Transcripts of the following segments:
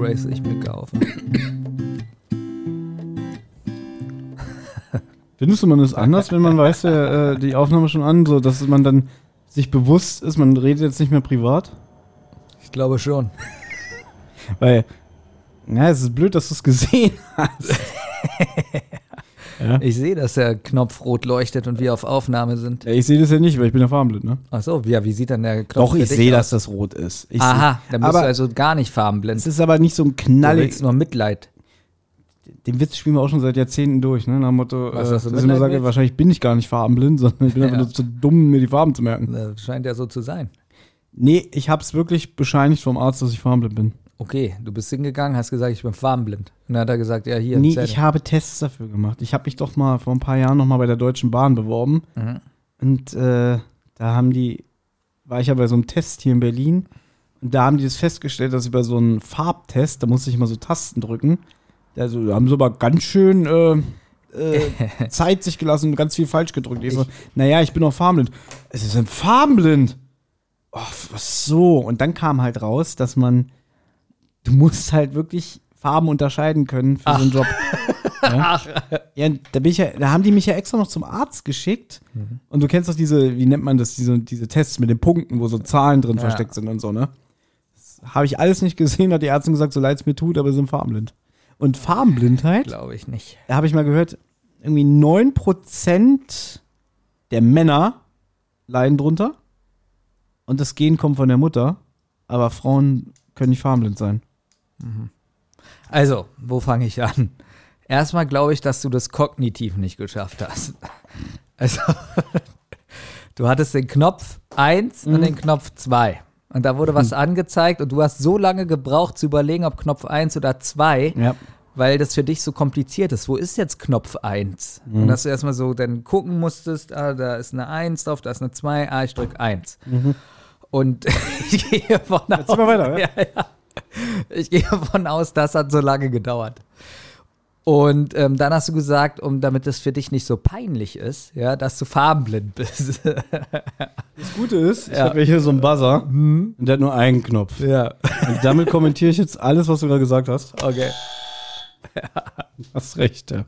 Blu-Rays ich mir kaufe. Findest du, man ist anders, wenn man weiß, äh, die Aufnahme schon an, so dass man dann sich bewusst ist, man redet jetzt nicht mehr privat? Ich glaube schon. Weil, ja, es ist blöd, dass du es gesehen hast. Ich sehe, dass der Knopf rot leuchtet und wir auf Aufnahme sind. Ja, ich sehe das ja nicht, weil ich bin ja farbenblind, ne? Ach so, ja, wie sieht dann der Knopf Doch, ich sehe, dass das rot ist. Ich Aha, dann bist aber du also gar nicht farbenblind. es ist aber nicht so ein Du knallig. willst nur Mitleid. Den Witz spielen wir auch schon seit Jahrzehnten durch, ne? Nach dem Motto, Was, äh, dass du ich immer sage, wahrscheinlich bin ich gar nicht farbenblind, sondern ich bin einfach Ja. nur zu dumm, mir die Farben zu merken. Das scheint ja so zu sein. Nee, ich hab's wirklich bescheinigt vom Arzt, dass ich farbenblind bin. Okay, du bist hingegangen, hast gesagt, ich bin farbenblind. Und dann hat er gesagt, ja, hier. Nee, ich habe Tests dafür gemacht. Ich habe mich doch mal vor ein paar Jahren noch mal bei der Deutschen Bahn beworben. Mhm. Und äh, da haben die, war ich ja bei so einem Test hier in Berlin. Und da haben die das festgestellt, dass über so einen Farbtest, da musste ich mal so Tasten drücken. Also, da haben sie aber ganz schön äh, äh, Zeit sich gelassen und ganz viel falsch gedrückt. Ich so, naja, ich bin auch farbenblind. Es ist ein farbenblind. Oh, was so? Und dann kam halt raus, dass man, du musst halt wirklich Farben unterscheiden können für so einen Job. Ja? ja, da bin ich ja, da haben die mich ja extra noch zum Arzt geschickt. Und du kennst doch diese, wie nennt man das, diese, diese Tests mit den Punkten, wo so Zahlen drin Ja. versteckt sind und so, ne? Das habe ich alles nicht gesehen, hat die Ärztin gesagt, so leid es mir tut, aber sie sind farbenblind. Und Farbenblindheit, Glaube ich nicht. da habe ich mal gehört, irgendwie 9% der Männer leiden drunter. Und das Gen kommt von der Mutter. Aber Frauen können nicht farbenblind sein. Also, wo fange ich an? Erstmal glaube ich, dass du das kognitiv nicht geschafft hast. Also, du hattest den Knopf 1 Mhm. und den Knopf 2. Und da wurde was angezeigt und du hast so lange gebraucht zu überlegen, ob Knopf 1 oder 2, Ja. weil das für dich so kompliziert ist. Wo ist jetzt Knopf 1? Und dass du erstmal so dann gucken musstest, ah, da ist eine 1 drauf, da ist eine 2, ah, ich drücke 1. Und ich gehe von Jetzt mal weiter, ja, ja. Ich gehe davon aus, das hat so lange gedauert. Und ähm, dann hast du gesagt, um damit es für dich nicht so peinlich ist, ja, dass du farbenblind bist. Das Gute ist, ich Ja. habe ja hier so einen Buzzer und der hat nur einen Knopf. ja. Und damit kommentiere ich jetzt alles, was du gerade gesagt hast. Okay. Hast recht, ja.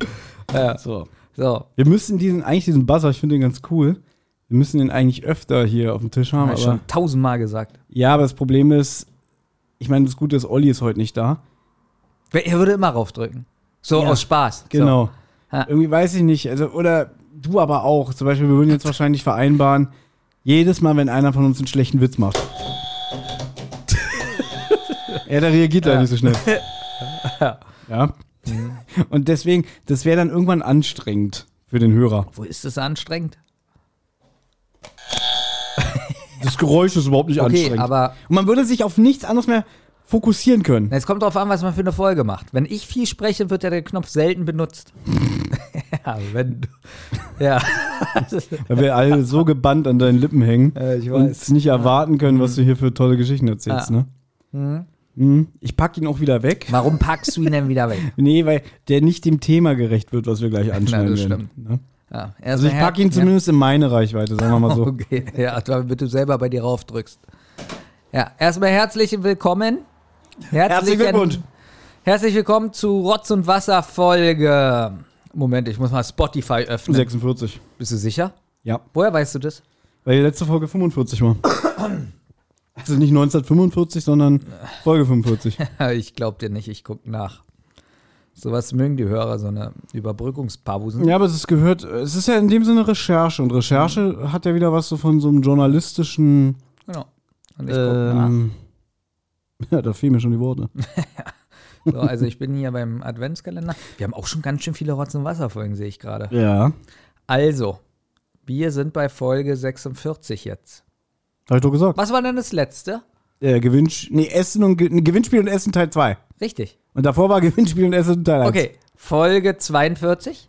Ja. So. So. Wir müssen diesen, eigentlich diesen Buzzer, ich finde den ganz cool. Wir müssen den eigentlich öfter hier auf dem Tisch haben. Hab ich schon tausendmal gesagt. ja, aber das Problem ist, ich meine, das Gute ist, Olli ist heute nicht da. Er würde immer raufdrücken. So Ja. aus Spaß. Genau. Ja. Irgendwie weiß ich nicht. Also, oder du aber auch. Zum Beispiel, wir würden jetzt wahrscheinlich vereinbaren, jedes Mal, wenn einer von uns einen schlechten Witz macht. ja, da reagiert er Ja. nicht so schnell. Ja. Und deswegen, das wäre dann irgendwann anstrengend für den Hörer. So. Wo ist es anstrengend? Das Geräusch ist überhaupt nicht Okay, anstrengend. aber Und man würde sich auf nichts anderes mehr fokussieren können. es kommt darauf an, was man für eine Folge macht. Wenn ich viel spreche, wird ja der Knopf selten benutzt. ja, wenn du. Ja. Weil wir alle so gebannt an deinen Lippen hängen Äh, ich und weiß. es nicht erwarten können, was du hier für tolle Geschichten erzählst, Ja. ne? Mhm. Mhm. Ich pack ihn auch wieder weg. Warum packst du ihn denn wieder weg? Nee, weil der nicht dem Thema gerecht wird, was wir gleich anschneiden das werden. Ne? Ja, Also ich pack ihn zumindest in meine Reichweite, sagen wir mal Ja. so. Okay, ja, damit du selber bei dir raufdrückst. Ja, erstmal herzlich willkommen. Herzlichen Glückwunsch. Herzlich willkommen zu Rotz und Wasser Folge. Moment, ich muss mal Spotify öffnen. 46. Bist du sicher? Ja, Woher weißt du das? weil die letzte Folge 45 war. Also nicht 1945, sondern Folge 45. ich glaub dir nicht, ich guck nach. Sowas mögen die Hörer, so eine Überbrückungspausen. Ja, aber es ist gehört, es ist ja in dem Sinne Recherche und Recherche hat ja wieder was so von so einem journalistischen. Genau. Und ich Ähm, ja, da fehlen mir schon die Worte. So, also ich bin hier beim Adventskalender. Wir haben auch schon ganz schön viele Rotz und Wasser Folgen, sehe ich gerade. Ja. Also, wir sind bei Folge 46 jetzt. Hab ich doch gesagt. Was war denn das letzte? Äh, Gewinnspiel, nee, Essen und Ge Gewinnspiel und Essen Teil 2. Richtig. Und davor war Gewinnspiel und Essen Teil 1. Okay, Folge 42.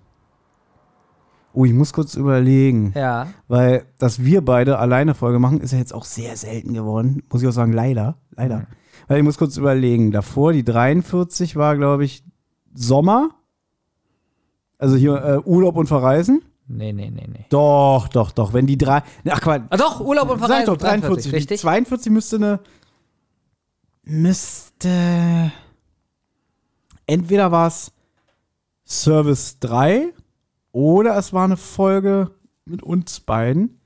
Oh, ich muss kurz überlegen. Ja. Weil, dass wir beide alleine Folge machen, ist ja jetzt auch sehr selten geworden. Muss ich auch sagen, leider. Leider. Weil ich muss kurz überlegen. Davor, die 43 war, glaube ich, Sommer. Also hier äh, Urlaub und Verreisen. Nee, nee, nee, nee. Doch, doch, doch. Wenn die drei. Ach, Quatsch. Ah doch, Urlaub und Sag Verreisen. ich doch, 43. Die Richtig? 42 müsste eine. müsste. Entweder war es Service 3 oder es war eine Folge mit uns beiden.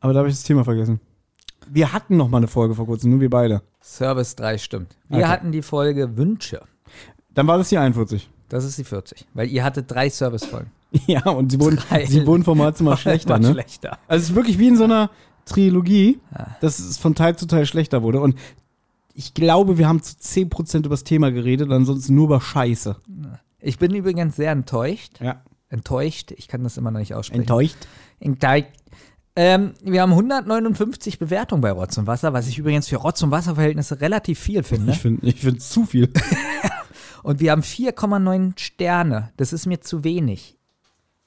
Aber da habe ich das Thema vergessen. Wir hatten noch mal eine Folge vor kurzem, nur wir beide. Service 3 stimmt. Wir Okay. hatten die Folge Wünsche. Dann war das die 41. Das ist die 40. Weil ihr hattet drei Servicefolgen. Ja, und sie wurden, Drei. sie wurden vom Mal zu Mal schlechter, ne? schlechter. Also es ist wirklich wie in so einer Trilogie, dass es von Teil zu Teil schlechter wurde. Und ich glaube, wir haben zu 10% über das Thema geredet und ansonsten nur über Scheiße. Ich bin übrigens sehr enttäuscht. Ja. Enttäuscht. Ich kann das immer noch nicht aussprechen. Enttäuscht? Enttäuscht. Ähm, wir haben 159 Bewertungen bei Rotz und Wasser, was ich übrigens für Rotz und Wasser-Verhältnisse relativ viel finde. Ich finde ich find zu viel. Und wir haben 4,9 Sterne. Das ist mir zu wenig.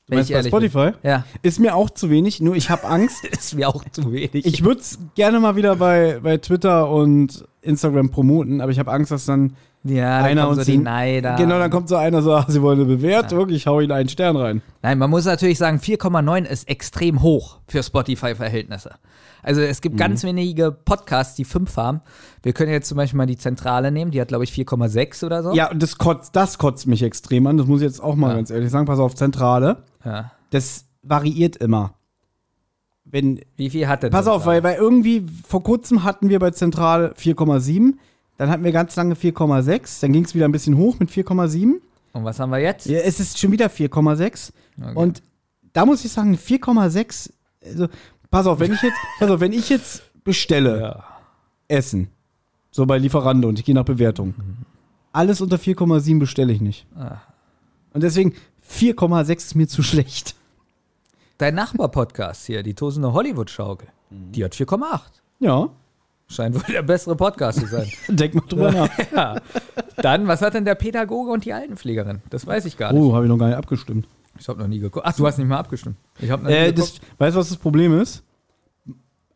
Wenn Meinst du bei Spotify? Bin. Ja, Ist mir auch zu wenig, nur ich habe Angst. ist mir auch zu wenig. Ich würde es gerne mal wieder bei, bei Twitter und Instagram promoten, aber ich habe Angst, dass dann ja, dann einer kommen und so die Neider. Genau, dann kommt so einer so, ach, sie wollen eine Bewertung, ich hau ihnen einen Stern rein. Nein, man muss natürlich sagen, 4,9 ist extrem hoch für Spotify-Verhältnisse. Also es Mhm. gibt ganz wenige Podcasts, die 5 haben. Wir können jetzt zum Beispiel mal die Zentrale nehmen, die hat, glaube ich, 4,6 oder so. Ja, und das kotzt, das kotzt mich extrem an, das muss ich jetzt auch mal Ja. ganz ehrlich sagen. Pass auf, Zentrale, Ja. das variiert immer. Wenn, Wie viel hat denn pass auf, weil, weil irgendwie vor kurzem hatten wir bei Zentrale 4,7, dann hatten wir ganz lange 4,6, dann ging es wieder ein bisschen hoch mit 4,7. Und was haben wir jetzt? Ja, es ist schon wieder 4,6. Okay. Und da muss ich sagen, 4,6, also, pass auf, wenn ich jetzt, pass auf, wenn ich jetzt bestelle Ja. Essen, so bei Lieferando und ich gehe nach Bewertung, alles unter 4,7 bestelle ich nicht. Ah. Und deswegen 4,6 ist mir zu schlecht. Dein Nachbar-Podcast hier, die Tosende Hollywood-Schaukel, Mhm. die hat 4,8. Ja, Scheint wohl der bessere Podcast zu sein. denk mal drüber nach. ja. Dann, was hat denn der Pädagoge und die Altenpflegerin? Das weiß ich gar nicht. Oh, habe ich noch gar nicht abgestimmt. Ich habe noch nie geguckt. Ach, du hast nicht mal abgestimmt. Ich habe Äh, das, weißt du, was das Problem ist?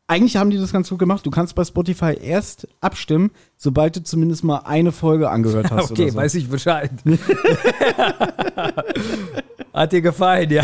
Eigentlich haben die das ganz gut gemacht. Du kannst bei Spotify erst abstimmen, sobald du zumindest mal eine Folge angehört hast. Okay, so. weiß ich Bescheid. Hat dir gefallen, ja.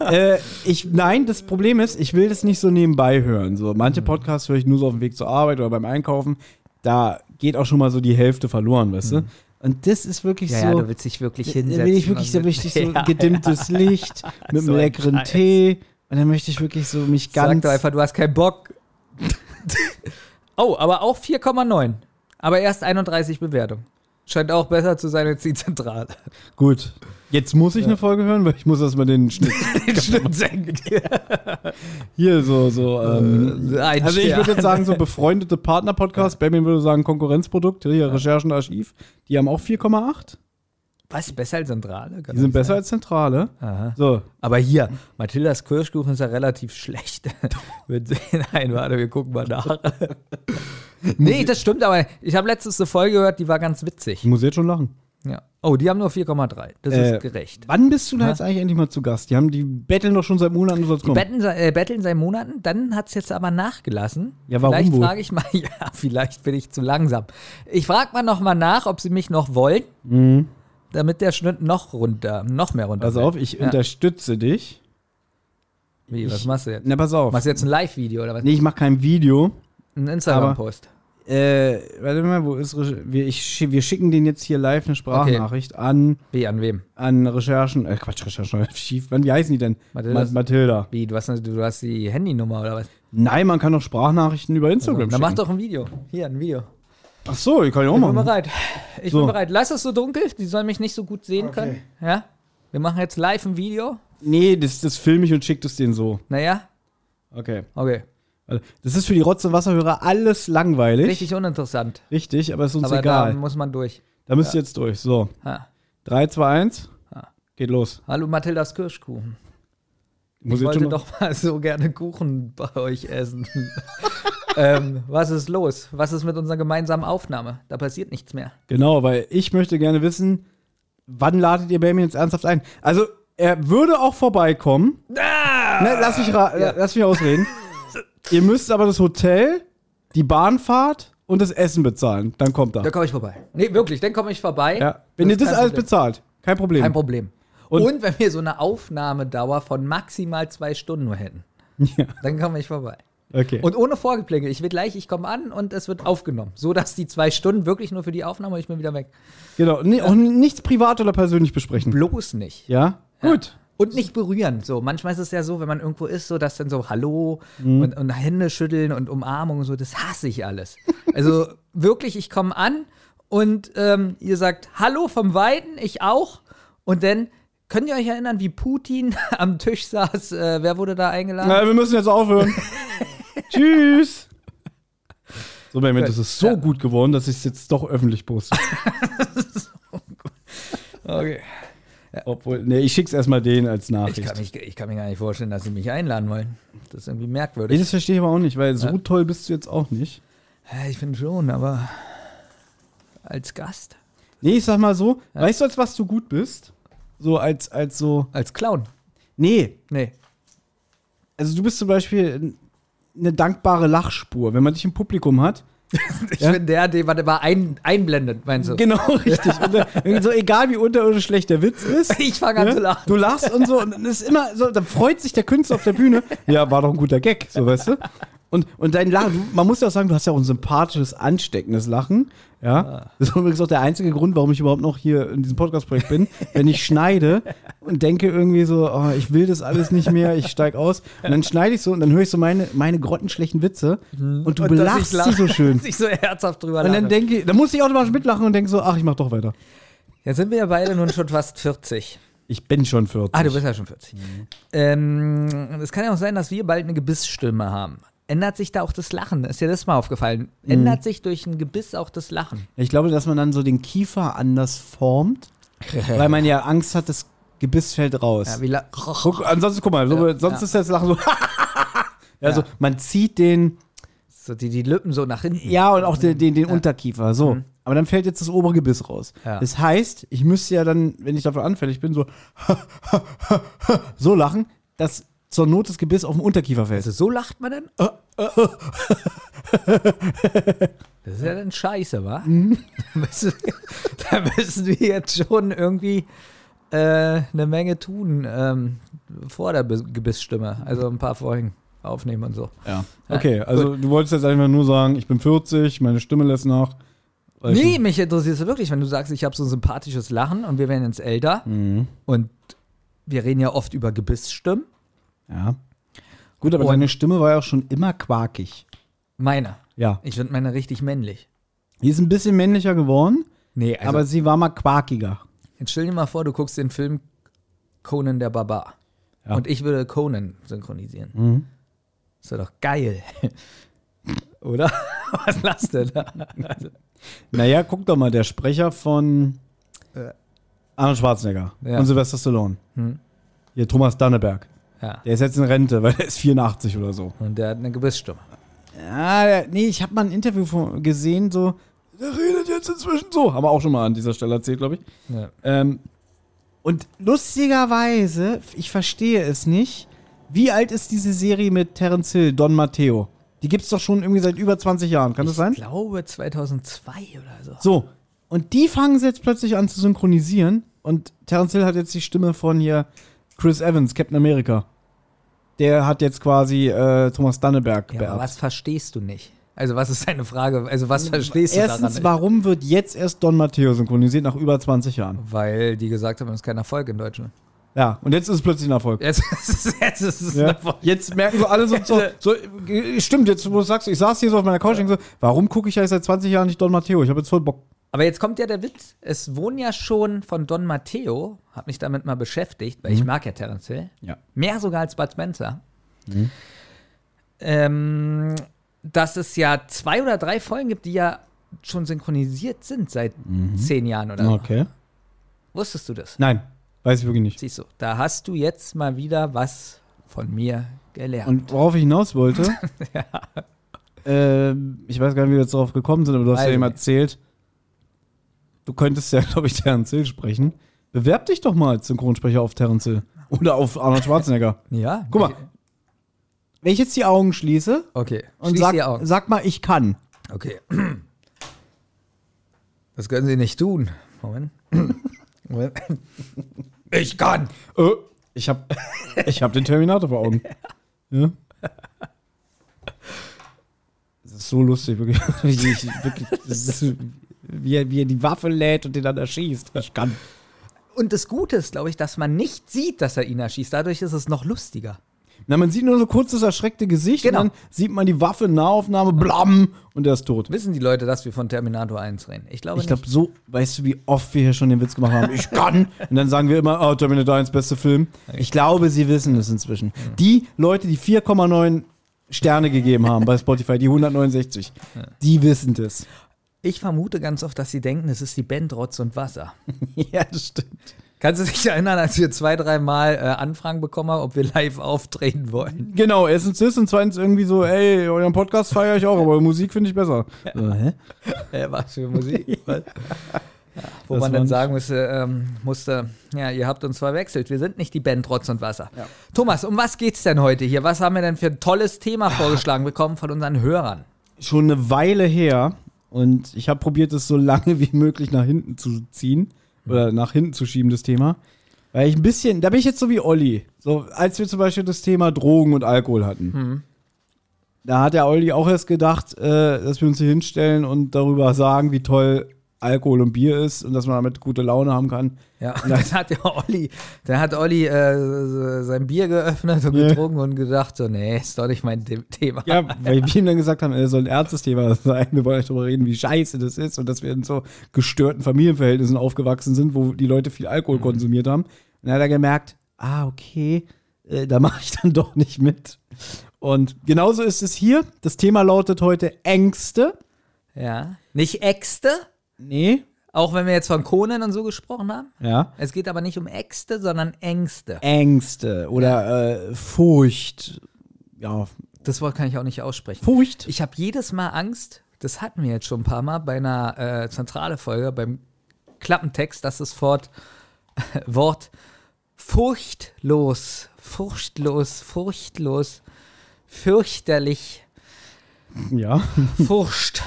äh, ich, nein, das Problem ist, ich will das nicht so nebenbei hören. So, manche Mhm. Podcasts höre ich nur so auf dem Weg zur Arbeit oder beim Einkaufen. Da geht auch schon mal so die Hälfte verloren, weißt du? Und das ist wirklich. Ja, so. ja, du willst dich wirklich Da hinsetzen. will ich wirklich so und- richtig so Ja, gedimmtes Licht mit So einem ein leckeren Scheiß. Tee. Und dann möchte ich wirklich so mich Sag ganz. doch einfach, du hast keinen Bock. oh, aber auch 4,9. Aber erst 31 Bewertungen. Scheint auch besser zu sein als die Zentrale. Gut. Jetzt muss ich eine Folge hören, weil ich muss erstmal den Schnitt. Den Schnitt senken. Hier so, so. Ähm, Äh, also ich würde jetzt sagen, so befreundete Partner-Podcasts. Benjamin würde sagen Konkurrenzprodukt. Hier, Recherchen, Archiv. Die haben auch 4,8. Was? Besser als Zentrale? Kann Die sind besser sein? als Zentrale. Aha. So. Aber hier, Mathildas Kirschkuchen ist ja relativ schlecht. Nein, warte, wir gucken mal nach. nee, das stimmt, aber ich habe letztens eine Folge gehört, die war ganz Ich witzig. muss jetzt schon lachen. Ja. Oh, die haben nur 4,3. Das Äh, ist gerecht. Wann bist du da jetzt eigentlich endlich mal zu Gast? Die haben die betteln doch schon seit Monaten, du sollst Die kommen. betteln, se- äh, betteln seit Monaten, dann hat es jetzt aber nachgelassen. Ja, warum Vielleicht frage ich mal, ja, vielleicht bin ich zu langsam. Ich frage mal noch mal nach, ob sie mich noch wollen, Mhm. damit der Schnitt noch runter, noch mehr runter. Pass auf, ich Ja. unterstütze dich. Wie, was ich- machst du jetzt? Na, pass auf. Machst du jetzt ein Live-Video oder was? Nee, ich mache kein Video. Ein Instagram-Post. Äh, warte mal, wo ist Re wir, ich, wir schicken den jetzt hier live eine Sprachnachricht an, Wie, an wem? an Recherchen, äh, Quatsch, Recherchen, Schief, wann, wie heißen die denn? Mathilda. Ma Mathilda. Wie, du hast, du hast die Handynummer oder was? Nein, man kann doch Sprachnachrichten über Instagram Also, dann mach schicken. doch ein Video. Hier, ein Video. Ach so, ich kann ich auch Ich bin machen. bereit. Ich So. bin bereit. Lass es so dunkel, die sollen mich nicht so gut sehen können. Ja? Wir machen jetzt live ein Video. Nee, das, das film ich und schick das denen so. Naja, Okay. okay. Das ist für die Rotz- und Wasserhörer alles langweilig. Richtig uninteressant. Richtig, aber ist uns aber egal. da Da, muss man durch. müsst ihr jetzt durch. So, Ha. 3, 2, 1. Ah. Geht los. Hallo Mathildas Kirschkuchen. Muss Ich wollte schon doch mal so gerne Kuchen bei euch essen. ähm, was ist los? Was ist mit unserer gemeinsamen Aufnahme? Da passiert nichts mehr. Genau, weil ich möchte gerne wissen, wann ladet ihr Benjamin jetzt ernsthaft ein? Also, er würde auch vorbeikommen. Ah! Ne, lass, mich Ja. lass mich ausreden. Ihr müsst aber das Hotel, die Bahnfahrt und das Essen bezahlen. Dann kommt Da er. komme ich vorbei. Nee, wirklich, dann komme ich vorbei. Ja. Wenn ihr das alles Problem. bezahlt, kein Problem. Kein Problem. Und- Und, wenn wir so eine Aufnahmedauer von maximal zwei Stunden nur hätten, Ja. dann komme ich vorbei. Okay. Und ohne Vorgeplänkel. Ich will gleich, ich komme an und es wird aufgenommen. So dass die zwei Stunden wirklich nur für die Aufnahme und ich bin wieder weg. genau. Nee, auch nichts privat oder persönlich besprechen. Bloß nicht. Ja? Gut. Und nicht berühren. So, manchmal ist es ja so, wenn man irgendwo ist, so dass dann so Hallo Mhm. und, und Hände schütteln und Umarmung und so, das hasse ich alles. Also wirklich, ich komme an und ähm, ihr sagt Hallo vom Weiden, ich auch. Und dann könnt ihr euch erinnern, wie Putin am Tisch saß? Äh, wer wurde da eingeladen? Na, wir müssen jetzt aufhören. Tschüss. So, Benjamin, das ist so Ja. gut geworden, dass ich es jetzt doch öffentlich poste. Okay. Obwohl, nee, ich schick's erstmal denen als Ich Nachricht. kann, mich, ich kann mir gar nicht vorstellen, dass sie mich einladen wollen. Das ist irgendwie Nee, merkwürdig. das verstehe ich aber auch nicht, weil so Ja. toll bist du jetzt auch nicht. Ja, ich finde schon, aber als Gast, Nee, ich sag mal so, weißt du, als was du gut bist? So als, als so. als Clown. Nee, Nee. also du bist zum Beispiel eine dankbare Lachspur, wenn man dich im Publikum hat. Ich Ja? bin der, den man immer ein, einblendet, meinst du? Genau, richtig. Irgendwie so egal wie unterirdisch schlecht der Witz ist. Ich fange an ne? zu lachen. Du lachst und so, und dann ist immer so, dann freut sich der Künstler auf der Bühne. Ja, war doch ein guter Gag, so weißt du. Und, und dein Lachen, man muss ja auch sagen, du hast ja auch ein sympathisches, ansteckendes Lachen. Ja. Das ist übrigens auch der einzige Grund, warum ich überhaupt noch hier in diesem Podcast-Projekt bin. Wenn ich schneide und denke irgendwie so, oh, ich will das alles nicht mehr, ich steig aus. Und dann schneide ich so und dann höre ich so meine, meine grottenschlechten Witze und du Mhm. Und belachst ich sie so schön. dass ich so herzhaft drüber Und dann denke ich, dann muss ich automatisch mitlachen und denke so, ach, ich mach doch weiter. Jetzt sind wir ja beide nun schon fast 40. Ich bin schon 40. Ah, du bist ja schon 40. Ähm, es kann ja auch sein, dass wir bald eine Gebissstimme haben. Ändert sich da auch das Lachen? Ist dir das mal aufgefallen? Ändert sich durch ein Gebiss auch das Lachen? Ich glaube, dass man dann so den Kiefer anders formt, weil man ja Angst hat, das Gebiss fällt raus. Ja, Guck, ansonsten, guck mal, so, Ja, sonst ja. ist das Lachen so. also, man zieht den, so die, die Lippen so nach hinten. ja, und auch den, den, den Unterkiefer, so. Mhm. Aber dann fällt jetzt das obere Gebiss raus. Das heißt, ich müsste ja dann, wenn ich dafür anfällig bin, so, so lachen, dass zur Not das Gebiss auf dem Unterkiefer fällt. Also so lacht man dann? Das ist ja dann scheiße, wa? Mhm. Da müssen- da müssen wir jetzt schon irgendwie äh, eine Menge tun ähm, vor der Be- Gebissstimme. Also ein paar Folgen aufnehmen und so. Ja. Okay, also du wolltest jetzt einfach nur sagen, ich bin 40, meine Stimme lässt nach. Nee, mich interessiert es wirklich, wenn du sagst, ich habe so ein sympathisches Lachen und wir werden jetzt älter Mhm. und wir reden ja oft über Gebissstimmen. Ja. Gut, aber Und- deine Stimme war ja auch schon immer quakig. Meine. Ja. Ich finde meine richtig männlich. Die ist ein bisschen männlicher geworden, Nee, also aber sie war mal quakiger. jetzt stell dir mal vor, du guckst den Film Conan der Barbar. Ja. Und ich würde Conan synchronisieren. Mhm. Das wäre doch geil. Oder? Was lachst du da? Also, Naja, guck doch mal, der Sprecher von Äh. Arnold Schwarzenegger Ja. und Sylvester Stallone. Hm. Hier, Thomas Danneberg. Ja. Der ist jetzt in Rente, weil er ist 84 oder so. Und der hat eine Gebissstimme. Ja, der, nee, ich habe mal ein Interview von, gesehen, so, der redet jetzt inzwischen so. Haben wir auch schon mal an dieser Stelle erzählt, glaube ich. Ja. Ähm, und lustigerweise, ich verstehe es nicht, wie alt ist diese Serie mit Terence Hill, Don Matteo? Die gibt's doch schon irgendwie seit über 20 Jahren, kann das sein? Ich glaube 2002 oder so. So, und die fangen sie jetzt plötzlich an zu synchronisieren und Terence Hill hat jetzt die Stimme von hier Chris Evans, Captain America. Der hat jetzt quasi äh, Thomas Danneberg Ja, beerbt. was verstehst du nicht? Also was ist deine Frage? Also was verstehst du Erstens, daran? warum wird jetzt erst Don Matteo synchronisiert nach über 20 Jahren? Weil die gesagt haben, es ist kein Erfolg in Deutschland. Ja, und jetzt ist es plötzlich ein Erfolg. Jetzt ist es, jetzt ist es ein Ja. Erfolg. Jetzt merken so alle so, so, so, äh, stimmt, jetzt wo du sagst, ich saß hier so auf meiner Couch und denk so, warum gucke ich ja seit 20 Jahren nicht Don Matteo? Ich habe jetzt voll Bock. Aber jetzt kommt ja der Witz. Es wohnen ja schon von Don Matteo, hab mich damit mal beschäftigt, weil ich mag ja Terence Hill. Ja. Mehr sogar als Bud Spencer. Ähm, dass es ja zwei oder drei Folgen gibt, die ja schon synchronisiert sind seit zehn Jahren oder so. Okay. Wusstest du das? Nein, weiß ich wirklich nicht. Siehst du, da hast du jetzt mal wieder was von mir gelernt. Und worauf ich hinaus wollte, ähm, ich weiß gar nicht, wie wir jetzt darauf gekommen sind, aber du hast Weiß ja eben erzählt, du könntest ja, glaube ich, Terence Hill sprechen. Bewerb dich doch mal als Synchronsprecher auf Terence Hill. Oder auf Arnold Schwarzenegger. ja, Guck mal. Wenn ich jetzt die Augen schließe Okay, und schließ sag, die Augen. sag mal, ich kann. Okay. Das können Sie nicht tun. Moment. Moment. Ich kann. Äh, ich habe ich hab den Terminator vor Augen. Ja? ist so lustig, wirklich. Ich, ich, wirklich das ist, wie, er, wie er die Waffe lädt und den dann erschießt. Ich kann. Und das Gute ist, glaube ich, dass man nicht sieht, dass er ihn erschießt. Dadurch ist es noch lustiger. Na, man sieht nur so kurz das erschreckte Gesicht Genau. und dann sieht man die Waffe, Nahaufnahme, blam, und er ist tot. Wissen die Leute, dass wir von Terminator 1 reden? Ich glaube Ich glaube, so, weißt du, wie oft wir hier schon den Witz gemacht haben? Ich kann! Und dann sagen wir immer, oh, Terminator 1, beste Film. Ich glaube, sie wissen es inzwischen. Die Leute, die 4,9 Sterne gegeben haben bei Spotify, die 169, die wissen das. Ich vermute ganz oft, dass sie denken, es ist die Band Rotz und Wasser. ja, das stimmt. Kannst du dich erinnern, als wir zwei, dreimal äh, Anfragen bekommen haben, ob wir live auftreten wollen? Genau, erstens das und zweitens irgendwie so, ey, euren Podcast feiere ich auch, aber Musik finde ich besser. So, hä? Äh, was für Musik? Was? Ja, wo Das man dann sagen musste, ähm, musste, ja, ihr habt uns verwechselt. Wir sind nicht die Band Rotz und Wasser. Thomas, um was geht's denn heute hier? Was haben wir denn für ein tolles Thema vorgeschlagen bekommen von unseren Hörern? Schon eine Weile her und ich habe probiert, es so lange wie möglich nach hinten zu ziehen oder nach hinten zu schieben, das Thema. Weil ich ein bisschen, da bin ich jetzt so wie Olli. So, als wir zum Beispiel das Thema Drogen und Alkohol hatten. Da hat der Olli auch erst gedacht, äh, dass wir uns hier hinstellen und darüber sagen, wie toll Alkohol und Bier ist und dass man damit gute Laune haben kann. Ja, und dann hat der Olli, der hat Olli äh, sein Bier geöffnet und Ja. getrunken und gedacht, so, nee, ist doch nicht mein The- Thema. Ja, weil wir ihm dann gesagt haben, es soll ein ernstes Thema sein. Wir wollen euch darüber reden, wie scheiße das ist und dass wir in so gestörten Familienverhältnissen aufgewachsen sind, wo die Leute viel Alkohol konsumiert haben. Und dann hat er gemerkt, ah, okay, äh, da mache ich dann doch nicht mit. Und genauso ist es hier. Das Thema lautet heute Ängste. Ja. Nicht Äxte, Nee. auch wenn wir jetzt von Conan und so gesprochen haben. Ja. Es geht aber nicht um Äxte, sondern Ängste. Ängste oder äh, Furcht. Ja, Das Wort kann ich auch nicht aussprechen. Furcht. Ich habe jedes Mal Angst, das hatten wir jetzt schon ein paar Mal bei einer äh, zentrale Folge, beim Klappentext, dass das Wort, Wort furchtlos, furchtlos, furchtlos, fürchterlich, Ja. Furcht.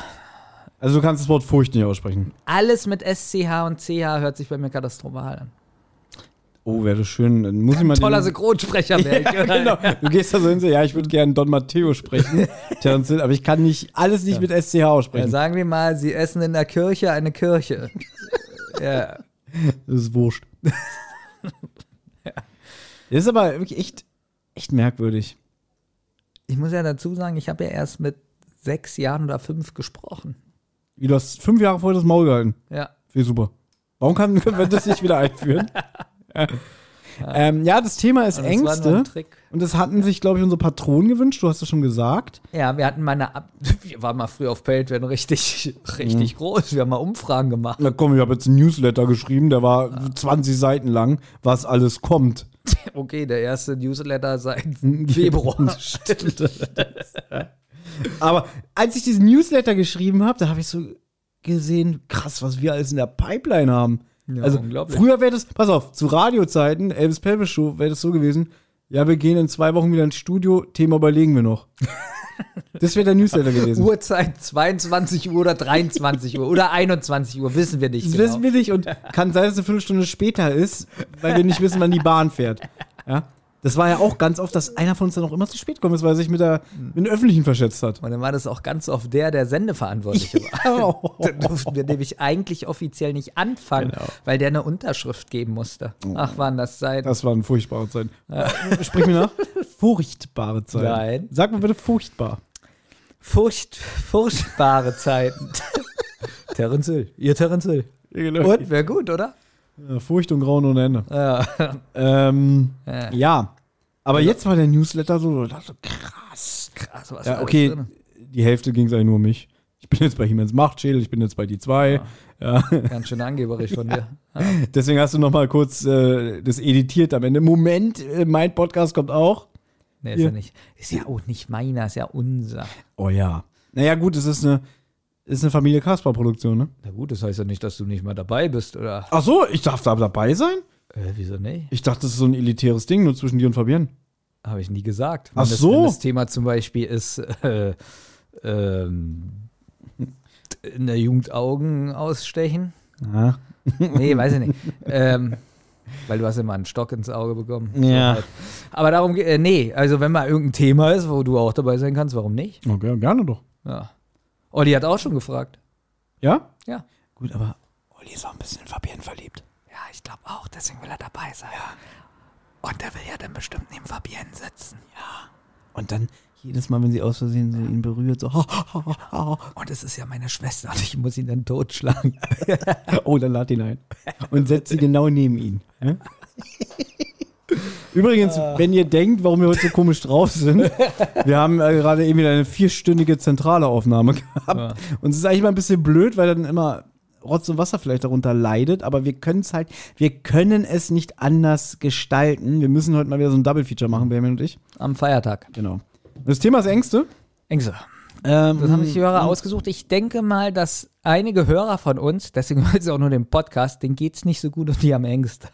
Also du kannst das Wort Furcht nicht aussprechen. Alles mit SCH und CH hört sich bei mir katastrophal an. Oh, wäre das schön. Dann muss ich mal Toller Synchronsprecher wäre ich. genau. Du gehst da so hin, so, ja, ich würde gerne Don Matteo sprechen, Terence aber ich kann nicht alles nicht mit SCH Ja, aussprechen. sagen wir mal, sie essen in der Kirche eine Kirche. ja. Das ist wurscht. Das ist aber wirklich echt, echt merkwürdig. Ich muss ja dazu sagen, ich habe ja erst mit sechs Jahren oder fünf gesprochen. Wie du hast fünf Jahre vorher das Maul gehalten. Ja. Wie super. Warum kann, können wir das nicht wieder einführen? ja. Ähm, ja, das Thema ist Und das Ängste. Und das hatten sich, glaube ich, unsere Patronen gewünscht. Du hast es schon gesagt. Ja, wir hatten mal eine, Ab wir waren mal früher auf Patreon richtig, richtig groß. Wir haben mal Umfragen gemacht. Na komm, ich habe jetzt einen Newsletter geschrieben, der war 20 Seiten lang, was alles kommt. Okay, der erste Newsletter seit Februar. Stimmt. Aber als ich diesen Newsletter geschrieben habe, da habe ich so gesehen, krass, was wir alles in der Pipeline haben. Ja, also früher wäre das, pass auf, zu Radiozeiten, Elvis Pelvis Show, wäre das so gewesen, ja, wir gehen in zwei Wochen wieder ins Studio, Thema überlegen wir noch. das wäre der Newsletter gewesen. Uhrzeit 22 Uhr oder 23 Uhr oder 21 Uhr, wissen wir nicht. Das genau. wissen wir nicht und kann sein, dass es eine Viertelstunde später ist, weil wir nicht wissen, wann die Bahn fährt. Ja? Das war ja auch ganz oft, dass einer von uns dann auch immer zu spät kommt, weil er sich mit, der, mit dem Öffentlichen verschätzt hat. Und dann war das auch ganz oft der, der Sendeverantwortliche war. Da durften wir nämlich eigentlich offiziell nicht anfangen, Genau. weil der eine Unterschrift geben musste. Ach, waren das Zeiten. Das waren furchtbare Zeiten. Sprich mir nach. Furchtbare Zeiten. Nein. Sag mal bitte furchtbar. Furcht, furchtbare Zeiten. Terence Hill. Ihr Terence Hill. Und, wäre gut, oder? Ja, Furcht und Grauen ohne Ende. Ja. Ähm, Ja. ja. Aber jetzt war der Newsletter so, so krass. Krass, was Ja, okay, die Hälfte ging es eigentlich nur um mich. Ich bin jetzt bei Hiemens Machtschädel, ich bin jetzt bei die zwei. Ja. Ganz schön angeberisch von dir. Deswegen hast du noch mal kurz äh, das editiert am Ende. Moment, äh, mein Podcast kommt auch. Nee, ist Ja. ja nicht. Ist ja auch nicht meiner, ist ja unser. Oh ja. Naja, gut, es ist eine, ist eine Familie Kasper-Produktion, ne? Na gut, das heißt ja nicht, dass du nicht mal dabei bist, oder? Ach so, ich darf da dabei sein? Äh, wieso nicht? Ich dachte, das ist so ein elitäres Ding, nur zwischen dir und Fabienne. Habe ich nie gesagt. Ach Wenn das, so. Wenn das Thema zum Beispiel ist, äh, ähm, in der Jugend Augen ausstechen. Ja. Nee, weiß ich nicht. ähm, weil du hast immer einen Stock ins Auge bekommen. Ja. Halt. Aber darum, äh, nee, also wenn mal irgendein Thema ist, wo du auch dabei sein kannst, warum nicht? Okay, gerne doch. Ja. Olli hat auch schon gefragt. Ja? Ja. Gut, aber Olli ist auch ein bisschen in Fabienne verliebt. Ja, ich glaube auch, deswegen will er dabei sein. Ja. Und er will ja dann bestimmt neben Fabienne sitzen. Und dann jedes Mal, wenn sie aus Versehen so ihn berührt, so. Und es ist ja meine Schwester und ich muss ihn dann totschlagen. oh, dann lad ihn ein. Und setzt sie genau neben ihn. Übrigens, wenn ihr denkt, warum wir heute so komisch drauf sind, wir haben äh, gerade eben wieder eine vierstündige zentrale Aufnahme gehabt. Ja. Und es ist eigentlich mal ein bisschen blöd, weil dann immer Rotz und Wasser vielleicht darunter leidet, aber wir können es halt, wir können es nicht anders gestalten. Wir müssen heute mal wieder so ein Double-Feature machen, Benjamin und ich. Am Feiertag. Genau. Das Thema ist Ängste. Ängste. Ähm, Das haben sich die Hörer ausgesucht. Ich denke mal, dass einige Hörer von uns, deswegen hören sie auch nur den Podcast, denen geht es nicht so gut und die haben Ängste.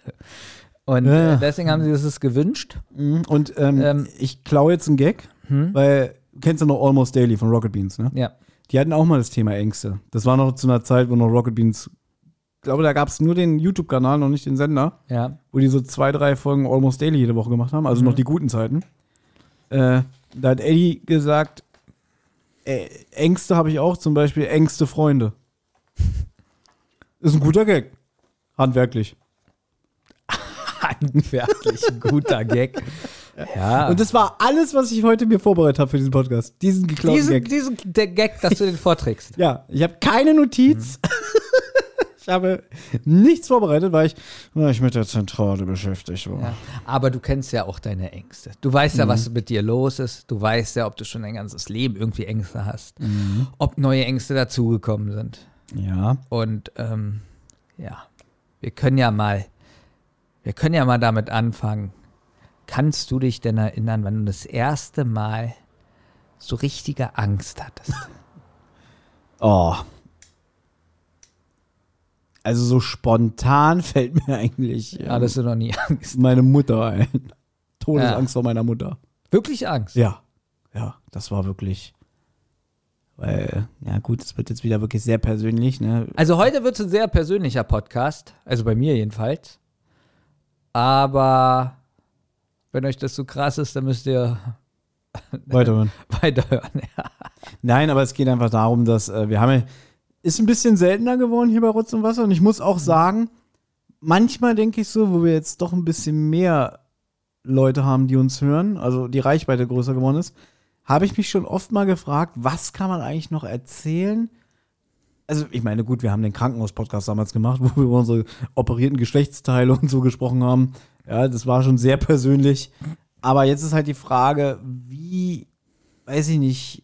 Und Ja. äh, deswegen haben sie es gewünscht. Mhm. Und ähm, Ähm. ich klaue jetzt einen Gag, weil du kennst ja noch Almost Daily von Rocket Beans, ne? Ja. Die hatten auch mal das Thema Ängste. Das war noch zu einer Zeit, wo noch Rocket Beans, ich glaube, da gab es nur den YouTube-Kanal, noch nicht den Sender, Ja. wo die so zwei, drei Folgen Almost Daily jede Woche gemacht haben, also noch die guten Zeiten. Äh, da hat Eddie gesagt, äh, Ängste habe ich auch, zum Beispiel Ängste Freunde. Ist ein guter Gag. Handwerklich. Handwerklich ein guter Gag. Ja. Und das war alles, was ich heute mir vorbereitet habe für diesen Podcast. Diesen geklauten diesen, Gag. diesen Gag, dass du den vorträgst. Ja, ich habe keine Notiz. ich habe nichts vorbereitet, weil ich, weil ich mit der Zentrale beschäftigt war. Ja. Aber du kennst ja auch deine Ängste. Du weißt ja, was mit dir los ist. Du weißt ja, ob du schon dein ganzes Leben irgendwie Ängste hast. Ob neue Ängste dazugekommen sind. Ja. Und ähm, ja, wir können ja mal, wir können ja mal damit anfangen. Kannst du dich denn erinnern, wann du das erste Mal so richtige Angst hattest? Oh. Also so spontan fällt mir eigentlich ähm, Hattest du noch nie Angst? meine Mutter ein. Todesangst vor meiner Mutter. Wirklich Angst? Ja. Ja, das war wirklich. Weil, ja gut, es wird jetzt wieder wirklich sehr persönlich, ne? Also heute wird es ein sehr persönlicher Podcast, also bei mir jedenfalls. Aber wenn euch das so krass ist, dann müsst ihr Weiterhören. weiterhören. Ja. Nein, aber es geht einfach darum, dass äh, wir haben ist ein bisschen seltener geworden hier bei Rotz und Wasser und ich muss auch sagen, manchmal denke ich so, wo wir jetzt doch ein bisschen mehr Leute haben, die uns hören, also die Reichweite größer geworden ist, habe ich mich schon oft mal gefragt, was kann man eigentlich noch erzählen? Also, ich meine, gut, wir haben den Krankenhaus-Podcast damals gemacht, wo wir über unsere operierten Geschlechtsteile und so gesprochen haben. Ja, das war schon sehr persönlich. Aber jetzt ist halt die Frage, wie, weiß ich nicht,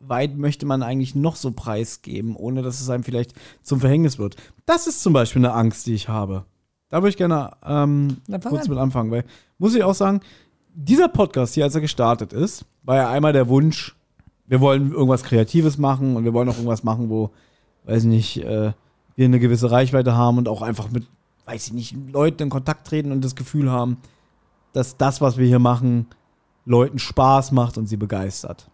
weit möchte man eigentlich noch so preisgeben, ohne dass es einem vielleicht zum Verhängnis wird. Das ist zum Beispiel eine Angst, die ich habe. Da würde ich gerne ähm, kurz an. mit anfangen, weil, muss ich auch sagen, dieser Podcast hier, als er gestartet ist, war ja einmal der Wunsch, wir wollen irgendwas Kreatives machen und wir wollen auch irgendwas machen, wo, weiß ich nicht, äh, wir eine gewisse Reichweite haben und auch einfach mit, weiß ich nicht, Leuten in Kontakt treten und das Gefühl haben, dass das, was wir hier machen, Leuten Spaß macht und sie begeistert.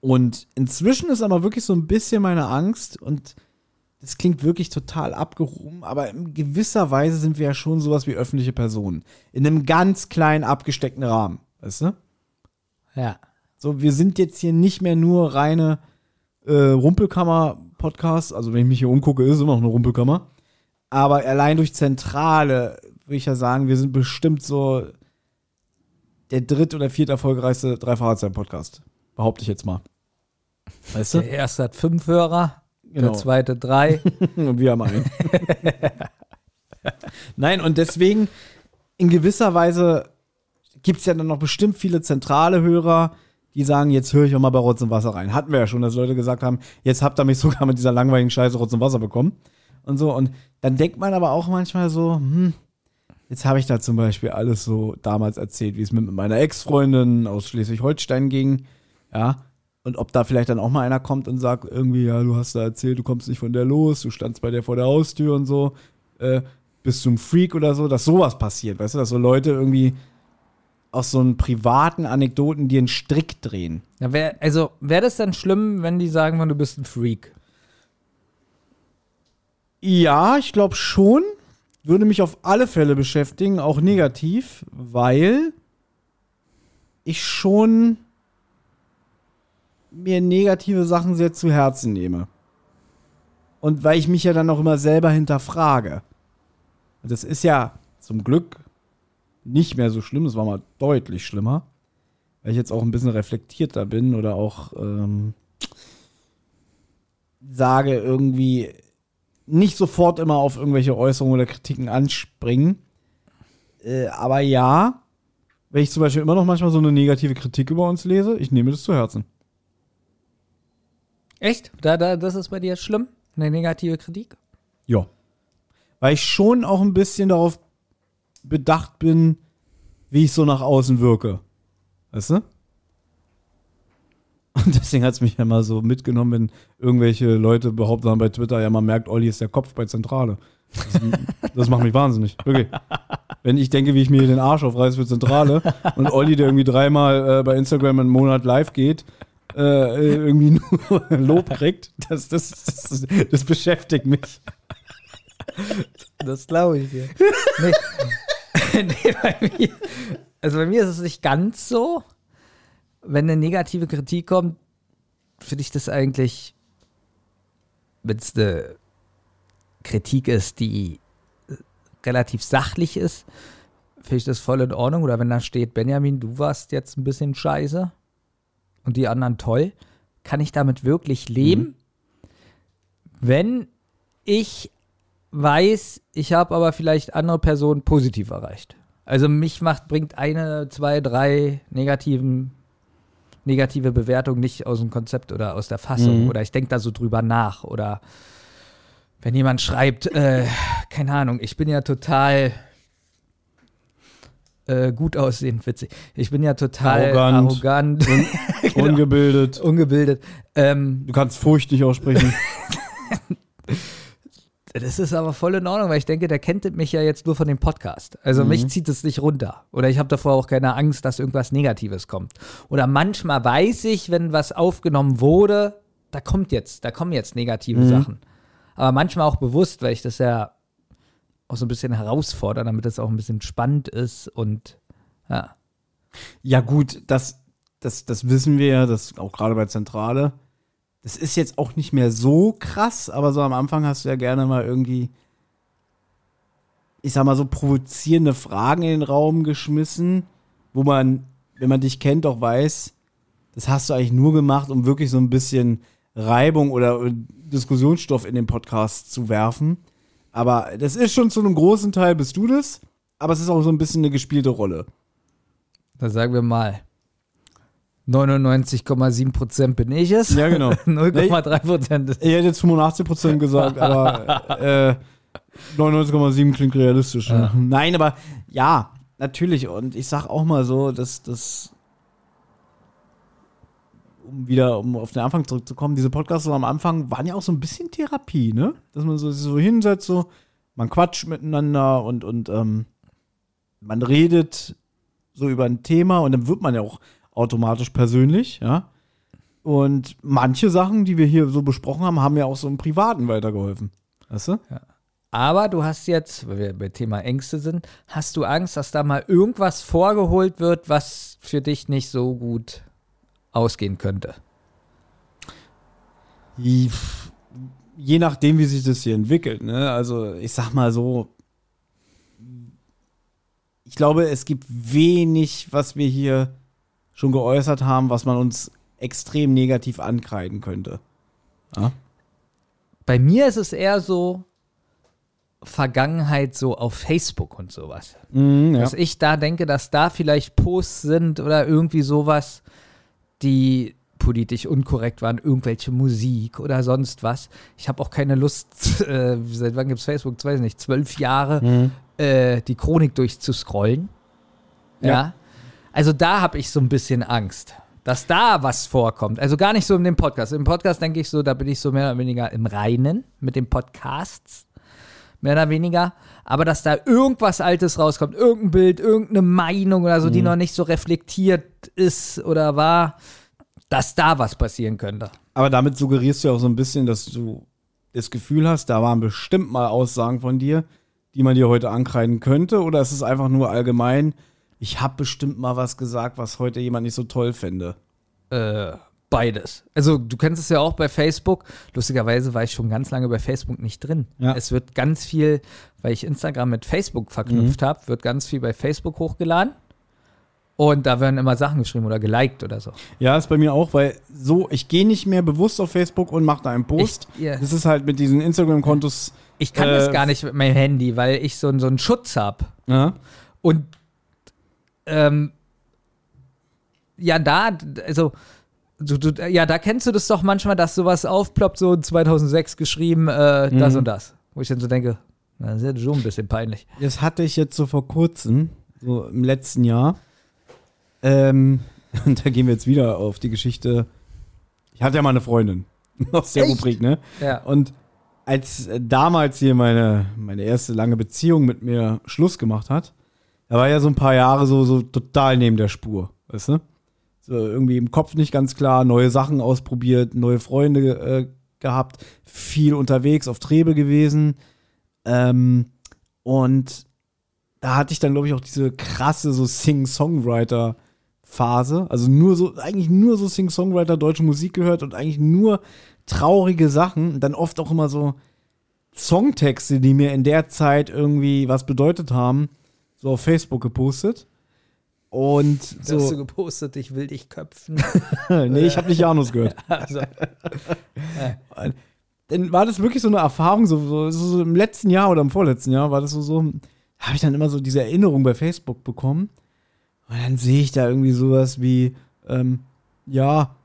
Und inzwischen ist aber wirklich so ein bisschen meine Angst und das klingt wirklich total abgehoben, aber in gewisser Weise sind wir ja schon sowas wie öffentliche Personen. In einem ganz kleinen, abgesteckten Rahmen, weißt du? ja. So, wir sind jetzt hier nicht mehr nur reine äh, Rumpelkammer-Podcasts. Also, wenn ich mich hier umgucke, ist es immer noch eine Rumpelkammer. Aber allein durch Zentrale würde ich ja sagen, wir sind bestimmt so der dritt- oder viert erfolgreichste Drei-Fahrzeit-Podcast. Behaupte ich jetzt mal. Weißt du? Der erste hat fünf Hörer, Genau. der zweite drei. Und wir haben einen. Nein, und deswegen, in gewisser Weise gibt es ja dann noch bestimmt viele zentrale Hörer, die sagen, jetzt höre ich auch mal bei Rotz und Wasser rein. Hatten wir ja schon, dass Leute gesagt haben, jetzt habt ihr mich sogar mit dieser langweiligen Scheiße Rotz und Wasser bekommen. Und so. Und dann denkt man aber auch manchmal so, hm, jetzt habe ich da zum Beispiel alles so damals erzählt, wie es mit meiner Ex-Freundin aus Schleswig-Holstein ging. Ja. Und ob da vielleicht dann auch mal einer kommt und sagt, irgendwie, ja, du hast da erzählt, du kommst nicht von der los, du standst bei der vor der Haustür und so, äh, bist du ein Freak oder so, dass sowas passiert, weißt du, dass so Leute irgendwie aus so einen privaten Anekdoten dir einen Strick drehen. Ja, wär, also wäre das dann schlimm, wenn die sagen, du bist ein Freak? Ja, ich glaube schon. Würde mich auf alle Fälle beschäftigen, auch negativ, weil ich schon mir negative Sachen sehr zu Herzen nehme. Und weil ich mich ja dann auch immer selber hinterfrage. Und das ist ja zum Glück nicht mehr so schlimm, es war mal deutlich schlimmer. Weil ich jetzt auch ein bisschen reflektierter bin oder auch ähm, sage, irgendwie nicht sofort immer auf irgendwelche Äußerungen oder Kritiken anspringen. Äh, aber ja, wenn ich zum Beispiel immer noch manchmal so eine negative Kritik über uns lese, ich nehme das zu Herzen. Echt? Da, da, das ist bei dir schlimm? Eine negative Kritik? Ja. Weil ich schon auch ein bisschen darauf bedacht bin, wie ich so nach außen wirke. Weißt du? Und deswegen hat es mich ja mal so mitgenommen, wenn irgendwelche Leute behaupten haben bei Twitter, ja, man merkt, Olli ist der Kopf bei Zentrale. Das, das macht mich wahnsinnig. Wirklich. Wenn ich denke, wie ich mir den Arsch aufreiße für Zentrale und Olli, der irgendwie dreimal äh, bei Instagram einen Monat live geht, äh, irgendwie nur Lob kriegt, das, das, das, das beschäftigt mich. Das glaube ich dir. Nee. nee, bei mir, also bei mir ist es nicht ganz so. Wenn eine negative Kritik kommt, finde ich das eigentlich, wenn es eine Kritik ist, die relativ sachlich ist, finde ich das voll in Ordnung. Oder wenn da steht, Benjamin, du warst jetzt ein bisschen scheiße und die anderen toll, kann ich damit wirklich leben? Mhm. Wenn ich weiß, ich habe aber vielleicht andere Personen positiv erreicht. Also mich macht, bringt eine, zwei, drei negativen, negative Bewertungen nicht aus dem Konzept oder aus der Fassung. Mhm. Oder ich denke da so drüber nach. Oder wenn jemand schreibt, äh, keine Ahnung, ich bin ja total äh, gut aussehend, witzig. Ich bin ja total arrogant, arrogant un genau. ungebildet. Ungebildet. Ähm, du kannst Furcht nicht aussprechen. Das ist aber voll in Ordnung, weil ich denke, der kennt mich ja jetzt nur von dem Podcast. Also mhm. mich zieht es nicht runter. Oder ich habe davor auch keine Angst, dass irgendwas Negatives kommt. Oder manchmal weiß ich, wenn was aufgenommen wurde, da kommt jetzt, da kommen jetzt negative mhm. Sachen. Aber manchmal auch bewusst, weil ich das ja auch so ein bisschen herausfordere, damit es auch ein bisschen spannend ist und ja. Ja, gut, das, das, das wissen wir ja, das auch gerade bei Zentrale das ist jetzt auch nicht mehr so krass, aber so am Anfang hast du ja gerne mal irgendwie, ich sag mal so, provozierende Fragen in den Raum geschmissen, wo man, wenn man dich kennt, auch weiß, das hast du eigentlich nur gemacht, um wirklich so ein bisschen Reibung oder Diskussionsstoff in den Podcast zu werfen. Aber das ist schon zu einem großen Teil bist du das, aber es ist auch so ein bisschen eine gespielte Rolle. Da sagen wir mal, 99,7 Prozent bin ich es. Ja, genau. 0,3 Prozent ist. Ich hätte jetzt 85 Prozent gesagt, aber äh, 99,7 klingt realistisch. Ja. Nein, aber ja, natürlich. Und ich sag auch mal so, dass das, um wieder um auf den Anfang zurückzukommen, diese Podcasts am Anfang waren ja auch so ein bisschen Therapie, ne? Dass man so, so hinsetzt, so, man quatscht miteinander und, und ähm, man redet so über ein Thema und dann wird man ja auch automatisch persönlich, ja. Und manche Sachen, die wir hier so besprochen haben, haben ja auch so im Privaten weitergeholfen. Weißt du? Ja. Aber du hast jetzt, weil wir bei Thema Ängste sind, hast du Angst, dass da mal irgendwas vorgeholt wird, was für dich nicht so gut ausgehen könnte? Je nachdem, wie sich das hier entwickelt. Ne? Also ich sag mal so, ich glaube, es gibt wenig, was wir hier schon geäußert haben, was man uns extrem negativ ankreiden könnte. Ja? Bei mir ist es eher so Vergangenheit so auf Facebook und sowas. Mm, ja. Dass ich da denke, dass da vielleicht Posts sind oder irgendwie sowas, die politisch unkorrekt waren, irgendwelche Musik oder sonst was. Ich habe auch keine Lust, äh, seit wann gibt es Facebook? Ich weiß nicht, zwölf Jahre, mhm. äh, die Chronik durchzuscrollen. ja. ja. Also da habe ich so ein bisschen Angst, dass da was vorkommt. Also gar nicht so in dem Podcast. Im Podcast denke ich so, da bin ich so mehr oder weniger im Reinen mit den Podcasts. Mehr oder weniger. Aber dass da irgendwas Altes rauskommt, irgendein Bild, irgendeine Meinung oder so, mhm. die noch nicht so reflektiert ist oder war, dass da was passieren könnte. Aber damit suggerierst du auch so ein bisschen, dass du das Gefühl hast, da waren bestimmt mal Aussagen von dir, die man dir heute ankreiden könnte? Oder ist es einfach nur allgemein, ich habe bestimmt mal was gesagt, was heute jemand nicht so toll fände. Äh, beides. Also du kennst es ja auch bei Facebook. Lustigerweise war ich schon ganz lange bei Facebook nicht drin. Ja. Es wird ganz viel, weil ich Instagram mit Facebook verknüpft Mhm. habe, wird ganz viel bei Facebook hochgeladen. Und da werden immer Sachen geschrieben oder geliked oder so. Ja, ist bei mir auch, weil so, ich gehe nicht mehr bewusst auf Facebook und mache da einen Post. Ich- ja. Das ist halt mit diesen Instagram-Kontos. Ich kann Äh, das gar nicht mit meinem Handy, weil ich so, so einen Schutz habe. Ja. Und ähm, ja, da, also, du, du, ja, da kennst du das doch manchmal, dass sowas aufploppt, so 2006 geschrieben, äh, das Mhm. und das. Wo ich dann so denke, das ist ja schon ein bisschen peinlich. Das hatte ich jetzt so vor kurzem, so im letzten Jahr. Ähm, und da gehen wir jetzt wieder auf die Geschichte. Ich hatte ja mal eine Freundin aus der Echt? Rubrik, ne? Ja. Und als damals hier meine, meine erste lange Beziehung mit mir Schluss gemacht hat, da war ja so ein paar Jahre so, so total neben der Spur, weißt du? So irgendwie im Kopf nicht ganz klar, neue Sachen ausprobiert, neue Freunde äh, gehabt, viel unterwegs auf Trebe gewesen. Ähm, und da hatte ich dann, glaube ich, auch diese krasse so Sing-Songwriter-Phase. Also nur so, eigentlich nur so Sing-Songwriter, deutsche Musik gehört und eigentlich nur traurige Sachen. Und dann oft auch immer so Songtexte, die mir in der Zeit irgendwie was bedeutet haben, so auf Facebook gepostet. Und So. Hast du gepostet, ich will dich köpfen. nee, ich habe nicht Janus gehört. also, dann war das wirklich so eine Erfahrung, so, so, so im letzten Jahr oder im vorletzten Jahr war das so, so habe ich dann immer so diese Erinnerung bei Facebook bekommen. Und dann sehe ich da irgendwie sowas wie, ähm, ja,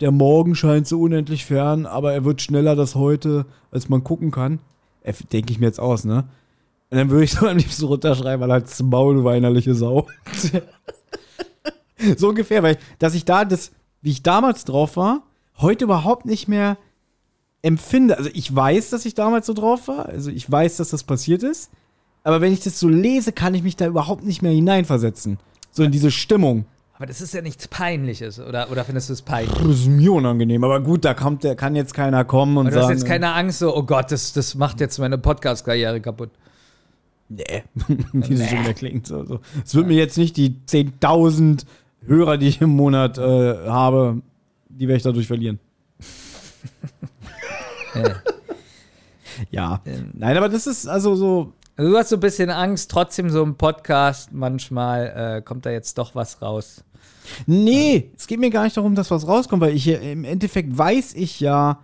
der Morgen scheint so unendlich fern, aber er wird schneller das heute, als man gucken kann. Äh, Denke ich mir jetzt aus, ne? Und dann würde ich so am liebsten runterschreiben, weil halt Maul, du weinerliche Sau. so ungefähr, weil, dass ich da das, wie ich damals drauf war, heute überhaupt nicht mehr empfinde. Also ich weiß, dass ich damals so drauf war. Also ich weiß, dass das passiert ist. Aber wenn ich das so lese, kann ich mich da überhaupt nicht mehr hineinversetzen. So in diese Stimmung. aber das ist ja nichts Peinliches, oder, oder findest du es peinlich? Das ist mir unangenehm. Aber gut, da kommt, da kann jetzt keiner kommen und Aber du hast sagen. jetzt keine Angst, so, oh Gott, das, das macht jetzt meine Podcast-Karriere kaputt. Nee, wie das schon wieder klingt. So, so. Es wird mir jetzt nicht die 10.000 Hörer, die ich im Monat äh, habe, die werde ich dadurch verlieren. Ja. Ja. Ähm. Nein, aber das ist also so. Also du hast so ein bisschen Angst, trotzdem so im Podcast, manchmal äh, kommt da jetzt doch was raus. Nee, es geht mir gar nicht darum, dass was rauskommt, weil ich hier, im Endeffekt weiß ich ja,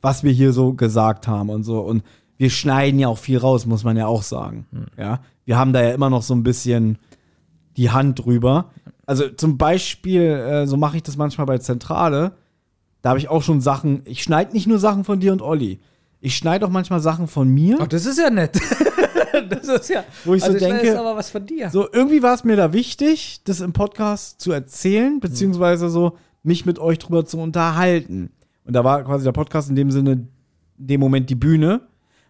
was wir hier so gesagt haben und so. Und wir schneiden ja auch viel raus, muss man ja auch sagen. Ja, wir haben da ja immer noch so ein bisschen die Hand drüber. Also zum Beispiel, äh, so mache ich das manchmal bei Zentrale. Da habe ich auch schon Sachen. Ich schneide nicht nur Sachen von dir und Olli. Ich schneide auch manchmal Sachen von mir. Ach, das ist ja nett. das ist ja. Wo ich so also denke- ist aber was von dir. So, irgendwie war es mir da wichtig, das im Podcast zu erzählen, beziehungsweise so mich mit euch drüber zu unterhalten. Und da war quasi der Podcast in dem Sinne, in dem Moment die Bühne.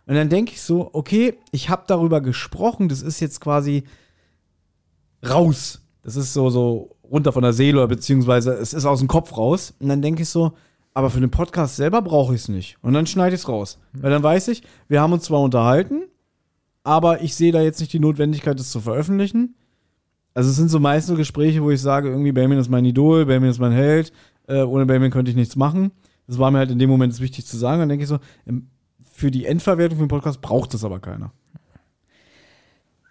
Und dann denke ich so, okay, ich habe darüber gesprochen, das ist jetzt quasi raus. Das ist so, so runter von der Seele, oder beziehungsweise es ist aus dem Kopf raus. Und dann denke ich so, aber für den Podcast selber brauche ich es nicht. Und dann schneide ich es raus. Weil dann weiß ich, wir haben uns zwar unterhalten, aber ich sehe da jetzt nicht die Notwendigkeit, das zu veröffentlichen. Also es sind so meist so Gespräche, wo ich sage, irgendwie Benjamin ist mein Idol, Benjamin ist mein Held, äh, ohne Benjamin könnte ich nichts machen. Das war mir halt in dem Moment wichtig zu sagen. Dann denke ich so, ähm, für die Endverwertung für den Podcast braucht das aber keiner.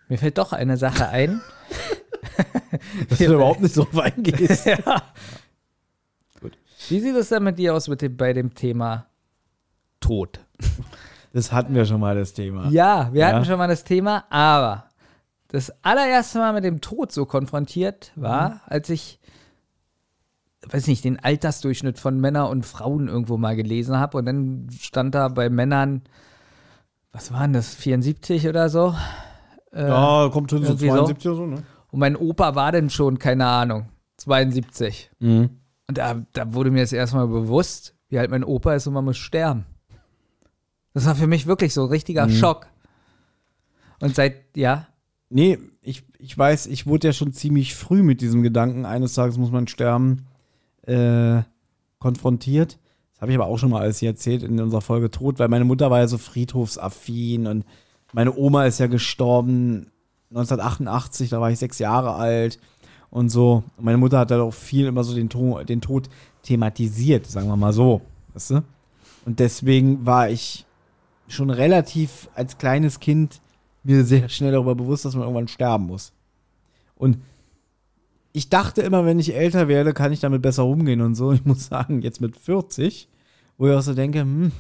Mir fällt doch eine Sache ein. Dass du überhaupt nicht drauf eingehst. ja. Wie sieht es denn mit dir aus mit dem, bei dem Thema Tod? Das hatten wir schon mal, das Thema. Ja, wir Ja. hatten schon mal das Thema, aber das allererste Mal mit dem Tod so konfrontiert war, Mhm. als ich, weiß nicht, den Altersdurchschnitt von Männern und Frauen irgendwo mal gelesen habe und dann stand da bei Männern, was waren das, 74 oder so? Äh, Ja, kommt hin so irgendwie so. 72 oder so, ne? Und mein Opa war dann schon, keine Ahnung, 72. Mhm. Und da, da wurde mir das erstmal bewusst, wie halt mein Opa ist und man muss sterben. Das war für mich wirklich so ein richtiger Schock. Und seit, ja, Nee, ich, ich weiß, ich wurde ja schon ziemlich früh mit diesem Gedanken, eines Tages muss man sterben, äh, konfrontiert. Das habe ich aber auch schon mal alles hier erzählt in unserer Folge Tod, weil meine Mutter war ja so friedhofsaffin und meine Oma ist ja gestorben 1988, da war ich sechs Jahre alt und so. Und meine Mutter hat halt auch viel immer so den, to den Tod thematisiert, sagen wir mal so. Weißt du? Und deswegen war ich schon relativ als kleines Kind mir sehr schnell darüber bewusst, dass man irgendwann sterben muss. Und ich dachte immer, wenn ich älter werde, kann ich damit besser umgehen und so. Ich muss sagen, jetzt mit 40, wo ich auch so denke, hm,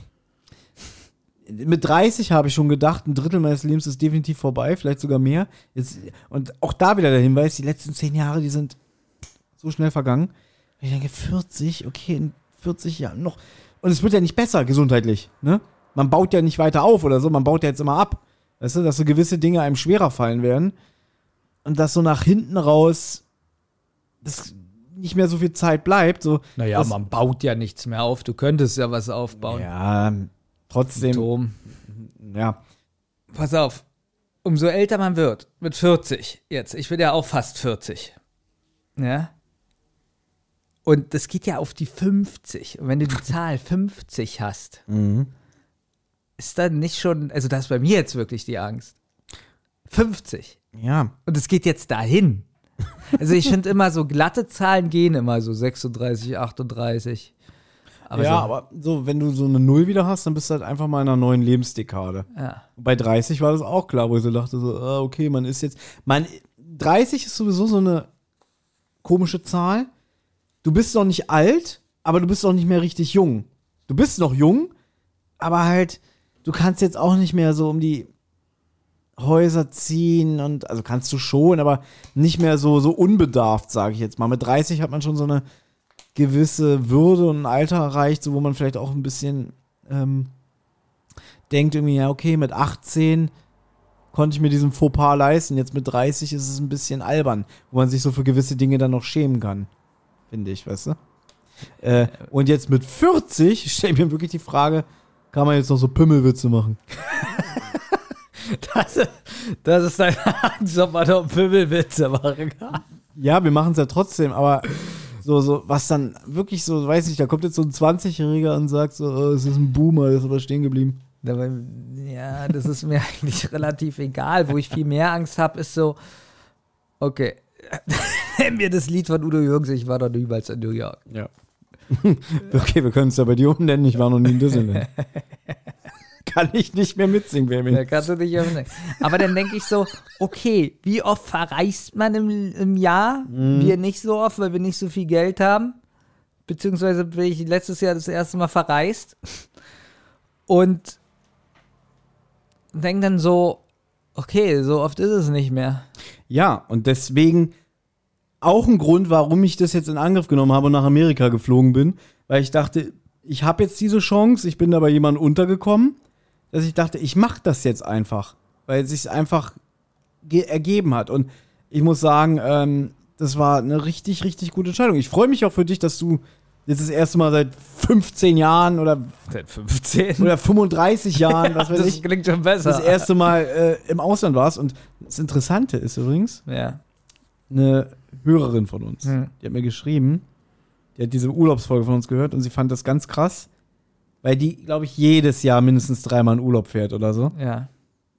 mit 30 habe ich schon gedacht, ein Drittel meines Lebens ist definitiv vorbei, vielleicht sogar mehr. Jetzt, und auch da wieder der Hinweis, die letzten zehn Jahre, die sind so schnell vergangen. Ich denke, 40, okay, in 40 Jahren noch. Und es wird ja nicht besser gesundheitlich, ne? Man baut ja nicht weiter auf oder so, man baut ja jetzt immer ab. Weißt du, dass so gewisse Dinge einem schwerer fallen werden. Und dass so nach hinten raus das nicht mehr so viel Zeit bleibt. So, Naja, das, man baut ja nichts mehr auf. Du könntest ja was aufbauen. Ja, trotzdem. Tom. Ja. Pass auf. Umso älter man wird, mit 40 jetzt, ich bin ja auch fast 40. Ja. Und das geht ja auf die 50. Und wenn du die Zahl 50 hast, Mhm. ist dann nicht schon, also das ist bei mir jetzt wirklich die Angst. 50. Ja. Und es geht jetzt dahin. Also ich finde immer so glatte Zahlen gehen immer so 36, 38. Aber ja, so, aber so, wenn du so eine Null wieder hast, dann bist du halt einfach mal in einer neuen Lebensdekade. ja. Bei 30 war das auch klar, wo ich so dachte, so, ah, okay, man ist jetzt. Man, 30 ist sowieso so eine komische Zahl. Du bist noch nicht alt, aber du bist noch nicht mehr richtig jung. Du bist noch jung, aber halt, du kannst jetzt auch nicht mehr so um die Häuser ziehen und, also kannst du schon, aber nicht mehr so, so unbedarft, sage ich jetzt mal. Mit 30 hat man schon so eine gewisse Würde und ein Alter erreicht, so wo man vielleicht auch ein bisschen ähm, denkt irgendwie, ja, okay, mit 18 konnte ich mir diesen Fauxpas leisten, jetzt mit 30 ist es ein bisschen albern, wo man sich so für gewisse Dinge dann noch schämen kann. Finde ich, weißt du? Äh, und jetzt mit 40 stelle ich mir wirklich die Frage, kann man jetzt noch so Pimmelwitze machen? Das, ist- das ist deine Angst, ob man noch Pimmelwitze machen kann. Ja, wir machen es ja trotzdem, aber so, so, was dann wirklich so, weiß nicht, da kommt jetzt so ein 20-Jähriger und sagt so, oh, es ist ein Boomer, der ist aber stehen geblieben. Dabei, ja, das ist mir eigentlich relativ egal. Wo ich viel mehr Angst habe, ist so, okay, nimm mir das Lied von Udo Jürgens, ich war doch niemals in New York. Ja. okay, wir können es ja bei dir umnennen, ich war noch nie in Disneyland. Kann ich nicht mehr mitsingen, Da Benjamin. kannst du nicht erinnern. Aber dann denke ich so, okay, wie oft verreist man im, im Jahr? Wir nicht so oft, weil wir nicht so viel Geld haben. Beziehungsweise bin ich letztes Jahr das erste Mal verreist. Und denke dann so, okay, so oft ist es nicht mehr. Ja, und deswegen auch ein Grund, warum ich das jetzt in Angriff genommen habe und nach Amerika geflogen bin, weil ich dachte, ich habe jetzt diese Chance, ich bin da bei jemandem untergekommen, dass ich dachte, ich mache das jetzt einfach, weil es sich einfach ge- ergeben hat. Und ich muss sagen, ähm, das war eine richtig, richtig gute Entscheidung. Ich freue mich auch für dich, dass du jetzt das erste Mal seit 15 Jahren oder, Seit 15. oder 35 Jahren, was weiß das ich, klingt schon besser. das erste Mal äh, im Ausland warst. Und das Interessante ist übrigens, Ja. eine Hörerin von uns. Hm. Die hat mir geschrieben, die hat diese Urlaubsfolge von uns gehört und sie fand das ganz krass, weil die, glaube ich, jedes Jahr mindestens dreimal in Urlaub fährt oder so. Ja.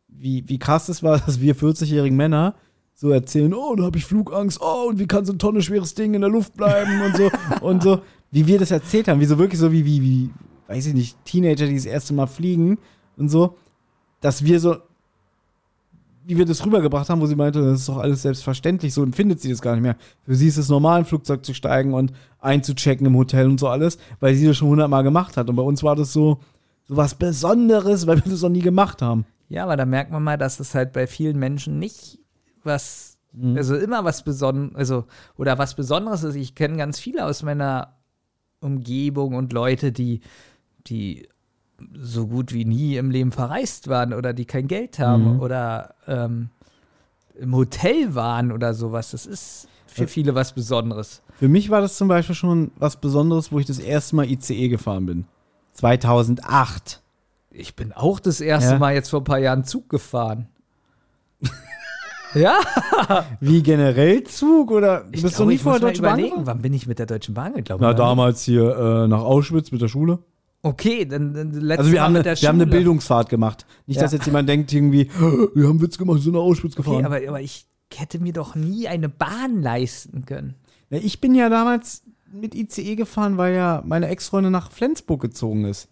Wie, wie krass es war, dass wir 40-jährigen Männer so erzählen, oh, da habe ich Flugangst, oh, und wie kann so ein Tonne schweres Ding in der Luft bleiben und so und so. Wie wir das erzählt haben, wie so wirklich so wie, wie, wie, weiß ich nicht, Teenager, die das erste Mal fliegen und so, dass wir so, wie wir das rübergebracht haben, wo sie meinte, das ist doch alles selbstverständlich, so empfindet sie das gar nicht mehr. Für sie ist es normal, in ein Flugzeug zu steigen und einzuchecken im Hotel und so alles, weil sie das schon hundertmal gemacht hat. Und bei uns war das so, so was Besonderes, weil wir das noch nie gemacht haben. Ja, aber da merkt man mal, dass es halt bei vielen Menschen nicht was, also immer was Besonderes, also, oder was Besonderes ist. Ich kenne ganz viele aus meiner Umgebung und Leute, die, die so gut wie nie im Leben verreist waren oder die kein Geld haben Mhm. oder ähm, im Hotel waren oder sowas. Das ist für viele was Besonderes. Für mich war das zum Beispiel schon was Besonderes, wo ich das erste Mal ICE gefahren bin. 2008. Ich bin auch das erste Ja. Mal jetzt vor ein paar Jahren Zug gefahren. ja, Wie generell Zug oder du ich bist glaube, doch nie ich vor der Deutschen Bahn gefahren? wann bin ich mit der Deutschen Bahn geglaubt? Na, damals hier äh, nach Auschwitz mit der Schule. Okay, dann, dann letztes Also wir Mal haben, mit eine, der wir haben eine Schule. Bildungsfahrt gemacht. Nicht, Ja. dass jetzt jemand denkt irgendwie, wir haben Witz gemacht, wir sind nach Auschwitz gefahren. Okay, aber, aber ich hätte mir doch nie eine Bahn leisten können. Ja, ich bin ja damals mit ICE gefahren, weil ja meine Ex-Freundin nach Flensburg gezogen ist.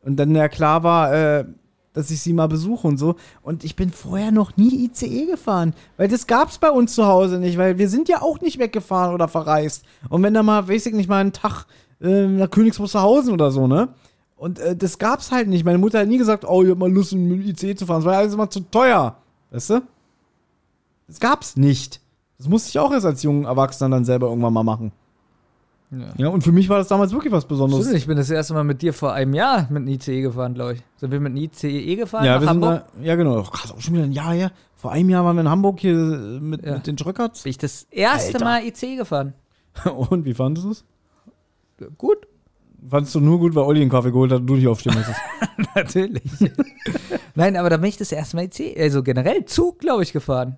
Und dann ja klar war, äh, dass ich sie mal besuche und so. Und ich bin vorher noch nie ICE gefahren, weil das gab's bei uns zu Hause nicht, weil wir sind ja auch nicht weggefahren oder verreist. Und wenn da mal, weiß ich nicht, mal einen Tag äh, nach Königs Wusterhausen oder so, ne? Und äh, das gab's halt nicht. Meine Mutter hat nie gesagt, oh, ich hab mal Lust, mit dem ICE zu fahren. Das war alles immer zu teuer. Weißt du? Das gab's nicht. Das musste ich auch erst als junger Erwachsener dann selber irgendwann mal machen. Ja. Ja, und für mich war das damals wirklich was Besonderes. Stimmt, ich bin das erste Mal mit dir vor einem Jahr mit einem ICE gefahren, glaube ich. Sind wir mit einem ICE gefahren Ja, nach Hamburg? da, ja, genau. Oh, krass, auch schon wieder ein Jahr her. Vor einem Jahr waren wir in Hamburg hier mit, Ja. mit den Schröckerts. Bin ich das erste Alter. Mal ICE gefahren. Und wie fandest du es? Gut, Fandest du nur gut, weil Olli einen Kaffee geholt hat und du nicht aufstehen musstest? natürlich. Nein, aber da bin ich das erste Mal ICE, also generell Zug, glaube ich, gefahren.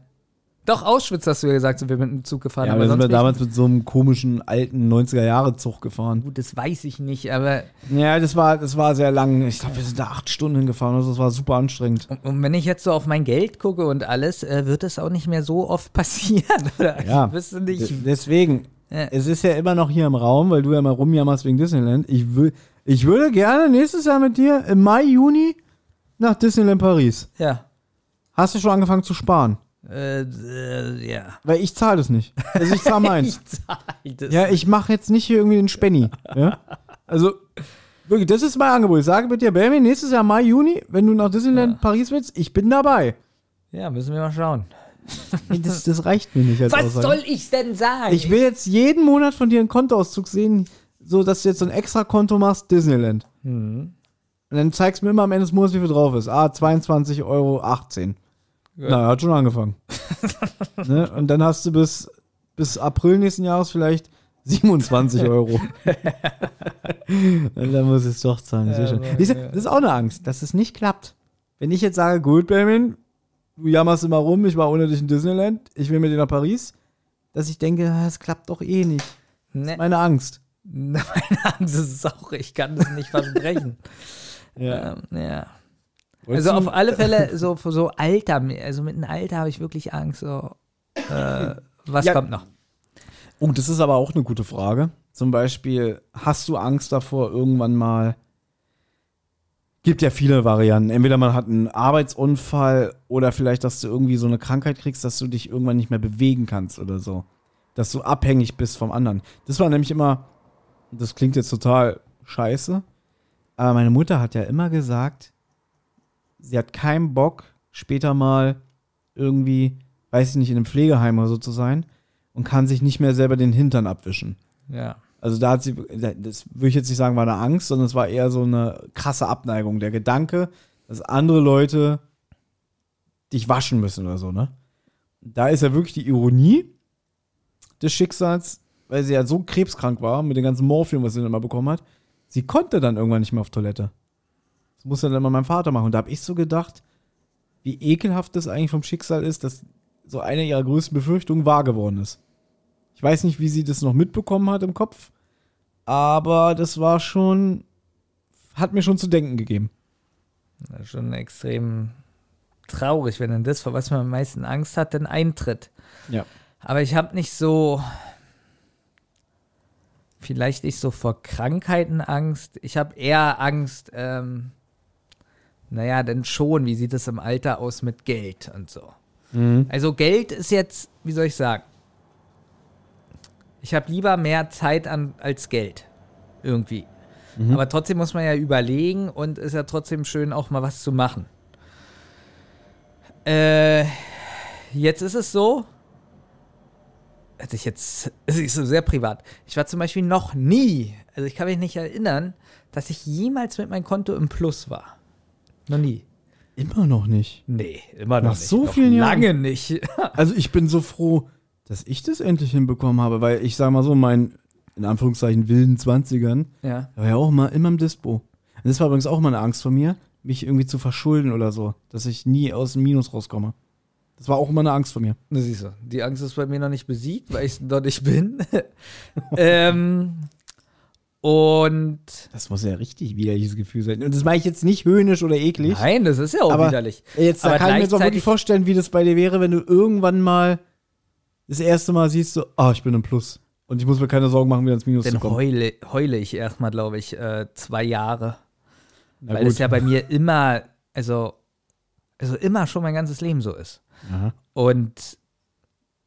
Doch, Auschwitz hast du ja gesagt, sind wir mit dem Zug gefahren. ja, aber aber sind wir damals mit so einem komischen alten 90er-Jahre-Zug gefahren. Gut, das weiß ich nicht, aber Ja, das war, das war sehr lang. Ich glaube, wir sind da acht Stunden hingefahren. Also das war super anstrengend. und, und wenn ich jetzt so auf mein Geld gucke und alles, äh, wird es auch nicht mehr so oft passieren. Oder? Ja. Ich wüsste nicht. Deswegen, Ja. es ist ja immer noch hier im Raum, weil du ja mal rumjammerst wegen Disneyland. Ich, will, ich würde gerne nächstes Jahr mit dir im Mai, Juni nach Disneyland Paris. Ja. Hast du schon angefangen zu sparen? Äh, äh, ja. Weil ich zahle das nicht. Also ich zahle meins. Ich zahle das. ja, ich mache jetzt nicht hier irgendwie den Spenny. Ja? Also, wirklich, das ist mein Angebot. Ich sage mit dir, Baby, nächstes Jahr Mai, Juni, wenn du nach Disneyland Paris willst, ich bin dabei. ja, müssen wir mal schauen. Nee, Das, das reicht mir nicht als Was Aussage. soll ich denn sagen? Ich will jetzt jeden Monat von dir einen Kontoauszug sehen, so dass du jetzt so ein extra Konto machst, Disneyland. Mhm. Und dann zeigst du mir immer am Ende des Monats, wie viel drauf ist. Ah, 22,18 Euro. Na, hat schon angefangen. ne? Und dann hast du bis, bis April nächsten Jahres vielleicht 27 Euro. Und dann muss es doch zahlen. Sehr schön. Ja, du, ja. Das ist auch eine Angst, dass es nicht klappt. Wenn ich jetzt sage, gut, Benjamin, du jammerst immer rum, ich war ohne dich in Disneyland, ich will mit dir nach Paris, dass ich denke, ah, es klappt doch eh nicht. Ne, Meine Angst. meine Angst ist es auch, ich kann das nicht versprechen. Ja. ähm, ja. Also auf alle Fälle, so so Alter, also mit einem Alter habe ich wirklich Angst. So, äh, was Ja. kommt noch? Oh, das ist aber auch eine gute Frage. Zum Beispiel, hast du Angst davor, irgendwann mal. Gibt ja viele Varianten. Entweder man hat einen Arbeitsunfall oder vielleicht, dass du irgendwie so eine Krankheit kriegst, dass du dich irgendwann nicht mehr bewegen kannst oder so. Dass du abhängig bist vom anderen. Das war nämlich immer, das klingt jetzt total scheiße, aber meine Mutter hat ja immer gesagt, sie hat keinen Bock, später mal irgendwie, weiß ich nicht, in einem Pflegeheim oder so zu sein und kann sich nicht mehr selber den Hintern abwischen. Ja. Also da hat sie, das würde ich jetzt nicht sagen, war eine Angst, sondern es war eher so eine krasse Abneigung. Der Gedanke, dass andere Leute dich waschen müssen oder so, ne? Da ist ja wirklich die Ironie des Schicksals, weil sie ja so krebskrank war mit dem ganzen Morphium, was sie dann immer bekommen hat. Sie konnte dann irgendwann nicht mehr auf Toilette. Das musste dann immer mein Vater machen. Und da habe ich so gedacht, wie ekelhaft das eigentlich vom Schicksal ist, dass so eine ihrer größten Befürchtungen wahr geworden ist. Ich weiß nicht, wie sie das noch mitbekommen hat im Kopf, aber das war schon, hat mir schon zu denken gegeben. Das ist schon extrem traurig, wenn dann das, vor was man am meisten Angst hat, dann eintritt. Ja. Aber ich habe nicht so, vielleicht nicht so vor Krankheiten Angst. Ich habe eher Angst, ähm, naja, denn schon, wie sieht es im Alter aus mit Geld und so. Also Geld ist jetzt, wie soll ich sagen, ich habe lieber mehr Zeit an, als Geld. Irgendwie. Aber trotzdem muss man ja überlegen und ist ja trotzdem schön, auch mal was zu machen. Äh, jetzt ist es so, also ich jetzt, es ist so sehr privat. Ich war zum Beispiel noch nie, also ich kann mich nicht erinnern, dass ich jemals mit meinem Konto im Plus war. Noch nie. Immer noch nicht. Nee, immer noch Nach nicht. so noch vielen Jahren? Lange nicht. Also ich bin so froh, dass ich das endlich hinbekommen habe, weil ich sag mal so, mein, in Anführungszeichen, wilden Zwanzigern, ja. da war ja auch mal immer im Dispo. Und das war übrigens auch mal eine Angst von mir, mich irgendwie zu verschulden oder so, dass ich nie aus dem Minus rauskomme. Das war auch immer eine Angst von mir. Na, siehst du, die Angst ist bei mir noch nicht besiegt, weil ich es noch nicht bin. ähm, und Das muss ja richtig widerliches Gefühl sein. Und das meine ich jetzt nicht höhnisch oder eklig. nein, das ist ja auch aber widerlich. Jetzt da Aber kann ich mir jetzt auch wirklich vorstellen, wie das bei dir wäre, wenn du irgendwann mal das erste Mal siehst, so, oh, ich bin im Plus. Und ich muss mir keine Sorgen machen, wieder ins Minus zu Dann kommen. heule, heule ich erstmal, glaube ich, äh, zwei Jahre. Na weil gut. es ja bei mir immer, also, also immer schon mein ganzes Leben so ist. Aha. Und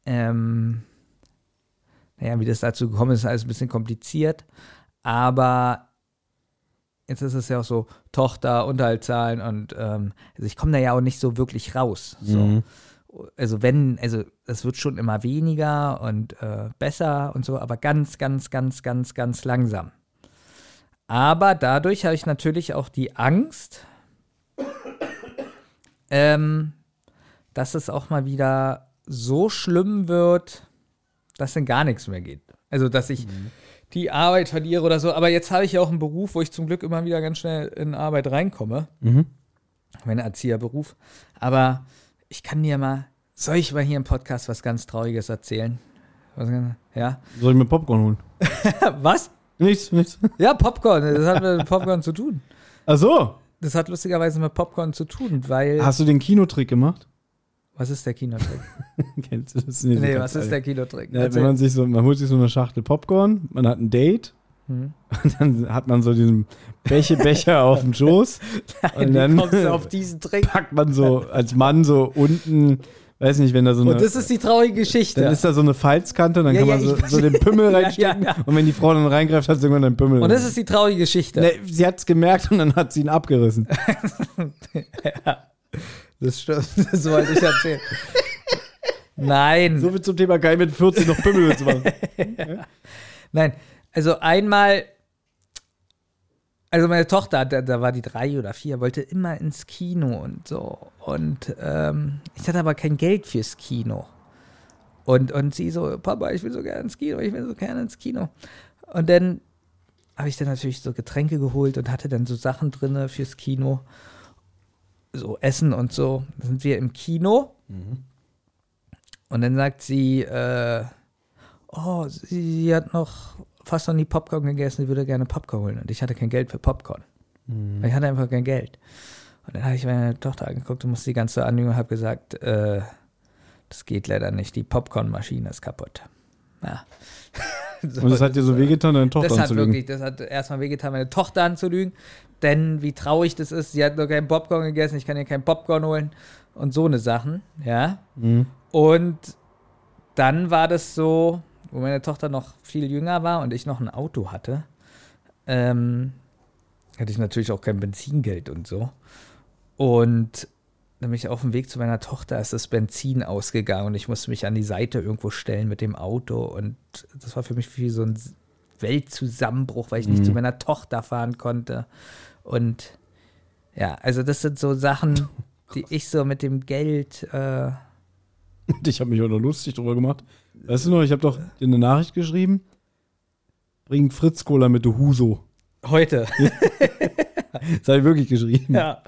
ähm, naja, wie das dazu gekommen ist, ist alles ein bisschen kompliziert. Aber jetzt ist es ja auch so, Tochter, Unterhalt zahlen und ähm, also ich komme da ja auch nicht so wirklich raus. So. Mhm. Also wenn, also es wird schon immer weniger und äh, besser und so, aber ganz, ganz, ganz, ganz, ganz langsam. Aber dadurch habe ich natürlich auch die Angst, ähm, dass es auch mal wieder so schlimm wird, dass dann gar nichts mehr geht. Also, dass ich die Arbeit verliere oder so. Aber jetzt habe ich ja auch einen Beruf, wo ich zum Glück immer wieder ganz schnell in Arbeit reinkomme. Mhm. Mein Erzieherberuf. Aber ich kann dir mal, soll ich mal hier im Podcast was ganz Trauriges erzählen? Was, ja? Soll ich mir Popcorn holen? Was? Nichts, nichts. Ja, Popcorn. Das hat mit Popcorn zu tun. Ach so. Das hat lustigerweise mit Popcorn zu tun, weil. Hast du den Kinotrick gemacht? Was ist der Kinotrick? Kennst du das? Nee, so nee, was ist der. Kinotrick? Ja, wenn man sich so, man holt sich so eine Schachtel Popcorn, man hat ein Date Hm. und dann hat man so diesen Becher, Becher auf dem Schoß und Wie dann kommst du auf diesen Trick? packt man so als Mann so unten, weiß nicht, wenn da so eine, Und das ist die traurige Geschichte. dann ist da so eine Falzkante und dann Ja, kann ja, man so, so den Pimmel Ja, reinstecken ja, ja. und wenn die Frau dann reingreift, hat sie irgendwann einen Pimmel. Und das ist die traurige Geschichte. nee, sie hat es gemerkt und dann hat sie ihn abgerissen. Das stimmt, das wollte ich erzählen. Nein, So viel zum Thema geil mit 40 noch Pimmel zu machen. nein. Also einmal, also meine Tochter, da, da war die drei oder vier, wollte immer ins Kino und so. Und ähm, ich hatte aber kein Geld fürs Kino. Und, und sie so, Papa, ich will so gerne ins Kino, ich will so gerne ins Kino. Und dann habe ich dann natürlich so Getränke geholt und hatte dann so Sachen drinne fürs Kino. So Essen und so. Dann sind wir im Kino. Und dann sagt sie, äh, oh, sie, sie hat noch fast noch nie Popcorn gegessen, sie würde gerne Popcorn holen. Und ich hatte kein Geld für Popcorn. Weil Ich hatte einfach kein Geld. Und dann habe ich meine Tochter angeguckt und musste die ganze Anhörung und habe gesagt, äh, das geht leider nicht, die Popcornmaschine ist kaputt. Ja. Und das hat dir so wehgetan, deine Tochter Das hat anzulügen. wirklich, das hat erstmal wehgetan, meine Tochter anzulügen. Denn wie traurig das ist, sie hat noch keinen Popcorn gegessen, ich kann ihr keinen Popcorn holen und so eine Sachen, ja. Mhm. Und dann war das so, wo meine Tochter noch viel jünger war und ich noch ein Auto hatte, ähm, hatte ich natürlich auch kein Benzingeld und so. Und nämlich auf dem Weg zu meiner Tochter ist das Benzin ausgegangen und ich musste mich an die Seite irgendwo stellen mit dem Auto. Und das war für mich wie so ein Weltzusammenbruch, weil ich nicht zu meiner Tochter fahren konnte. Und ja, also das sind so Sachen, die ich so mit dem Geld äh, ich habe mich auch noch lustig drüber gemacht. Weißt du noch, ich habe doch dir eine Nachricht geschrieben. Bring Fritz Cola mit der Huso. heute. Das habe ich wirklich geschrieben. Ja.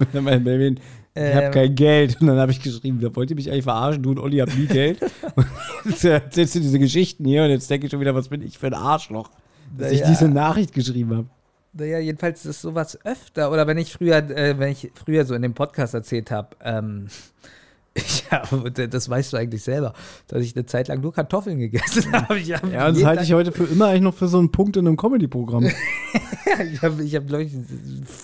Ich habe Ähm. kein Geld. Und dann habe ich geschrieben, da wollt ihr mich eigentlich verarschen, du und Olli habt nie Geld. und jetzt erzählst du diese Geschichten hier und jetzt denke ich schon wieder, was bin ich für ein Arschloch, dass ich Naja. diese Nachricht geschrieben habe. Naja, jedenfalls ist sowas öfter. Oder wenn ich früher, äh, wenn ich früher so in dem Podcast erzählt habe, ähm, ich habe, das weißt du eigentlich selber, dass ich eine Zeit lang nur Kartoffeln gegessen habe. Ich habe Ja, das halte ich heute für immer eigentlich noch für so einen Punkt in einem Comedy-Programm. Ich habe, ich habe, glaube ich,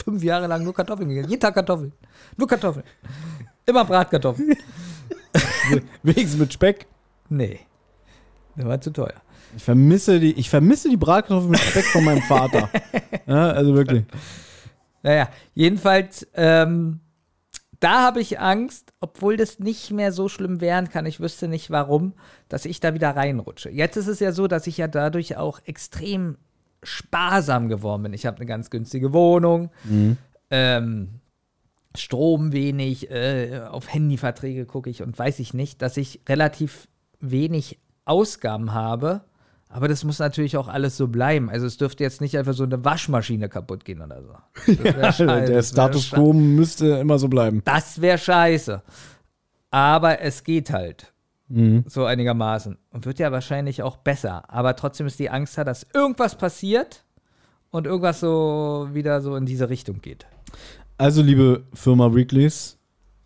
fünf Jahre lang nur Kartoffeln gegessen. Jeden Tag Kartoffeln. Nur Kartoffeln. Immer Bratkartoffeln. Wenigstens mit Speck. Nee. Das war zu teuer. Ich vermisse die, ich vermisse die Bratkartoffeln mit Speck von meinem Vater. Ja, also wirklich. Naja, jedenfalls, ähm, da habe ich Angst, obwohl das nicht mehr so schlimm werden kann, ich wüsste nicht warum, dass ich da wieder reinrutsche. Jetzt ist es ja so, dass ich ja dadurch auch extrem sparsam geworden bin. Ich habe eine ganz günstige Wohnung, ähm, Strom wenig, äh, auf Handyverträge gucke ich und weiß ich nicht, dass ich relativ wenig Ausgaben habe. Aber das muss natürlich auch alles so bleiben. Also es dürfte jetzt nicht einfach so eine Waschmaschine kaputt gehen oder so. Scheiße, der Status quo müsste immer so bleiben. Das wäre scheiße. Aber es geht halt. Mhm. So einigermaßen. Und wird ja wahrscheinlich auch besser. Aber trotzdem ist die Angst da, dass irgendwas passiert und irgendwas so wieder so in diese Richtung geht. Also, liebe Firma Weeklies,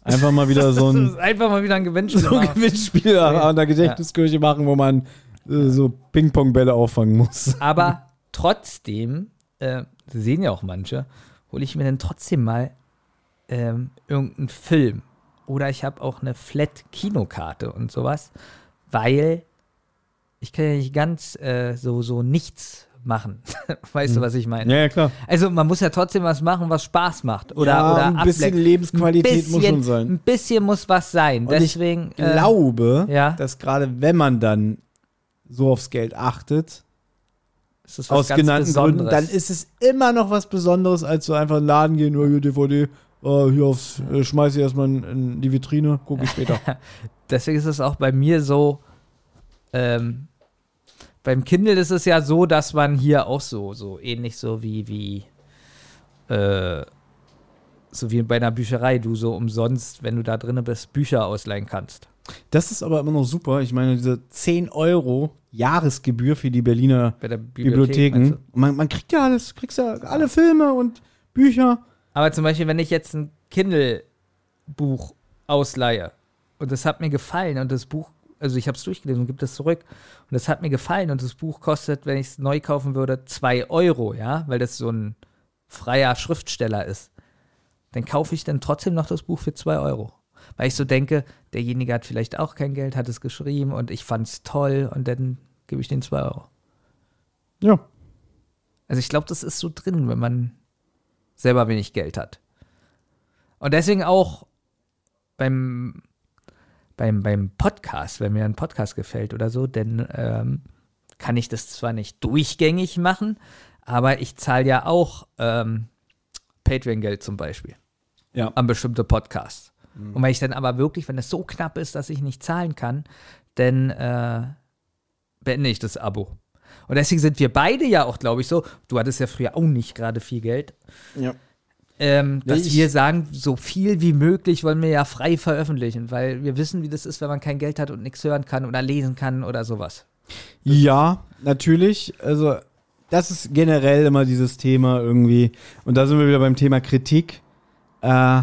einfach mal wieder so ein, einfach mal wieder ein Gewinnspiel. so ein. Gewinnspiel an der Gedächtniskirche machen, wo man so Ping-Pong-Bälle auffangen muss. Aber trotzdem, äh, sehen ja auch manche, hole ich mir dann trotzdem mal ähm, irgendeinen Film. Oder ich habe auch eine Flat-Kinokarte und sowas, weil ich kann ja nicht ganz äh, so, so nichts machen. weißt du, was ich meine? Ja, ja, klar. Also man muss ja trotzdem was machen, was Spaß macht. Oder, Ja, oder ein bisschen ablenkt. Lebensqualität Ein muss bisschen- schon sein. Ein bisschen muss was sein. Und ich Deswegen. äh, glaube, ja. dass gerade wenn man dann so aufs Geld achtet, aus genannten Gründen, dann ist es immer noch was Besonderes, als so einfach in den Laden gehen, oh, hier DVD, äh, hier aufs, äh, schmeiß ich erstmal in, in die Vitrine, gucke ich später. Deswegen ist es auch bei mir so. Ähm, beim Kindle ist es ja so, dass man hier auch so, so ähnlich so wie, wie, äh, so wie bei einer Bücherei, du so umsonst, wenn du da drin bist, Bücher ausleihen kannst. Das ist aber immer noch super. Ich meine, diese 10 Euro Jahresgebühr für die Berliner Bibliothek. Bibliotheken. Man, man kriegt ja alles, kriegst ja alle Filme und Bücher. Aber zum Beispiel, wenn ich jetzt ein Kindle-Buch ausleihe und das hat mir gefallen und das Buch, also ich habe es durchgelesen und gibt es zurück und das hat mir gefallen und das Buch kostet, wenn ich es neu kaufen würde, 2 Euro, ja, weil das so ein freier Schriftsteller ist, dann kaufe ich dann trotzdem noch das Buch für 2 Euro. Weil ich so denke, derjenige hat vielleicht auch kein Geld, hat es geschrieben und ich fand es toll und dann gebe ich den 2 Euro. Ja. Also ich glaube, das ist so drin, wenn man selber wenig Geld hat. Und deswegen auch beim, beim, beim Podcast, wenn mir ein Podcast gefällt oder so, dann ähm, kann ich das zwar nicht durchgängig machen, aber ich zahle ja auch ähm, Patreon-Geld zum Beispiel Ja. an bestimmte Podcasts. Und wenn ich dann aber wirklich, wenn es so knapp ist, dass ich nicht zahlen kann, dann äh, beende ich das Abo. Und deswegen sind wir beide ja auch, glaube ich, so, du hattest ja früher auch nicht gerade viel Geld, ja. ähm, Nee, dass ich- wir sagen, so viel wie möglich wollen wir ja frei veröffentlichen, weil wir wissen, wie das ist, wenn man kein Geld hat und nichts hören kann oder lesen kann oder sowas. Ja, natürlich. Also, das ist generell immer dieses Thema irgendwie. Und da sind wir wieder beim Thema Kritik. Äh,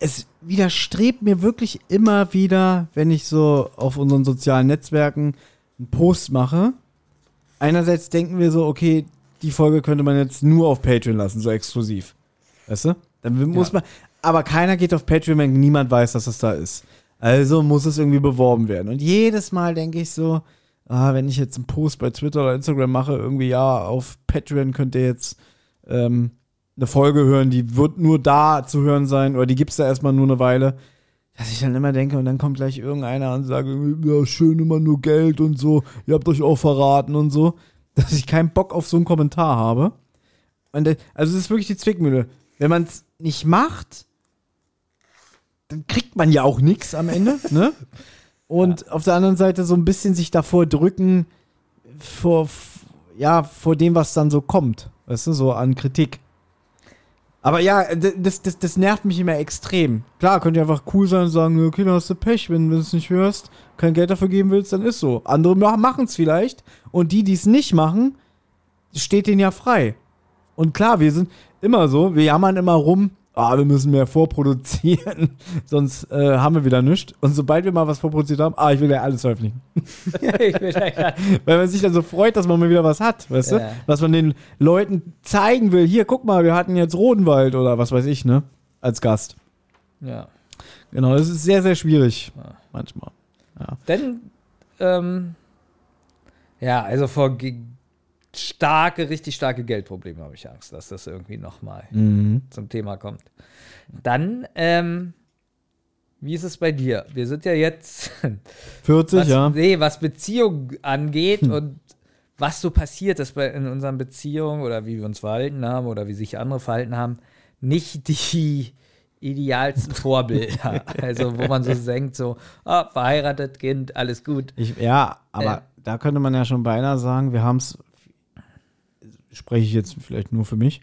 es widerstrebt mir wirklich immer wieder, wenn ich so auf unseren sozialen Netzwerken einen Post mache. Einerseits denken wir so, okay, die Folge könnte man jetzt nur auf Patreon lassen, so exklusiv. Weißt du? Dann muss Ja. man. Aber keiner geht auf Patreon, wenn niemand weiß, dass es da ist. Also muss es irgendwie beworben werden. Und jedes Mal denke ich so, ah, wenn ich jetzt einen Post bei Twitter oder Instagram mache, irgendwie, ja, auf Patreon könnt ihr jetzt ähm, eine Folge hören, die wird nur da zu hören sein, oder die gibt es da erstmal nur eine Weile. Dass ich dann immer denke, und dann kommt gleich irgendeiner und sagt, ja, schön immer nur Geld und so, ihr habt euch auch verraten und so, dass ich keinen Bock auf so einen Kommentar habe. Und, äh, also es ist wirklich die Zwickmühle. Wenn man es nicht macht, dann kriegt man ja auch nichts am Ende, ne? Und auf der anderen Seite so ein bisschen sich davor drücken, vor, ja, vor dem, was dann so kommt, weißt du, so an Kritik. Aber ja, das, das, das nervt mich immer extrem. Klar, könnt ihr einfach cool sein und sagen, okay, dann hast du Pech, wenn du es nicht hörst, kein Geld dafür geben willst, dann ist so. Andere machen es vielleicht und die, die es nicht machen, steht denen ja frei. Und klar, wir sind immer so, wir jammern immer rum, ah, wir müssen mehr vorproduzieren, sonst äh, haben wir wieder nichts. Und sobald wir mal was vorproduziert haben, ah, ich will ja alles veröffentlichen. Weil man sich dann so freut, dass man mal wieder was hat, weißt Ja. du? Was man den Leuten zeigen will. Hier, guck mal, wir hatten jetzt Rodenwald oder was weiß ich, ne? Als Gast. ja. Genau, das ist sehr, sehr schwierig. Ja. Manchmal. Denn, ähm, ja, also vor starke, richtig starke Geldprobleme habe ich Angst, dass das irgendwie nochmal Mhm. zum Thema kommt. Dann, ähm, wie ist es bei dir? Wir sind ja jetzt, 40, was, ja. Hm. nee, was Beziehung angeht und was so passiert ist bei, in unseren Beziehungen oder wie wir uns verhalten haben oder wie sich andere verhalten haben, nicht die idealsten Vorbilder. also, wo man so denkt, so, ah, verheiratet, Kind, alles gut. Ich, ja, aber Äh. da könnte man ja schon beinahe sagen, wir haben es, spreche ich jetzt vielleicht nur für mich,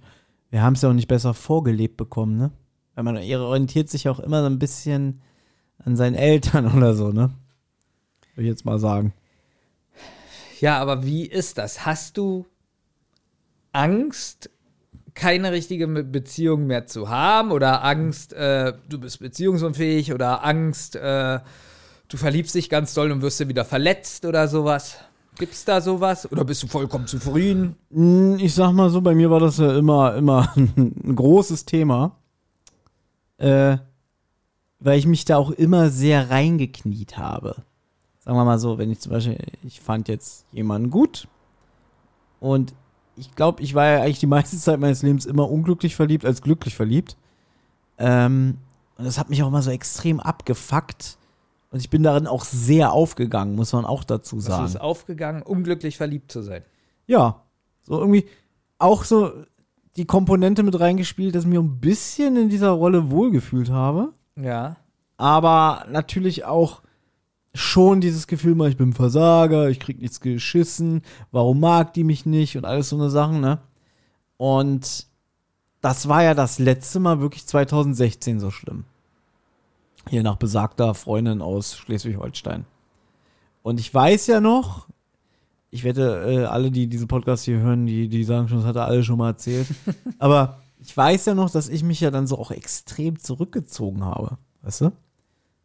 wir haben es ja auch nicht besser vorgelebt bekommen, ne? Weil man orientiert sich auch immer so ein bisschen an seinen Eltern oder so, ne? Würde ich jetzt mal sagen. Ja, aber wie ist das? Hast du Angst, keine richtige Beziehung mehr zu haben oder Angst, äh, du bist beziehungsunfähig oder Angst, äh, du verliebst dich ganz doll und wirst dann wieder verletzt oder sowas? Gibt's da sowas? Oder bist du vollkommen zufrieden? Ich sag mal so, bei mir war das ja immer, immer ein großes Thema. Äh, weil ich mich da auch immer sehr reingekniet habe. Sagen wir mal so, wenn ich zum Beispiel, ich fand jetzt jemanden gut und ich glaube, ich war ja eigentlich die meiste Zeit meines Lebens immer unglücklich verliebt als glücklich verliebt. Ähm, und das hat mich auch immer so extrem abgefuckt. Und ich bin darin auch sehr aufgegangen, muss man auch dazu sagen. ist aufgegangen, unglücklich verliebt zu sein. Ja, so irgendwie auch so die Komponente mit reingespielt, dass ich mich ein bisschen in dieser Rolle wohlgefühlt habe. Ja. Aber natürlich auch schon dieses Gefühl, mal, ich bin ein Versager, ich krieg nichts geschissen, warum mag die mich nicht und alles so eine Sachen, ne? Und das war ja das letzte Mal wirklich 2016 so schlimm. Hier nach besagter Freundin aus Schleswig-Holstein. Und ich weiß ja noch, ich wette, äh, alle, die diese Podcast hier hören, die, die sagen schon, das hat er alle schon mal erzählt. Aber ich weiß ja noch, dass ich mich ja dann so auch extrem zurückgezogen habe. Weißt du?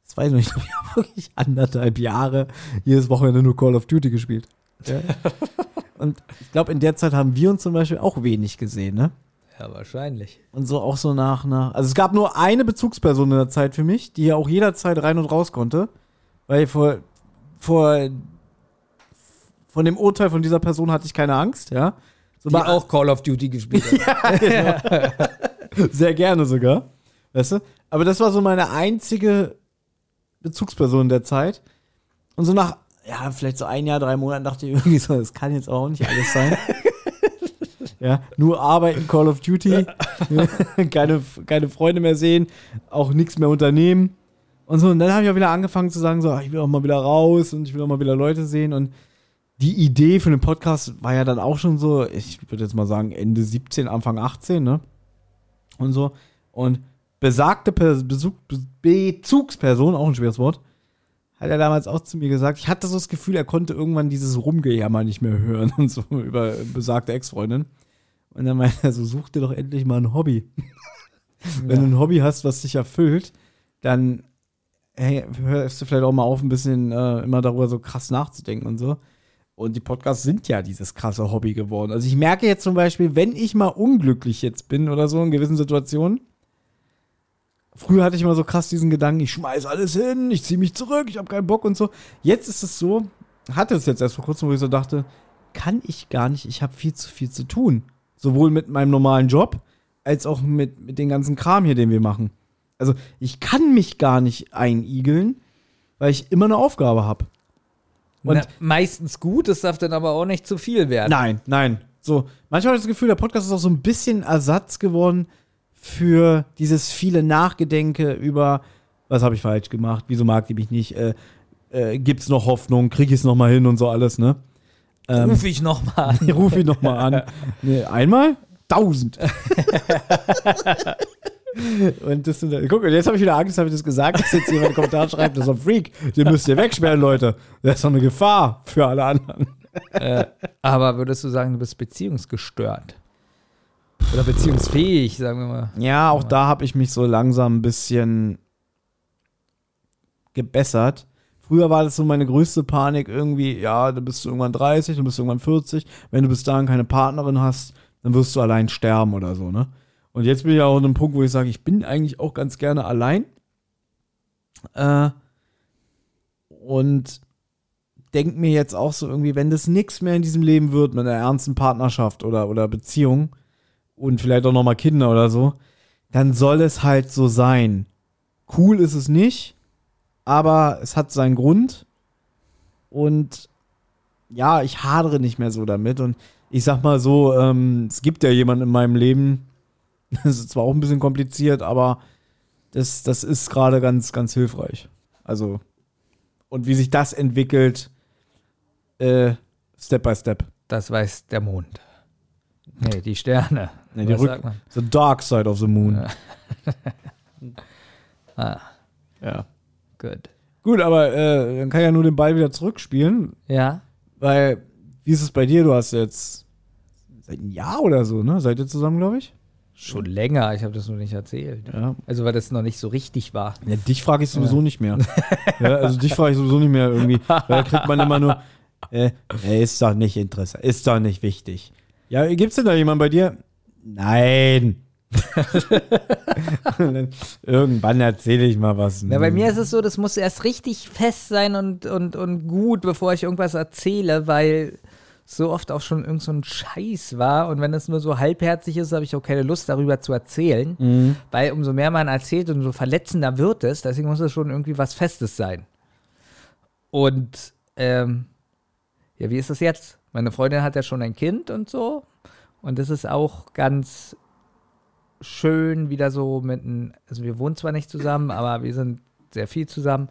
Das weiß ich nicht. Ich habe wirklich anderthalb Jahre jedes Wochenende nur Call of Duty gespielt. Und ich glaube, in der Zeit haben wir uns zum Beispiel auch wenig gesehen, ne? Ja, wahrscheinlich. Und so auch so nach, nach. Also es gab nur eine Bezugsperson in der Zeit für mich, die ja auch jederzeit rein und raus konnte. Weil vor, vor von dem Urteil von dieser Person hatte ich keine Angst, ja. So Die auch Call of Duty gespielt hat. Sehr gerne sogar. Weißt du? Aber das war so meine einzige Bezugsperson der Zeit. Und so nach, ja, vielleicht so ein Jahr, drei Monaten dachte ich irgendwie so, das kann jetzt auch nicht alles sein. ja, nur arbeiten, Call of Duty, keine, keine Freunde mehr sehen, auch nichts mehr unternehmen. Und so, und dann habe ich auch wieder angefangen zu sagen, so, ach, ich will auch mal wieder raus und ich will auch mal wieder Leute sehen. Und die Idee für den Podcast war ja dann auch schon so, ich würde jetzt mal sagen, Ende 17, Anfang 18, ne? Und so. Und besagte Pers Bezugsperson, auch ein schweres Wort, hat er damals auch zu mir gesagt, ich hatte so das Gefühl, er konnte irgendwann dieses Rumgejammer nicht mehr hören und so über besagte Ex-Freundin. Und dann meinte er so, such dir doch endlich mal ein Hobby. Wenn du ein Hobby hast, was dich erfüllt, dann hey, hörst du vielleicht auch mal auf, ein bisschen äh, immer darüber so krass nachzudenken und so. Und die Podcasts sind ja dieses krasse Hobby geworden. Also ich merke jetzt zum Beispiel, wenn ich mal unglücklich jetzt bin oder so in gewissen Situationen, früher hatte ich immer so krass diesen Gedanken, ich schmeiß alles hin, ich ziehe mich zurück, ich habe keinen Bock und so. Jetzt ist es so, hatte es jetzt erst vor kurzem, wo ich so dachte, kann ich gar nicht, ich habe viel zu viel zu tun. Sowohl mit meinem normalen Job, als auch mit, mit dem ganzen Kram hier, den wir machen. Also ich kann mich gar nicht einigeln, weil ich immer eine Aufgabe habe. Und Na, meistens gut, es darf dann aber auch nicht zu viel werden. Nein, nein. So, manchmal habe ich das Gefühl, der Podcast ist auch so ein bisschen Ersatz geworden für dieses viele Nachgedenke über, was habe ich falsch gemacht, wieso mag die mich nicht, äh, äh, gibt's noch Hoffnung, krieg ich es noch mal hin und so alles, ne? Ähm, Ruf ich noch mal an. Ruf ihn noch mal an. Nee, einmal? Tausend. Und das sind, guck, jetzt habe ich wieder Angst, habe ich das gesagt, dass jetzt jemand einen Kommentar schreibt, das ist ein Freak, den müsst ihr wegsperren, Leute. Das ist doch eine Gefahr für alle anderen. Aber würdest du sagen, du bist beziehungsgestört? Oder beziehungsfähig, sagen wir mal. Ja, auch da habe ich mich so langsam ein bisschen gebessert. Früher war das so meine größte Panik irgendwie, ja, du bist irgendwann 30, du bist irgendwann 40. Wenn du bis dahin keine Partnerin hast, dann wirst du allein sterben oder so, ne? Und jetzt bin ich auch an einem Punkt, wo ich sage, ich bin eigentlich auch ganz gerne allein. Äh, und denk mir jetzt auch so irgendwie, wenn das nichts mehr in diesem Leben wird mit einer ernsten Partnerschaft oder, oder Beziehung und vielleicht auch nochmal Kinder oder so, dann soll es halt so sein. Cool ist es nicht, aber es hat seinen Grund. Und ja, ich hadere nicht mehr so damit. Und ich sag mal so, ähm, es gibt ja jemanden in meinem Leben, das ist zwar auch ein bisschen kompliziert, aber das, das ist gerade ganz, ganz hilfreich. Also, und wie sich das entwickelt, äh, Step by Step. Das weiß der Mond. Nee, die Sterne. Nee, die Rück? The Dark Side of the Moon. Ah, Ja. Gut. Gut, aber äh, dann kann ich ja nur den Ball wieder zurückspielen, Ja, weil, wie ist es bei dir? Du hast jetzt seit einem Jahr oder so, ne? Seid ihr zusammen, glaube ich? Schon länger, ich habe das noch nicht erzählt. Ja. Also, weil das noch nicht so richtig war. Ja, dich frage ich sowieso nicht mehr. ja, also dich frage ich sowieso nicht mehr irgendwie. Weil da kriegt man immer nur, äh, äh, ist doch nicht interessant, ist doch nicht wichtig. Ja, gibt's denn da jemanden bei dir? Nein. Irgendwann erzähle ich mal was. Ja, bei mir ist es so, das muss erst richtig fest sein und, und, und gut, bevor ich irgendwas erzähle, weil so oft auch schon irgend so ein Scheiß war. Und wenn es nur so halbherzig ist, habe ich auch keine Lust, darüber zu erzählen. Mhm. Weil umso mehr man erzählt, umso verletzender wird es. Deswegen muss es schon irgendwie was Festes sein. Und ähm, ja, wie ist das jetzt? Meine Freundin hat ja schon ein Kind und so. Und das ist auch ganz schön, wieder so mit einem, also wir wohnen zwar nicht zusammen, aber wir sind sehr viel zusammen.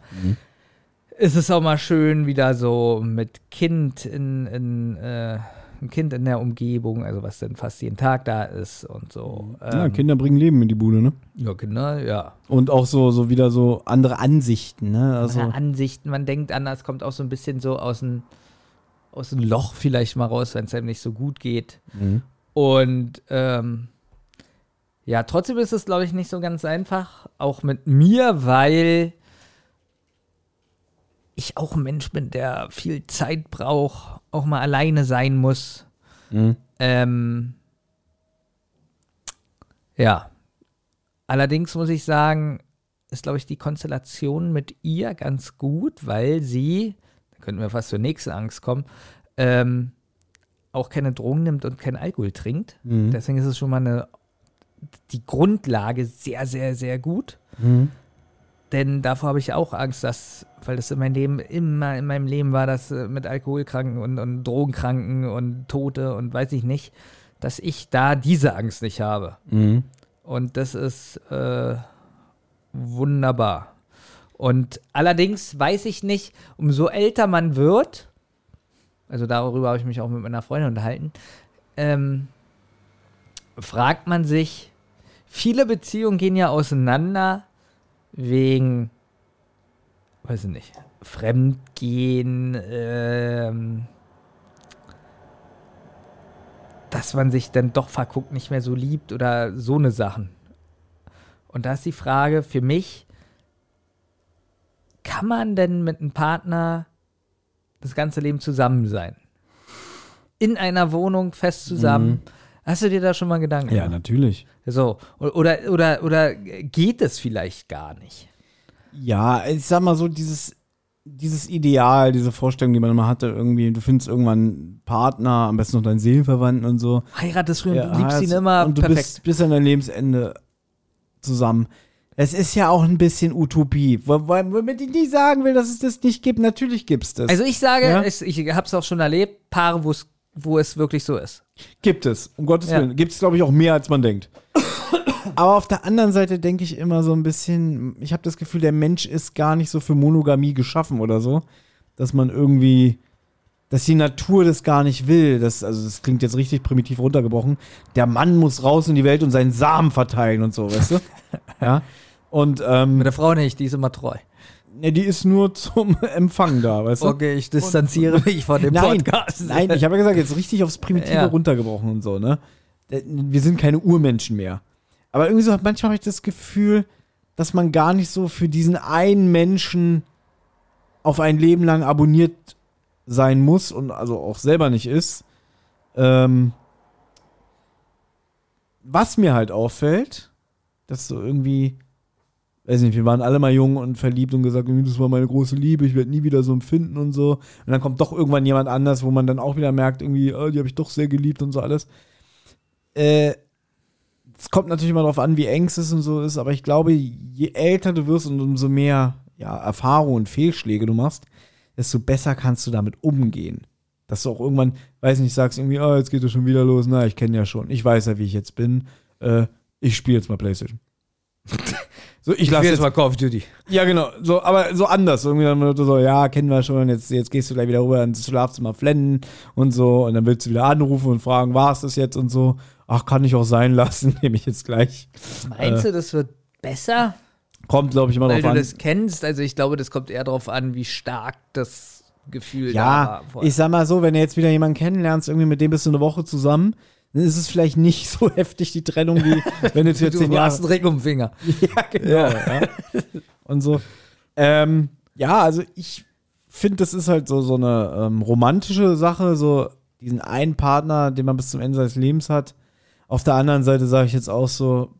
Es ist auch mal schön, wieder so mit Kind in, in äh, ein Kind in der Umgebung, also was denn fast jeden Tag da ist und so. ja, Ähm, Kinder bringen Leben in die Bude, ne? ja, Kinder, ja. Und auch so, so wieder so andere Ansichten, ne? Also, Andere Ansichten, man denkt anders, kommt auch so ein bisschen so aus dem aus dem Loch vielleicht mal raus, wenn es einem nicht so gut geht. Mhm. Und ähm, ja, trotzdem ist es, glaube ich, nicht so ganz einfach, auch mit mir, weil ich auch ein Mensch bin, der viel Zeit braucht, auch mal alleine sein muss. Mhm. Ähm, ja. Allerdings muss ich sagen, ist, glaube ich, die Konstellation mit ihr ganz gut, weil sie, da könnten wir fast zur nächsten Angst kommen, ähm, auch keine Drogen nimmt und keinen Alkohol trinkt. Mhm. Deswegen ist es schon mal eine, die Grundlage sehr, sehr, sehr gut. Mhm. Denn davor habe ich auch Angst, dass, weil das in meinem Leben immer in meinem Leben war, dass äh, mit Alkoholkranken und, und Drogenkranken und Tote und weiß ich nicht, dass ich da diese Angst nicht habe. Mhm. Und das ist äh, wunderbar. Und allerdings weiß ich nicht, umso älter man wird, also darüber habe ich mich auch mit meiner Freundin unterhalten, ähm, fragt man sich, viele Beziehungen gehen ja auseinander wegen, weiß ich nicht, Fremdgehen, ähm, dass man sich dann doch verguckt, nicht mehr so liebt oder so eine Sachen. Und da ist die Frage für mich, kann man denn mit einem Partner das ganze Leben zusammen sein? In einer Wohnung fest zusammen. Hast du dir da schon mal Gedanken Ja, gemacht? natürlich. So, oder, oder, oder geht es vielleicht gar nicht? Ja, ich sag mal so, dieses, dieses Ideal, diese Vorstellung, die man immer hatte, irgendwie, du findest irgendwann einen Partner, am besten noch deinen Seelenverwandten und so. Heiratest du und Ja, du liebst ihn immer und du perfekt. bist bis an dein Lebensende zusammen. Es ist ja auch ein bisschen Utopie. Wo- wo- Womit ich nicht sagen will, dass es das nicht gibt. Natürlich gibt es das. also ich sage, Ja? es, ich habe es auch schon erlebt, Paare, wo es wo es wirklich so ist. Gibt es, um Gottes Ja. Willen. Gibt es, glaube ich, auch mehr, als man denkt. Aber auf der anderen Seite denke ich immer so ein bisschen, ich habe das Gefühl, der Mensch ist gar nicht so für Monogamie geschaffen oder so, dass man irgendwie, dass die Natur das gar nicht will. Das, also das klingt jetzt richtig primitiv runtergebrochen. Der Mann muss raus in die Welt und seinen Samen verteilen und so, weißt du? ja. Und ähm, Mit der Frau nicht, die ist immer treu. Ne, die ist nur zum Empfang da, weißt du? Okay, ich distanziere mich von dem Nein, Podcast. nein, ich habe ja gesagt, jetzt richtig aufs Primitive Ja. runtergebrochen und so, ne? Wir sind keine Urmenschen mehr. Aber irgendwie so, manchmal habe ich das Gefühl, dass man gar nicht so für diesen einen Menschen auf ein Leben lang abonniert sein muss und also auch selber nicht ist. Ähm, was mir halt auffällt, dass so irgendwie, weiß nicht, wir waren alle mal jung und verliebt und gesagt, das war meine große Liebe, ich werde nie wieder so empfinden und so. Und dann kommt doch irgendwann jemand anders, wo man dann auch wieder merkt, irgendwie, oh, die habe ich doch sehr geliebt und so alles. Äh, es kommt natürlich immer darauf an, wie eng es ist und so ist, aber ich glaube, je älter du wirst und umso mehr ja, Erfahrung und Fehlschläge du machst, desto besser kannst du damit umgehen. Dass du auch irgendwann, weiß nicht, sagst irgendwie, oh, jetzt geht es schon wieder los. Na, ich kenne ja schon. Ich weiß ja, wie ich jetzt bin. Äh, ich spiele jetzt mal Playstation. so, ich lasse jetzt mal Call of Duty. ja, genau. So, aber so anders. Irgendwie dann so, ja, kennen wir schon. Jetzt, jetzt gehst du gleich wieder rüber ins Schlafzimmer flennen und so. Und dann willst du wieder anrufen und fragen, war es das jetzt und so. Ach, kann ich auch sein lassen. Nehme ich jetzt gleich. Meinst du, das wird besser, Kommt, glaube ich, immer weil drauf du an. das kennst? Also ich glaube, das kommt eher darauf an, wie stark das Gefühl da Ja, war. vorher. ich sag mal so, wenn du jetzt wieder jemanden kennenlernst, irgendwie mit dem bist du eine Woche zusammen, dann ist es vielleicht nicht so heftig, die Trennung, wie wenn du jetzt zehn Du hast Jahre. einen Ring um den Finger. Ja, genau. Ja. Und so. Ähm, ja, also ich finde, das ist halt so, so eine ähm, romantische Sache, so diesen einen Partner, den man bis zum Ende seines Lebens hat. Auf der anderen Seite sage ich jetzt auch so,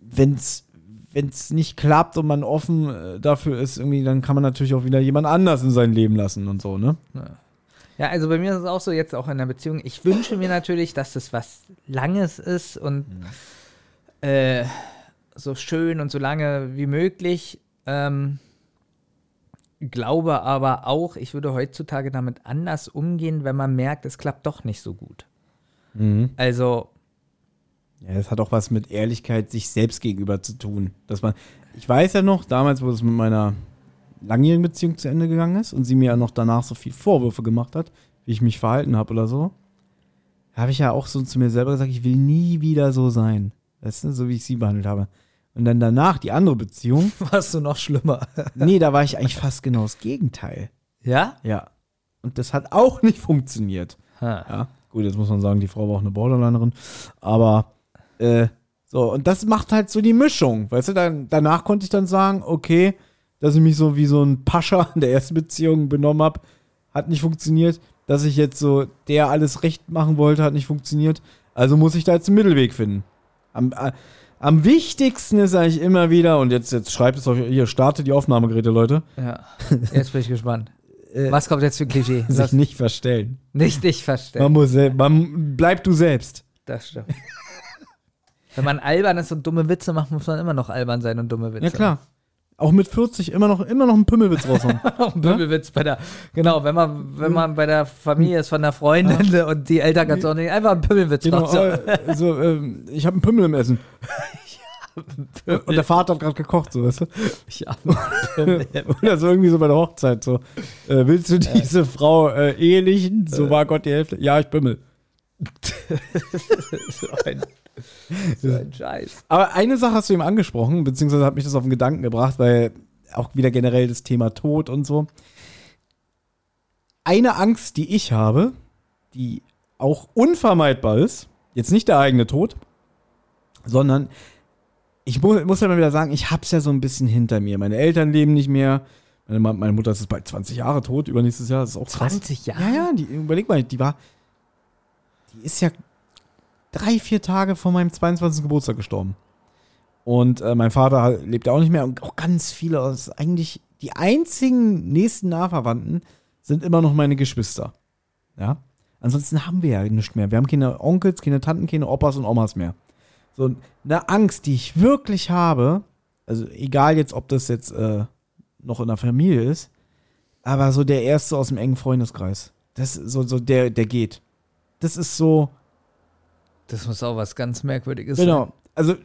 wenn es nicht klappt und man offen äh, dafür ist, irgendwie, dann kann man natürlich auch wieder jemand anders in sein Leben lassen und so, ne? Ja, also bei mir ist es auch so, jetzt auch in der Beziehung. Ich wünsche mir natürlich, dass das was Langes ist und äh, so schön und so lange wie möglich. Ähm, glaube aber auch, ich würde heutzutage damit anders umgehen, wenn man merkt, es klappt doch nicht so gut. Also, Ja, das hat auch was mit Ehrlichkeit sich selbst gegenüber zu tun. Dass man, ich weiß ja noch, damals, wo es mit meiner langjährigen Beziehung zu Ende gegangen ist und sie mir ja noch danach so viel Vorwürfe gemacht hat, wie ich mich verhalten habe oder so, habe ich ja auch so zu mir selber gesagt, ich will nie wieder so sein. Weißt du, so wie ich sie behandelt habe. Und dann danach die andere Beziehung, warst du noch schlimmer. nee, da war ich eigentlich fast genau das Gegenteil. ja? Ja. Und das hat auch nicht funktioniert. Ha. Ja, gut, jetzt muss man sagen, die Frau war auch eine Borderlinerin. Aber, äh, so, und das macht halt so die Mischung. Weißt du, dann, danach konnte ich dann sagen, okay, dass ich mich so wie so ein Pascha in der ersten Beziehung benommen habe, hat nicht funktioniert. Dass ich jetzt so, der alles recht machen wollte, hat nicht funktioniert. Also muss ich da jetzt einen Mittelweg finden. Am, äh, am wichtigsten ist eigentlich immer wieder, und jetzt, jetzt schreibt es euch, hier, startet die Aufnahmegeräte, Leute, Ja. Jetzt bin ich gespannt. Äh, Was kommt jetzt für ein Klischee? sich Lass nicht verstellen. nicht dich Man verstellen. muss, sel- man, bleib du selbst. Das stimmt. Wenn man albern ist und dumme Witze macht, muss man immer noch albern sein und dumme Witze. Ja, klar. Auch mit 40 immer noch, immer noch einen Pümmelwitz raushauen. Ein Pimmelwitz bei der, genau, wenn man, wenn man bei der Familie ist von der Freundin und die Eltern ganz ordentlich, einfach einen Pimmelwitz genau, raus. äh, so, ähm, ich habe einen Pimmel im Essen. Und der Vater hat gerade gekocht, so, weißt du? Ich. Oder so irgendwie so bei der Hochzeit, so. Äh, willst du diese Frau äh, ehelichen? So war Gott die Hälfte. Ja, ich Pimmel. so, ein, so ein Scheiß. Aber eine Sache hast du eben angesprochen, beziehungsweise hat mich das auf den Gedanken gebracht, weil auch wieder generell das Thema Tod und so. Eine Angst, die ich habe, die auch unvermeidbar ist, jetzt nicht der eigene Tod, sondern ich mu muss ja mal wieder sagen, ich hab's ja so ein bisschen hinter mir. Meine Eltern leben nicht mehr. Meine, meine Mutter ist bald 20 Jahre tot, übernächstes Jahr, das ist auch krass. 20 Jahre? Ja, ja, die, überleg mal, die war, die ist ja drei, vier Tage vor meinem 22. Geburtstag gestorben. Und äh, mein Vater lebt ja auch nicht mehr und auch ganz viele aus, eigentlich die einzigen nächsten Nahverwandten sind immer noch meine Geschwister. Ja. Ansonsten haben wir ja nichts mehr. Wir haben keine Onkels, keine Tanten, keine Opas und Omas mehr. So eine Angst, die ich wirklich habe, also egal jetzt, ob das jetzt äh, noch in der Familie ist, aber so der erste aus dem engen Freundeskreis. Das so, so der, der geht. Das ist so, Das muss auch was ganz Merkwürdiges genau. Also,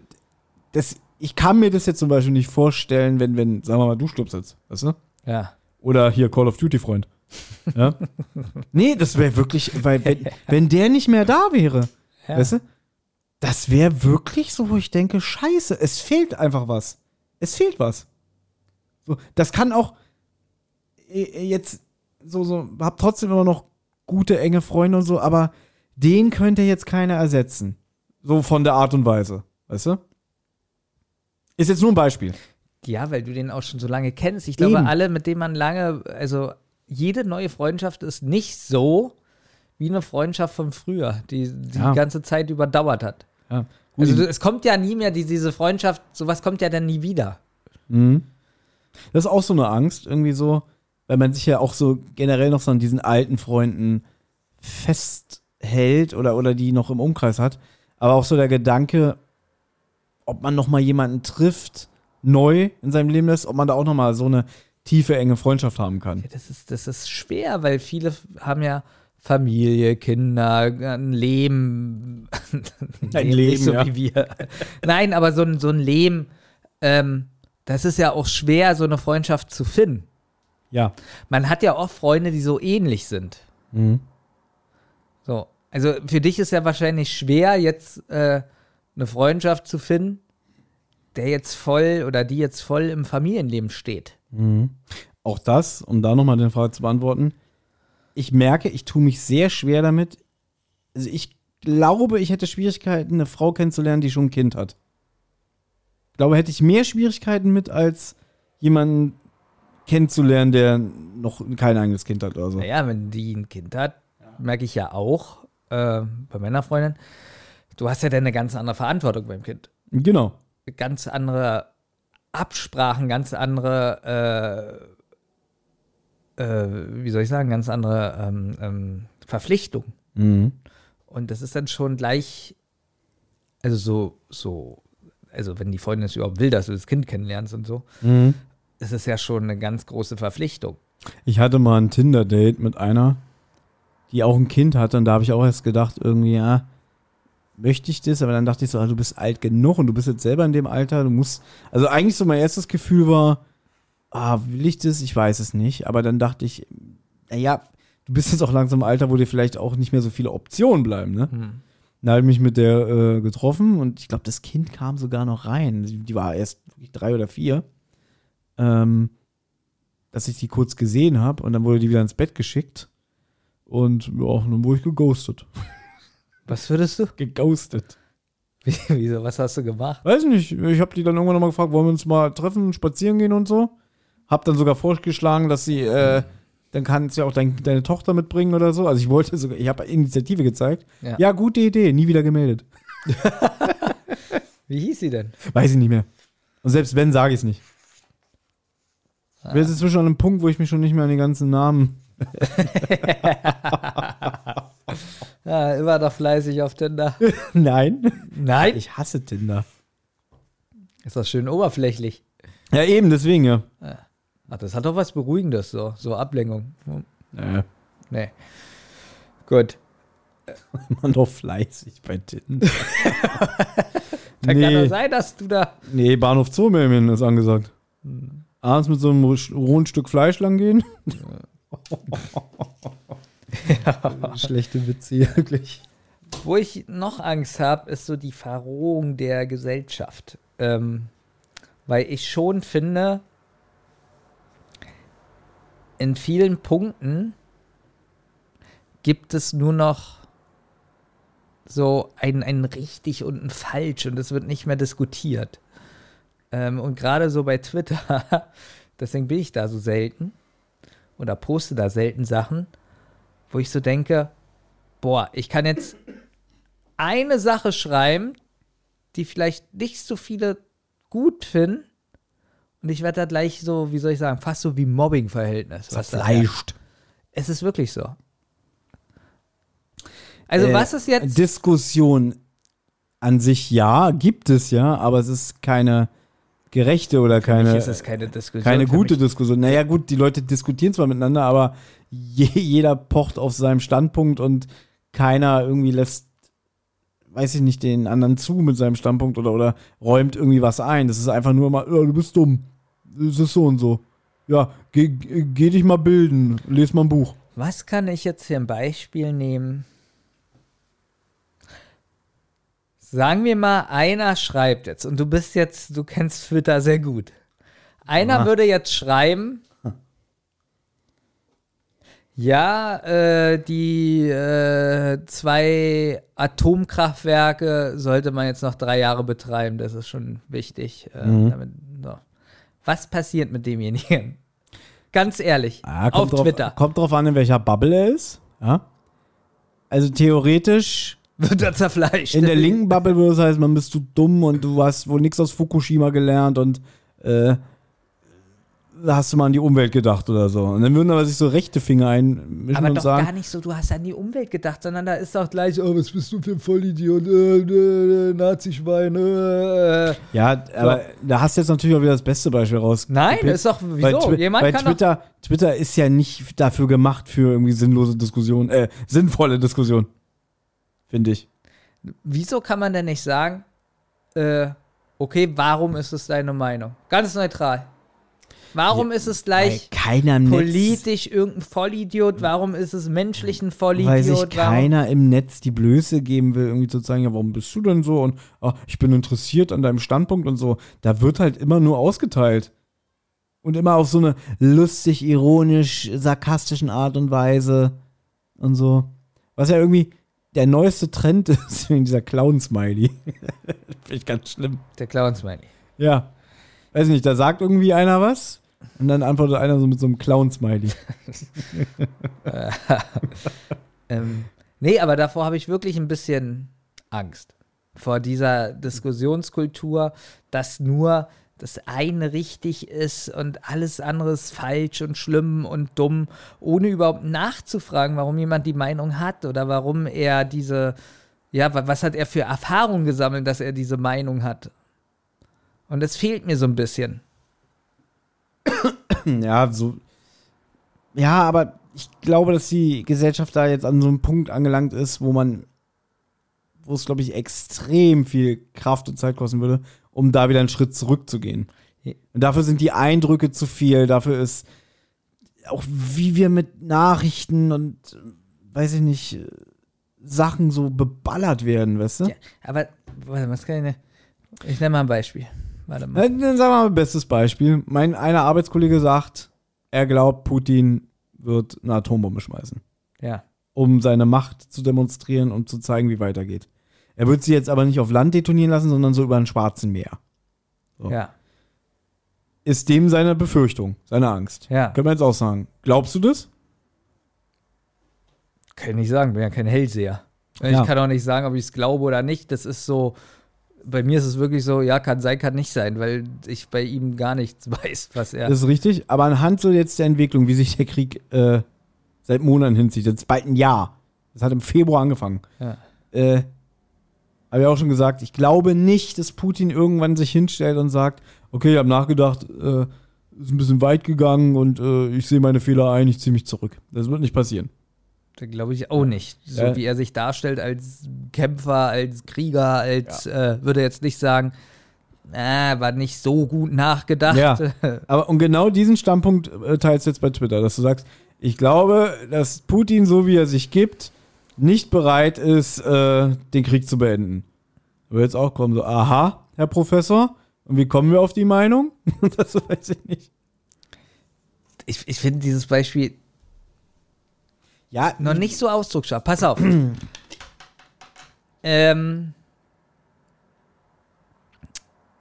das, ich kann mir das jetzt zum Beispiel nicht vorstellen, wenn, wenn, sagen wir mal, du stirbst jetzt, weißt du? sein. Ja. Oder hier Call of Duty Freund. Ja? nee, das wäre wirklich, weil wenn, wenn der nicht mehr da wäre, ja. weißt du? Das wäre wirklich so, wo ich denke, scheiße, es fehlt einfach was. Es fehlt was. So, das kann auch äh, jetzt so, so, hab trotzdem immer noch gute, enge Freunde und so, aber den könnte jetzt keiner ersetzen. So von der Art und Weise, weißt du? Ist jetzt nur ein Beispiel. Ja, weil du den auch schon so lange kennst. Ich glaube, Eben. alle, mit denen man lange, also jede neue Freundschaft ist nicht so wie eine Freundschaft von früher, die die Ja. ganze Zeit überdauert hat. Ja. Also es kommt ja nie mehr, die, diese Freundschaft, sowas kommt ja dann nie wieder. Mhm. Das ist auch so eine Angst, irgendwie so, weil man sich ja auch so generell noch so an diesen alten Freunden festhält oder, oder die noch im Umkreis hat. Aber auch so der Gedanke, ob man noch mal jemanden trifft, neu in seinem Leben ist, ob man da auch noch mal so eine tiefe, enge Freundschaft haben kann. Das ist, das ist schwer, weil viele haben ja Familie, Kinder, ein Leben. Ein Leben, so ja. wie wir. Nein, aber so ein, so ein Leben, ähm, das ist ja auch schwer, so eine Freundschaft zu finden. Ja. Man hat ja oft Freunde, die so ähnlich sind. Mhm. So. Also für dich ist ja wahrscheinlich schwer, jetzt äh, eine Freundschaft zu finden, der jetzt voll oder die jetzt voll im Familienleben steht. Auch das, um da noch mal die Frage zu beantworten, ich merke, ich tue mich sehr schwer damit, also ich glaube, ich hätte Schwierigkeiten, eine Frau kennenzulernen, die schon ein Kind hat. Ich glaube, hätte ich mehr Schwierigkeiten mit, als jemanden kennenzulernen, der noch kein eigenes Kind hat oder so. Naja, wenn die ein Kind hat, merke ich ja auch äh, bei meiner Freundin, du hast ja dann eine ganz andere Verantwortung beim Kind. Genau. Ganz andere Absprachen, ganz andere, äh, äh, wie soll ich sagen, ganz andere ähm, ähm, Verpflichtungen. Mhm. Und das ist dann schon gleich, also so, so, also wenn die Freundin es überhaupt will, dass du das Kind kennenlernst und so, Mhm. ist es ja schon eine ganz große Verpflichtung. Ich hatte mal ein Tinder-Date mit einer, die auch ein Kind hatte und da habe ich auch erst gedacht, irgendwie, ja, möchte ich das? Aber dann dachte ich so, ah, du bist alt genug und du bist jetzt selber in dem Alter, du musst, also eigentlich so mein erstes Gefühl war, ah, will ich das? Ich weiß es nicht. Aber dann dachte ich, naja, du bist jetzt auch langsam im Alter, wo dir vielleicht auch nicht mehr so viele Optionen bleiben, ne? Hm. Dann habe ich mich mit der äh, getroffen und ich glaube, das Kind kam sogar noch rein. Die, war erst drei oder vier. Ähm, dass ich die kurz gesehen habe und dann wurde die wieder ins Bett geschickt. Und ja, dann wurde ich geghostet. Was würdest du? Geghostet. Wie, wieso, was hast du gemacht? Weiß nicht, ich habe die dann irgendwann nochmal gefragt, wollen wir uns mal treffen, spazieren gehen und so. Hab dann sogar vorgeschlagen, dass sie, äh, dann kannst du ja auch dein, deine Tochter mitbringen oder so. Also ich wollte sogar, ich habe Initiative gezeigt. Ja. ja, gute Idee, nie wieder gemeldet. Wie hieß sie denn? Weiß ich nicht mehr. Und selbst wenn, sage ich es nicht. Ich bin jetzt inzwischen an einem Punkt, wo ich mich schon nicht mehr an die ganzen Namen. Ja, immer noch fleißig auf Tinder. Nein. Nein. Ich hasse Tinder. Ist das schön oberflächlich. Ja, eben, deswegen, ja. Ach, das hat doch was Beruhigendes, so, so Ablenkung. Hm, Äh, Nee. Gut. immer noch fleißig bei Tinder. Kann nee, doch sein, dass du da. nee, Bahnhof Zoomilmen ist angesagt. Abends mit so einem rohen Stück Fleisch lang gehen. Schlechte Witze wirklich. Wo ich noch Angst habe, ist so die Verrohung der Gesellschaft. Ähm, weil ich schon finde, in vielen Punkten gibt es nur noch so ein, ein richtig und ein falsch und es wird nicht mehr diskutiert. Ähm, und gerade so bei Twitter, deswegen bin ich da so selten oder poste da selten Sachen, wo ich so denke, boah, ich kann jetzt eine Sache schreiben, die vielleicht nicht so viele gut finden. Und ich werde da gleich so, wie soll ich sagen, fast so wie Mobbing-Verhältnis. herrscht. Es ist wirklich so. Also, Äh, was ist jetzt. Diskussion an sich ja, gibt es ja, aber es ist keine gerechte oder Für keine, ist es keine Diskussion. keine Für gute Diskussion. Naja, gut, die Leute diskutieren zwar miteinander, aber je, jeder pocht auf seinem Standpunkt und keiner irgendwie lässt, weiß ich nicht, den anderen zu mit seinem Standpunkt oder, oder räumt irgendwie was ein. Das ist einfach nur mal, ja, du bist dumm. Das ist so und so. Ja, geh, geh dich mal bilden, les mal ein Buch. Was kann ich jetzt hier ein Beispiel nehmen? Sagen wir mal, einer schreibt jetzt, und du bist jetzt, du kennst Twitter sehr gut. Einer Ah. würde jetzt schreiben, ja, äh, die äh, zwei Atomkraftwerke sollte man jetzt noch drei Jahre betreiben, das ist schon wichtig. Äh, Mhm. damit, so. Was passiert mit demjenigen? Ganz ehrlich, Ah, auf kommt drauf, Twitter. Kommt drauf an, in welcher Bubble er ist. Ja? Also theoretisch, Wird er zerfleischt. in der linken Bubble würde es heißen, man bist du dumm und du hast wohl nichts aus Fukushima gelernt und äh, da hast du mal an die Umwelt gedacht oder so. Und dann würden aber sich so rechte Finger einmischen Aber und doch sagen, gar nicht so, du hast an die Umwelt gedacht, sondern da ist doch gleich, oh, was bist du für ein Vollidiot, äh, äh, Nazischwein, äh. ja, aber da hast du jetzt natürlich auch wieder das beste Beispiel raus. Nein, ist doch, wieso? Twi- Jemand weil kann doch, Twitter, Twitter ist ja nicht dafür gemacht für irgendwie sinnlose Diskussionen, äh, sinnvolle Diskussionen. Finde ich. wieso kann man denn nicht sagen, äh, okay, warum ist es deine Meinung? Ganz neutral. Warum ist es gleich im Netz, politisch irgendein Vollidiot? Warum ist es menschlich ein Vollidiot? weil sich warum? keiner im Netz die Blöße geben will, irgendwie zu sagen, ja, warum bist du denn so? Und ah, ich bin interessiert an deinem Standpunkt und so. Da wird halt immer nur ausgeteilt. Und immer auf so eine lustig, ironisch, sarkastischen Art und Weise und so. Was ja irgendwie der neueste Trend ist dieser Clown-Smiley. Finde ich ganz schlimm. Der Clown-Smiley. Ja. Weiß nicht, da sagt irgendwie einer was und dann antwortet einer so mit so einem Clown-Smiley. Ähm, nee, aber davor habe ich wirklich ein bisschen Angst. Vor dieser Diskussionskultur, dass nur das eine richtig ist und alles andere ist falsch und schlimm und dumm, ohne überhaupt nachzufragen, warum jemand die Meinung hat oder warum er diese, ja, wa- was hat er für Erfahrungen gesammelt, dass er diese Meinung hat. Und es fehlt mir so ein bisschen. Ja, so. Ja, aber ich glaube, dass die Gesellschaft da jetzt an so einem Punkt angelangt ist, wo man, wo es, glaube ich, extrem viel Kraft und Zeit kosten würde, um da wieder einen Schritt zurückzugehen. Und dafür sind die Eindrücke zu viel, dafür ist auch wie wir mit Nachrichten und, äh, weiß ich nicht, äh, Sachen so beballert werden, weißt du? Ja, aber, warte, was kann ich? Ich nenne mal ein Beispiel. Warte mal. Dann, dann sagen wir mal ein bestes Beispiel. Mein einer Arbeitskollege sagt, er glaubt, Putin wird eine Atombombe schmeißen, Ja. um seine Macht zu demonstrieren und zu zeigen, wie weitergeht. Er wird sie jetzt aber nicht auf Land detonieren lassen, sondern so über ein Schwarzen Meer. So. Ja. Ist dem seine Befürchtung, seine Angst. Ja. Können wir jetzt auch sagen. Glaubst du das? Kann ich nicht sagen, bin ja kein Hellseher. Ich Ja. kann auch nicht sagen, ob ich es glaube oder nicht. Das ist so, bei mir ist es wirklich so, ja, kann sein, kann nicht sein, weil ich bei ihm gar nichts weiß, was er. Das ist richtig. Aber anhand so jetzt der Entwicklung, wie sich der Krieg äh, seit Monaten hinzieht, jetzt bald ein Jahr. Das hat im Februar angefangen. ja. äh, habe ich auch schon gesagt, ich glaube nicht, dass Putin irgendwann sich hinstellt und sagt, okay, ich habe nachgedacht, äh, ist ein bisschen weit gegangen und äh, ich sehe meine Fehler ein, ich ziehe mich zurück. Das wird nicht passieren. Da glaube ich auch nicht. So Ja. wie er sich darstellt als Kämpfer, als Krieger, als äh, würde er jetzt nicht sagen, äh, war nicht so gut nachgedacht. Ja. Aber und genau diesen Standpunkt äh, teilst du jetzt bei Twitter, dass du sagst, ich glaube, dass Putin, so wie er sich gibt, nicht bereit ist, äh, den Krieg zu beenden. Aber jetzt auch kommen so, aha, Herr Professor, und wie kommen wir auf die Meinung? das weiß ich nicht. Ich, ich finde dieses Beispiel Ja, noch nicht so ausdrucksscharf. Pass auf. ähm,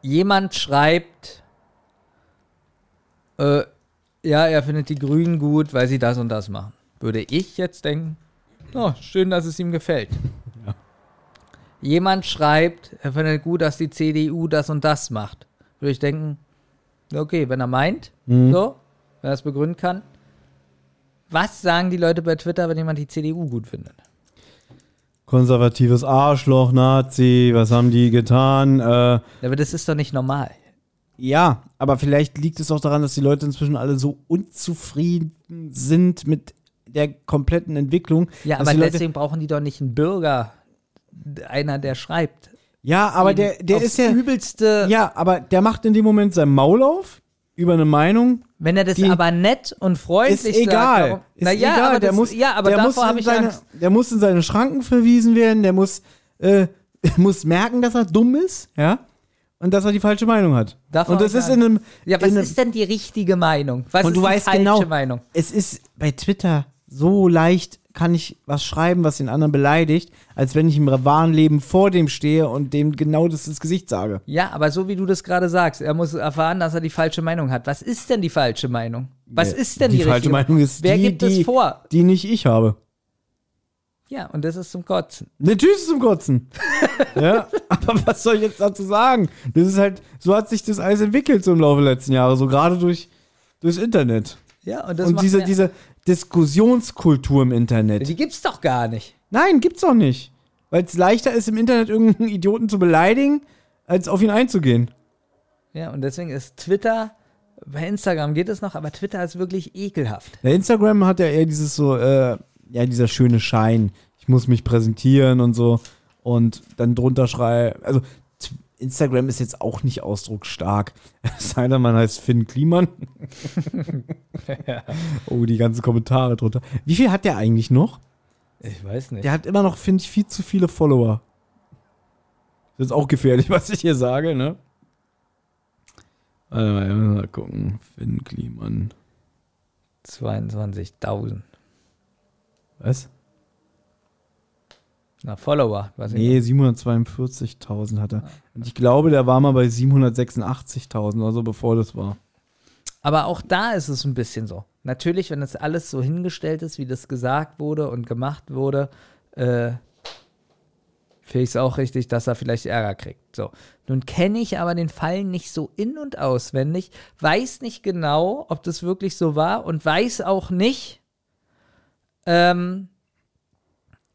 jemand schreibt, äh, ja, er findet die Grünen gut, weil sie das und das machen. Würde ich jetzt denken, oh, schön, dass es ihm gefällt. Ja. Jemand schreibt, er findet gut, dass die CDU das und das macht. Würde ich denken, okay, wenn er meint, Mhm. so, wenn er es begründen kann. Was sagen die Leute bei Twitter, wenn jemand die CDU gut findet? Konservatives Arschloch, Nazi, was haben die getan? Äh, Aber das ist doch nicht normal. ja, aber vielleicht liegt es auch daran, dass die Leute inzwischen alle so unzufrieden sind mit der kompletten Entwicklung. Ja, aber Leute, deswegen brauchen die doch nicht einen Bürger, einer, der schreibt. Ja, aber der, der ist ja. übelste. Ja, aber der macht in dem Moment sein Maul auf über eine Meinung. Wenn er das Die- aber nett und freundlich Ist egal. sagt. Ist Na ja, egal. aber der das, muss, ja, aber der davor in habe ich seine, Angst. Der muss in seine Schranken verwiesen werden. Der muss, äh, muss merken, dass er dumm ist, ja, und dass er die falsche Meinung hat. Davor und das ist in einem. Ja, was in einem, ist denn die richtige Meinung? Was und ist du die weißt falsche genau, Meinung? es ist bei Twitter so leicht, kann ich was schreiben, was den anderen beleidigt, als wenn ich im wahren Leben vor dem stehe und dem genau das ins Gesicht sage. Ja, aber so wie du das gerade sagst, er muss erfahren, dass er die falsche Meinung hat. Was ist denn die falsche Meinung? Was Ja, ist denn die, die falsche richtige Meinung ist Wer die, gibt es vor? Die nicht ich habe. Ja, und das ist zum Kotzen. Natürlich ist es zum Kotzen. ja, aber was soll ich jetzt dazu sagen? Das ist halt, so hat sich das alles entwickelt so im Laufe der letzten Jahre, so gerade durch durchs Internet. Ja, und das und diese, diese Diskussionskultur im Internet. Die gibt's doch gar nicht. Nein, gibt's auch nicht. Weil es leichter ist, im Internet irgendeinen Idioten zu beleidigen, als auf ihn einzugehen. Ja, und deswegen ist Twitter, bei Instagram geht es noch, aber Twitter ist wirklich ekelhaft. Der Instagram hat ja eher dieses so, äh, ja, dieser schöne Schein. Ich muss mich präsentieren und so. Und dann drunter schreie. Also, Instagram ist jetzt auch nicht ausdrucksstark. Es sei denn, man heißt Finn Kliman. Oh, die ganzen Kommentare drunter. Wie viel hat der eigentlich noch? Ich weiß nicht. Der hat immer noch, finde ich, viel zu viele Follower. Das ist auch gefährlich, was ich hier sage, ne? Warte mal, mal gucken. Finn Kliman. 22.000. Was? Na, Follower, ich Nee, 742.000 hat er. Und ich glaube, der war mal bei 786.000, also bevor das war. Aber auch da ist es ein bisschen so. Natürlich, wenn das alles so hingestellt ist, wie das gesagt wurde und gemacht wurde, äh, finde ich es auch richtig, dass er vielleicht Ärger kriegt. So. Nun kenne ich aber den Fall nicht so in- und auswendig, weiß nicht genau, ob das wirklich so war und weiß auch nicht, ähm,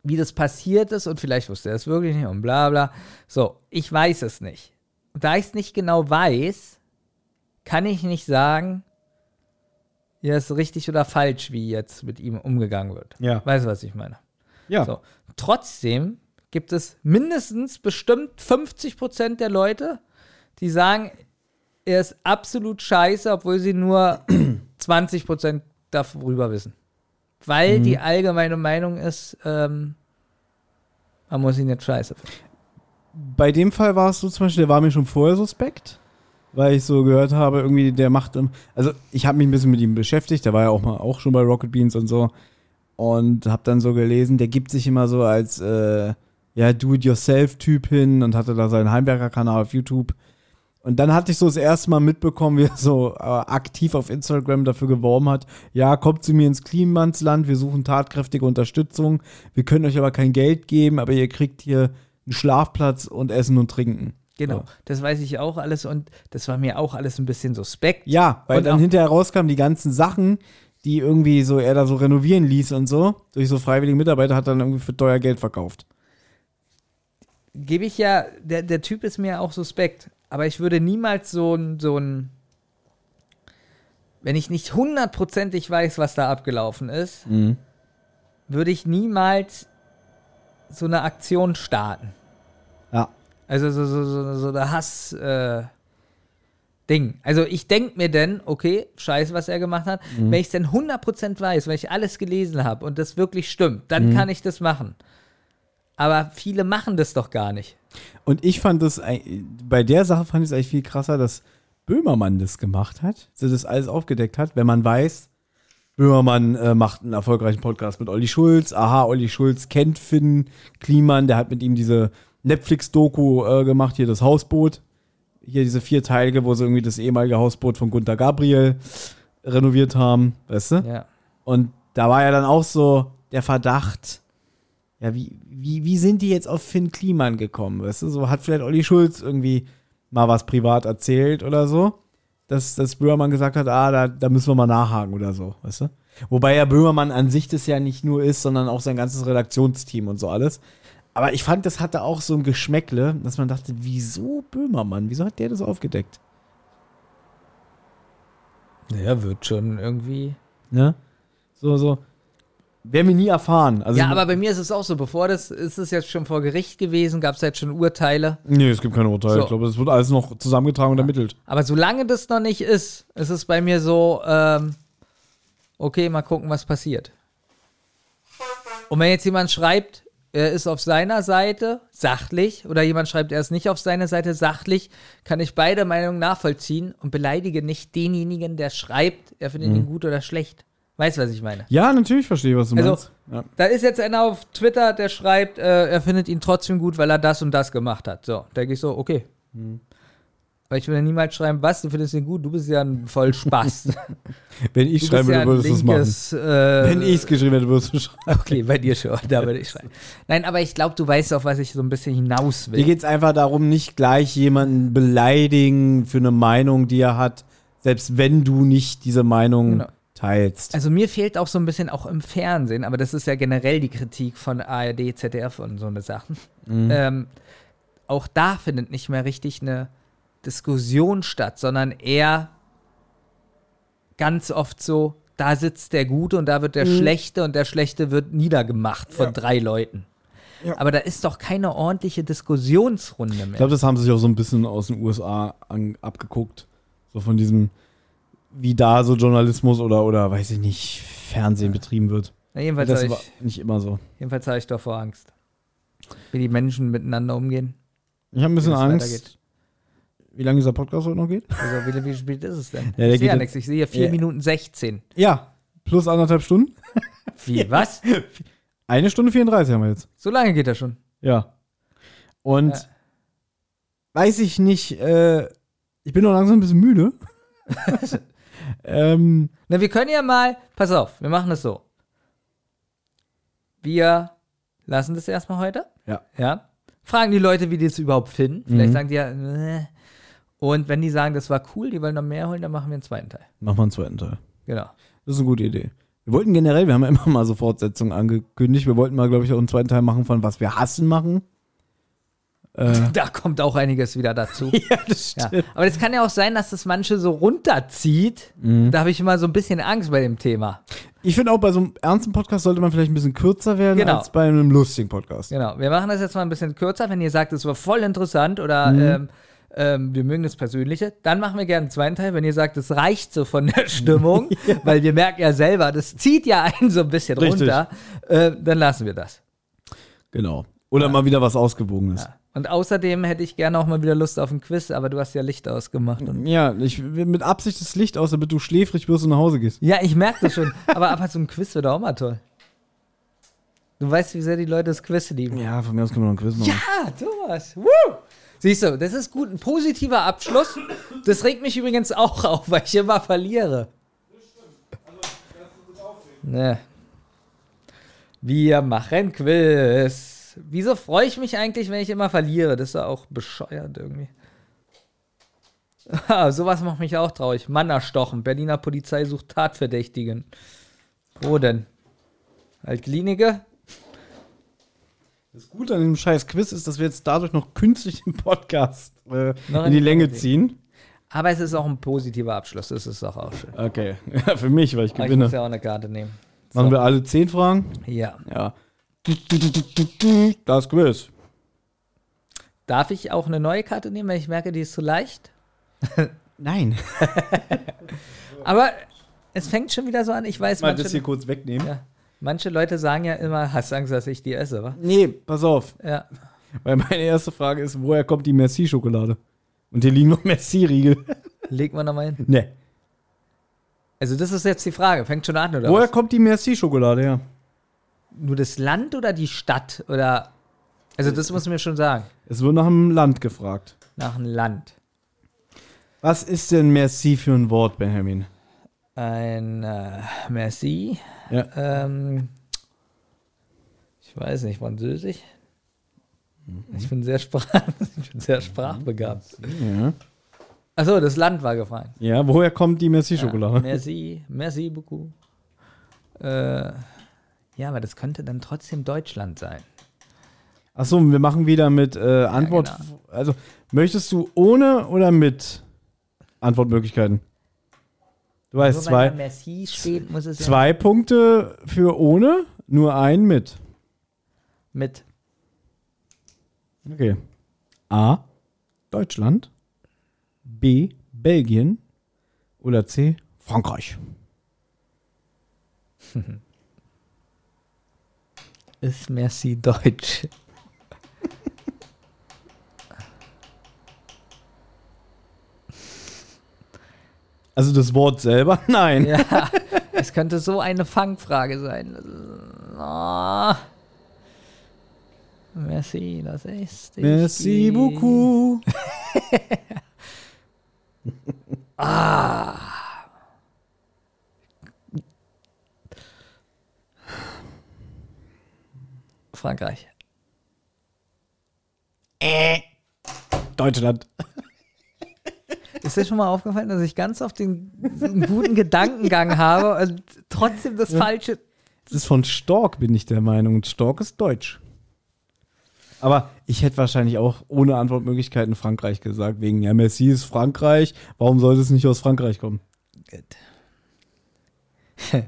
wie das passiert ist und vielleicht wusste er es wirklich nicht und bla bla. So, ich weiß es nicht. Da ich es nicht genau weiß, kann ich nicht sagen, ja, ist richtig oder falsch, wie jetzt mit ihm umgegangen wird. Ja. Weißt du, was ich meine? Ja. So. Trotzdem gibt es mindestens bestimmt 50% der Leute, die sagen, er ist absolut scheiße, obwohl sie nur 20% darüber wissen. Weil die allgemeine Meinung ist, ähm, man muss ihn jetzt scheiße finden. Bei dem Fall war es so zum Beispiel, der war mir schon vorher suspekt, weil ich so gehört habe, irgendwie der macht, also ich habe mich ein bisschen mit ihm beschäftigt, der war ja auch mal auch schon bei Rocket Beans und so und habe dann so gelesen, der gibt sich immer so als äh, ja Do-it-yourself-Typ hin und hatte da seinen Heimwerker-Kanal auf YouTube. Und dann hatte ich so das erste Mal mitbekommen, wie er so äh, aktiv auf Instagram dafür geworben hat, ja, kommt zu mir ins Klimansland, wir suchen tatkräftige Unterstützung, wir können euch aber kein Geld geben, aber ihr kriegt hier einen Schlafplatz und Essen und Trinken. Genau, So. das weiß ich auch alles und das war mir auch alles ein bisschen suspekt. Ja, weil Und dann hinterher rauskamen die ganzen Sachen, die irgendwie so er da so renovieren ließ und so, durch so freiwillige Mitarbeiter hat er dann irgendwie für teuer Geld verkauft. gebe ich ja, der, der Typ ist mir auch suspekt, aber ich würde niemals so ein, so ein, wenn ich nicht hundertprozentig weiß, was da abgelaufen ist, würde ich niemals so eine Aktion starten. Also so, so, so, so eine Hass, äh, Ding. Also ich denke mir denn, okay, scheiße, was er gemacht hat. Wenn ich es denn 100% weiß, wenn ich alles gelesen habe und das wirklich stimmt, dann kann ich das machen. Aber viele machen das doch gar nicht. Und ich fand das, ei- bei der Sache fand ich es eigentlich viel krasser, dass Böhmermann das gemacht hat, dass er das alles aufgedeckt hat, wenn man weiß, Böhmermann äh, macht einen erfolgreichen Podcast mit Olli Schulz. Aha, Olli Schulz kennt Finn Kliman, der hat mit ihm diese Netflix-Doku äh, gemacht, hier das Hausboot. Hier diese vierteilige, wo sie irgendwie das ehemalige Hausboot von Gunter Gabriel renoviert haben, weißt du? Ja. Und da war ja dann auch so der Verdacht, ja, wie, wie, wie sind die jetzt auf Finn Kliman gekommen? Weißt du, so hat vielleicht Olli Schulz irgendwie mal was privat erzählt oder so, dass, dass Böhmermann gesagt hat, ah, da, da müssen wir mal nachhaken oder so, weißt du? Wobei ja Böhmermann an sich das ja nicht nur ist, sondern auch sein ganzes Redaktionsteam und so alles. Aber ich fand, das hatte auch so ein Geschmäckle, dass man dachte, wieso Böhmermann? Wieso hat der das aufgedeckt? Ja, wird schon irgendwie. Ne? So, so. Werden wir nie erfahren. Also, ja, aber bei mir ist es auch so, bevor das, ist es jetzt schon vor Gericht gewesen, gab es jetzt schon Urteile. Nee, es gibt keine Urteile. So. Ich glaube, es wird alles noch zusammengetragen und ermittelt. Aber solange das noch nicht ist, ist es bei mir so, ähm, okay, mal gucken, was passiert. Und wenn jetzt jemand schreibt, er ist auf seiner Seite, sachlich, oder jemand schreibt, er ist nicht auf seiner Seite, sachlich, kann ich beide Meinungen nachvollziehen und beleidige nicht denjenigen, der schreibt, er findet ihn gut oder schlecht. Weißt du, was ich meine? Ja, natürlich verstehe ich, was du Also- meinst. Ja. Da ist jetzt einer auf Twitter, der schreibt, äh, er findet ihn trotzdem gut, weil er das und das gemacht hat. So, denke ich so, okay. Weil ich würde niemals schreiben, was, du findest ihn gut, du bist ja ein voll Spaß. Wenn ich Du schreiben bist ja würde, ein würdest du es machen. äh, Wenn ich es geschrieben hätte, würdest du schreiben. Okay, bei dir schon, da würde ich schreiben. Nein, aber ich glaube, du weißt, auf was ich so ein bisschen hinaus Mir will. geht es einfach darum, nicht gleich jemanden beleidigen für eine Meinung, die er hat, selbst wenn du nicht diese Meinung Genau. teilst. Also mir fehlt auch so ein bisschen auch im Fernsehen, aber das ist ja generell die Kritik von ARD, ZDF und so eine Sachen. Ähm, auch da findet nicht mehr richtig eine Diskussion statt, sondern eher ganz oft so, da sitzt der Gute und da wird der Schlechte und der Schlechte wird niedergemacht von drei Leuten. Aber da ist doch keine ordentliche Diskussionsrunde mehr. Ich glaube, das haben sie sich auch so ein bisschen aus den USA an, abgeguckt. So von diesem, wie da so Journalismus oder, oder weiß ich nicht, Fernsehen betrieben wird. Na, jedenfalls Das habe war ich, nicht immer so. jedenfalls hab ich davor Angst. Wie die Menschen miteinander umgehen. Ich habe ein bisschen Angst, weitergeht. Wie lange dieser Podcast heute noch geht. Also, wie, wie spät ist es denn? der ich sehe ja jetzt- nichts. Ich sehe 4 Ja. Minuten 16. Ja, plus anderthalb Stunden. Wie, was? Eine Stunde 34 haben wir jetzt. So lange geht das schon. Ja. Und Ja. weiß ich nicht, äh, ich bin noch langsam ein bisschen müde. ähm, Na, wir können ja mal, pass auf, wir machen das so. Wir lassen das erstmal heute. ja. Ja. Fragen die Leute, wie die es überhaupt finden. Vielleicht Mhm. sagen die ja, äh. Und wenn die sagen, das war cool, die wollen noch mehr holen, dann machen wir einen zweiten Teil. Machen wir einen zweiten Teil. Genau. Das ist eine gute Idee. Wir wollten generell, wir haben ja immer mal so Fortsetzungen angekündigt. Wir wollten mal, glaube ich, auch einen zweiten Teil machen von was wir hassen machen. Äh, Da kommt auch einiges wieder dazu. ja, das Ja. Aber das kann ja auch sein, dass das manche so runterzieht. Mhm. Da habe ich immer so ein bisschen Angst bei dem Thema. Ich finde auch, bei so einem ernsten Podcast sollte man vielleicht ein bisschen kürzer werden Genau. als bei einem lustigen Podcast. Genau. Wir machen das jetzt mal ein bisschen kürzer. Wenn ihr sagt, es war voll interessant oder Mhm. ähm, ähm, wir mögen das Persönliche, dann machen wir gerne einen zweiten Teil. Wenn ihr sagt, es reicht so von der Stimmung, weil wir merken ja selber, das zieht ja einen so ein bisschen Richtig. runter, äh, dann lassen wir das. Genau. Oder mal wieder was Ausgewogenes. Ja. Und außerdem hätte ich gerne auch mal wieder Lust auf ein Quiz, aber du hast ja Licht ausgemacht. Und Ja, ich will mit Absicht das Licht aus, damit du schläfrig wirst und nach Hause gehst. ja, ich merke das schon. aber aber so ein Quiz wird auch mal toll. Du weißt, wie sehr die Leute das Quiz lieben. Ja, von mir aus können wir noch ein Quiz machen. Ah, Thomas. Woo! Siehst du, das ist gut. Ein positiver Abschluss. Das regt mich übrigens auch auf, weil ich immer verliere. Ne. Wir machen Quiz. Wieso freue ich mich eigentlich, wenn ich immer verliere? Das ist ja auch bescheuert irgendwie. Ah, sowas macht mich auch traurig. Mann erstochen. Berliner Polizei sucht Tatverdächtigen. Wo denn? Altklinike? Das Gute an dem scheiß Quiz ist, dass wir jetzt dadurch noch künstlich den Podcast äh, in die Länge ziehen. Aber es ist auch ein positiver Abschluss. Das ist doch auch schön. Okay, ja, für mich, weil ich Aber ich gewinne. muss ja auch eine Karte nehmen. Machen wir alle zehn Fragen? Ja. Ja. Das Quiz. Darf ich auch eine neue Karte nehmen, weil ich merke, die ist zu leicht? Nein. Aber es fängt schon wieder so an. Ich weiß, Mal das hier kurz wegnehmen. ja, manche Leute sagen ja immer, hast Angst, dass ich die esse, wa? Nee, pass auf. Ja. Weil meine erste Frage ist, woher kommt die Merci-Schokolade? Und hier liegen noch Merci-Riegel. Legen wir nochmal hin. Nee. Also, das ist jetzt die Frage. Fängt schon an, oder? Woher was? kommt die Merci-Schokolade her? Nur das Land oder die Stadt? Oder. Also, das muss mir schon sagen. Es wird nach dem Land gefragt. Nach einem Land. Was ist denn Merci für ein Wort, Benjamin? Ein äh, Merci. Ja. Ähm, ich weiß nicht, Französisch. Ich bin sehr, sprach ich bin sehr sprachbegabt. Ja. Achso, das Land war gefallen. Ja, woher kommt die Ja, Merci-Schokolade? merci, merci beaucoup. Äh, ja, aber das könnte dann trotzdem Deutschland sein. Achso, wir machen wieder mit äh, Antwort. genau. Also, möchtest du ohne oder mit Antwortmöglichkeiten? Du weißt, Nur weil da zwei, Merci steht, muss es ja zwei Punkte für ohne, nur ein mit. mit. Okay. A. Deutschland. B. Belgien. Oder C. Frankreich. Ist Merci Deutsch. Also das Wort selber? Nein. Ja, es könnte so eine Fangfrage sein. Oh. Merci, das ist. Merci beaucoup. Frankreich. Deutschland. Ist dir schon mal aufgefallen, dass ich ganz oft den, guten Gedankengang habe und trotzdem das Falsche. Das ist von Stork, bin ich der Meinung. Und Stork ist deutsch. Aber ich hätte wahrscheinlich auch ohne Antwortmöglichkeiten Frankreich gesagt, wegen, ja, Messi ist Frankreich, warum sollte es nicht aus Frankreich kommen?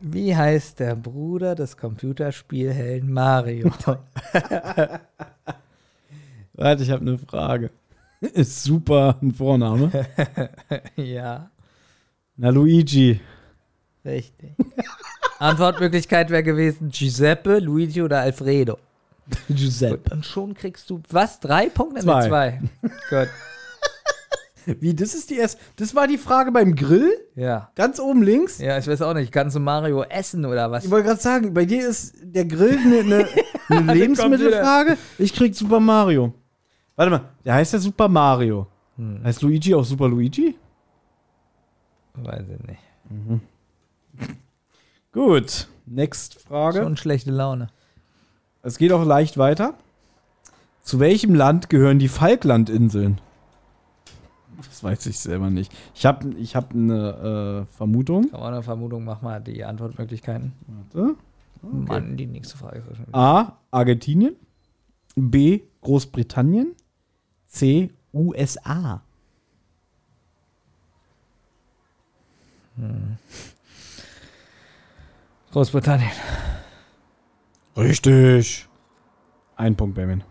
Wie heißt der Bruder des Computerspielhelden Mario? Warte, ich habe eine Frage. Ist super ein Vorname. ja, Na, Luigi. richtig. Antwortmöglichkeit wäre gewesen Giuseppe, Luigi oder Alfredo. Giuseppe. Und schon kriegst du was? Drei Punkte? Zwei. Nee, zwei. Gut. Wie, das ist die erste. Das war die Frage beim Grill? Ja. Ganz oben links? Ja, ich weiß auch nicht. Kannst du Mario essen oder was? Ich wollte gerade sagen, bei dir ist der Grill eine, eine, eine Lebensmittelfrage. Ich krieg Super Mario. Warte mal, der heißt ja Super Mario. Heißt Luigi auch Super Luigi? Weiß ich nicht. Gut. Next Frage. Schon schlechte Laune. Es geht auch leicht weiter. Zu welchem Land gehören die Falklandinseln? Das weiß ich selber nicht. Ich habe ich hab eine äh, Vermutung. Kann man eine Vermutung, mach mal die Antwortmöglichkeiten. Warte. Mann, die nächste Frage ist wahrscheinlich. A. Argentinien. B. Großbritannien. C. USA. Großbritannien. Richtig. Ein Punkt, Benjamin.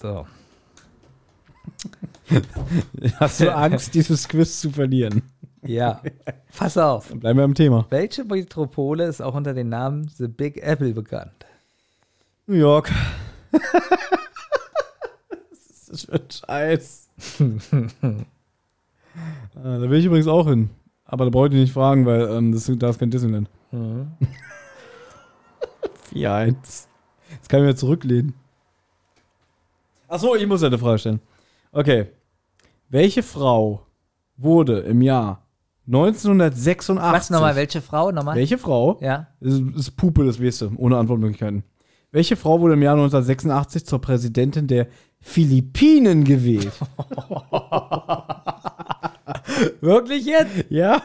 So. Hast du Angst, dieses Quiz zu verlieren? Ja. Pass auf. Dann bleiben wir am Thema. Welche Metropole ist auch unter dem Namen The Big Apple bekannt? New York. Das für ein Scheiß? Ah, da will ich übrigens auch hin. Aber da braucht ihr nicht fragen, weil ähm, das, da ist kein Disneyland. Mhm. 4-1. Jetzt kann ich mir zurücklehnen. Achso, ich muss ja eine Frage stellen. Okay. Welche Frau wurde im Jahr 1986. Was nochmal? Welche Frau nochmal? Welche Frau? Ja. Das ist, ist Pupe, das weißt du, ohne Antwortmöglichkeiten. Welche Frau wurde im Jahr 1986 zur Präsidentin der Philippinen gewählt? Wirklich jetzt? ja?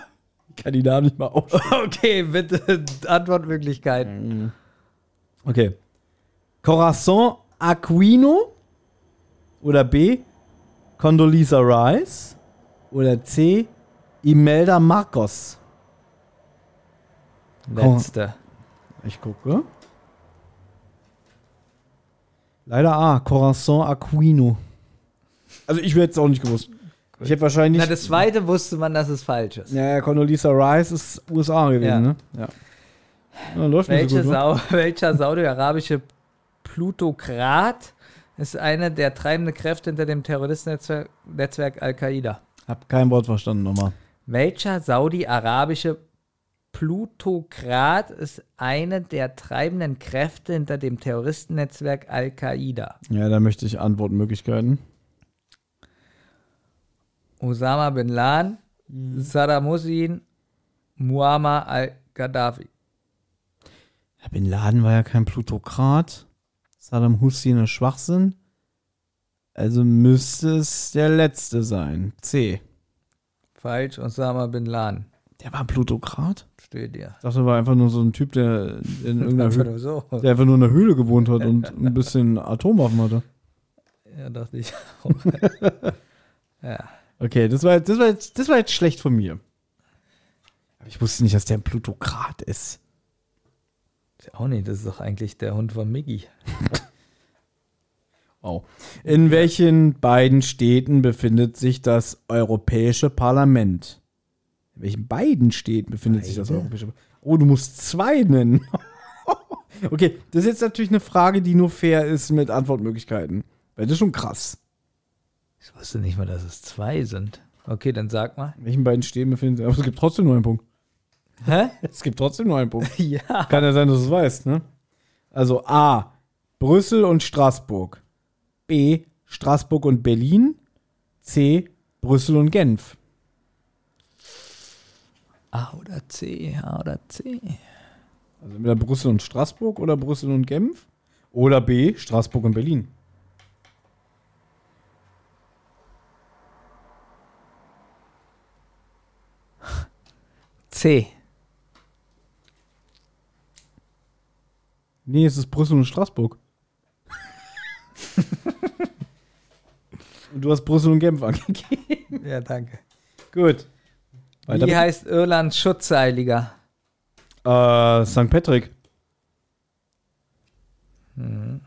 Ich kann die Namen nicht mal aussprechen. Okay, bitte Antwortmöglichkeiten. Okay. Corazon Aquino oder B. Condoleezza Rice oder C. Imelda Marcos. Letzte. Ich gucke. Leider A. Corazon Aquino. Also ich hätte es auch nicht gewusst. Ich hätte wahrscheinlich. Na, das zweite wusste man, dass es falsch ist. ja, ja, Condoleezza Rice ist USA gewesen, Ja. ne? Ja. ja läuft nicht so Welche gut, ne? Sau welcher saudi-arabische Plutokrat ist eine der treibenden Kräfte hinter dem Terroristennetzwerk Netzwerk Al-Qaida? Hab kein Wort verstanden nochmal. Welcher saudi-arabische Plutokrat ist eine der treibenden Kräfte hinter dem Terroristennetzwerk Al-Qaida? Ja, da möchte ich Antwortmöglichkeiten. Osama bin Laden, Saddam Hussein, Muammar al-Gaddafi. Ja, Bin Laden war ja kein Plutokrat. Saddam Hussein ist Schwachsinn. Also müsste es der letzte sein. C. Falsch, Osama bin Laden. Der war ein Plutokrat? Steht dir. Ich dachte, er war einfach nur so ein Typ, der in irgendeiner Höhle, so. der einfach nur in einer Höhle gewohnt hat und ein bisschen Atomwaffen hatte. Ja, dachte ich. ja. Okay, das war, jetzt- das, war jetzt, das war jetzt schlecht von mir. Aber ich wusste nicht, dass der ein Plutokrat ist. Ist Auch nicht, das ist doch eigentlich der Hund von Miggy. Wow. In welchen beiden Städten befindet sich das Europäische Parlament? In welchen beiden Städten befindet sich das Beide? Europäische Parlament? Oh, du musst zwei nennen. okay, das ist jetzt natürlich eine Frage, die nur fair ist mit Antwortmöglichkeiten. Weil das ist schon krass. Ich wusste nicht mal, dass es zwei sind. Okay, dann sag mal. In welchen beiden Städten befindet sich? Aber es gibt trotzdem nur einen Punkt. Hä? Es gibt trotzdem nur einen Punkt. ja. Kann ja sein, dass du es weißt, ne? Also A. Brüssel und Straßburg. B. Straßburg und Berlin. C. Brüssel und Genf. A oder C, A oder C. Also entweder Brüssel und Straßburg oder Brüssel und Genf. Oder B. Straßburg und Berlin. C. Nee, es ist Brüssel und Straßburg. und du hast Brüssel und Genf angegeben. Ja, danke. Gut. Weiter Wie heißt Irlands Schutzheiliger? äh, St. Patrick.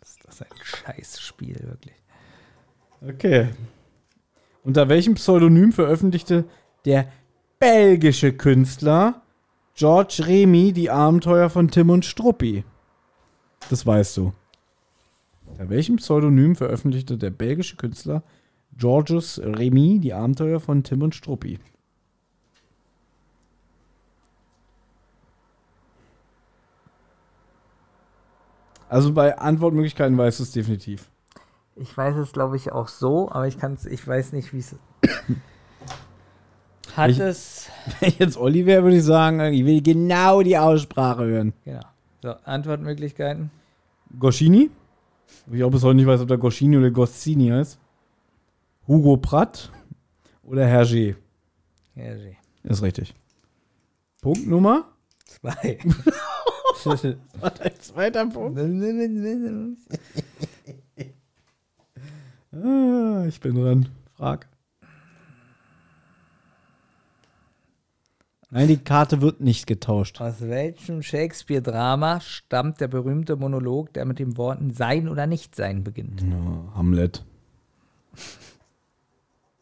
Ist das ein Scheißspiel, wirklich. Okay. Unter welchem Pseudonym veröffentlichte der belgische Künstler George Remy die Abenteuer von Tim und Struppi? Das weißt du. Unter welchem Pseudonym veröffentlichte der belgische Künstler Georges Remy, die Abenteuer von Tim und Struppi. Also bei Antwortmöglichkeiten weißt du es definitiv. Ich weiß es, glaube ich, auch so, aber ich kann es, ich weiß nicht, wie es. Hat Ich- es. Wenn ich jetzt Oliver würde ich sagen, ich will genau die Aussprache hören. Genau. So, Antwortmöglichkeiten. Goscini? Ich auch bis heute nicht weiß, ob der Goscini oder Goscini heißt. Hugo Pratt oder Hergé. Sie. Ist richtig. Punktnummer? Zwei. Ein zweiter Punkt. Ah, ich bin dran. Frag. Nein, die Karte wird nicht getauscht. Aus welchem Shakespeare-Drama stammt der berühmte Monolog, der mit den Worten Sein oder Nichtsein beginnt? Ja, Hamlet.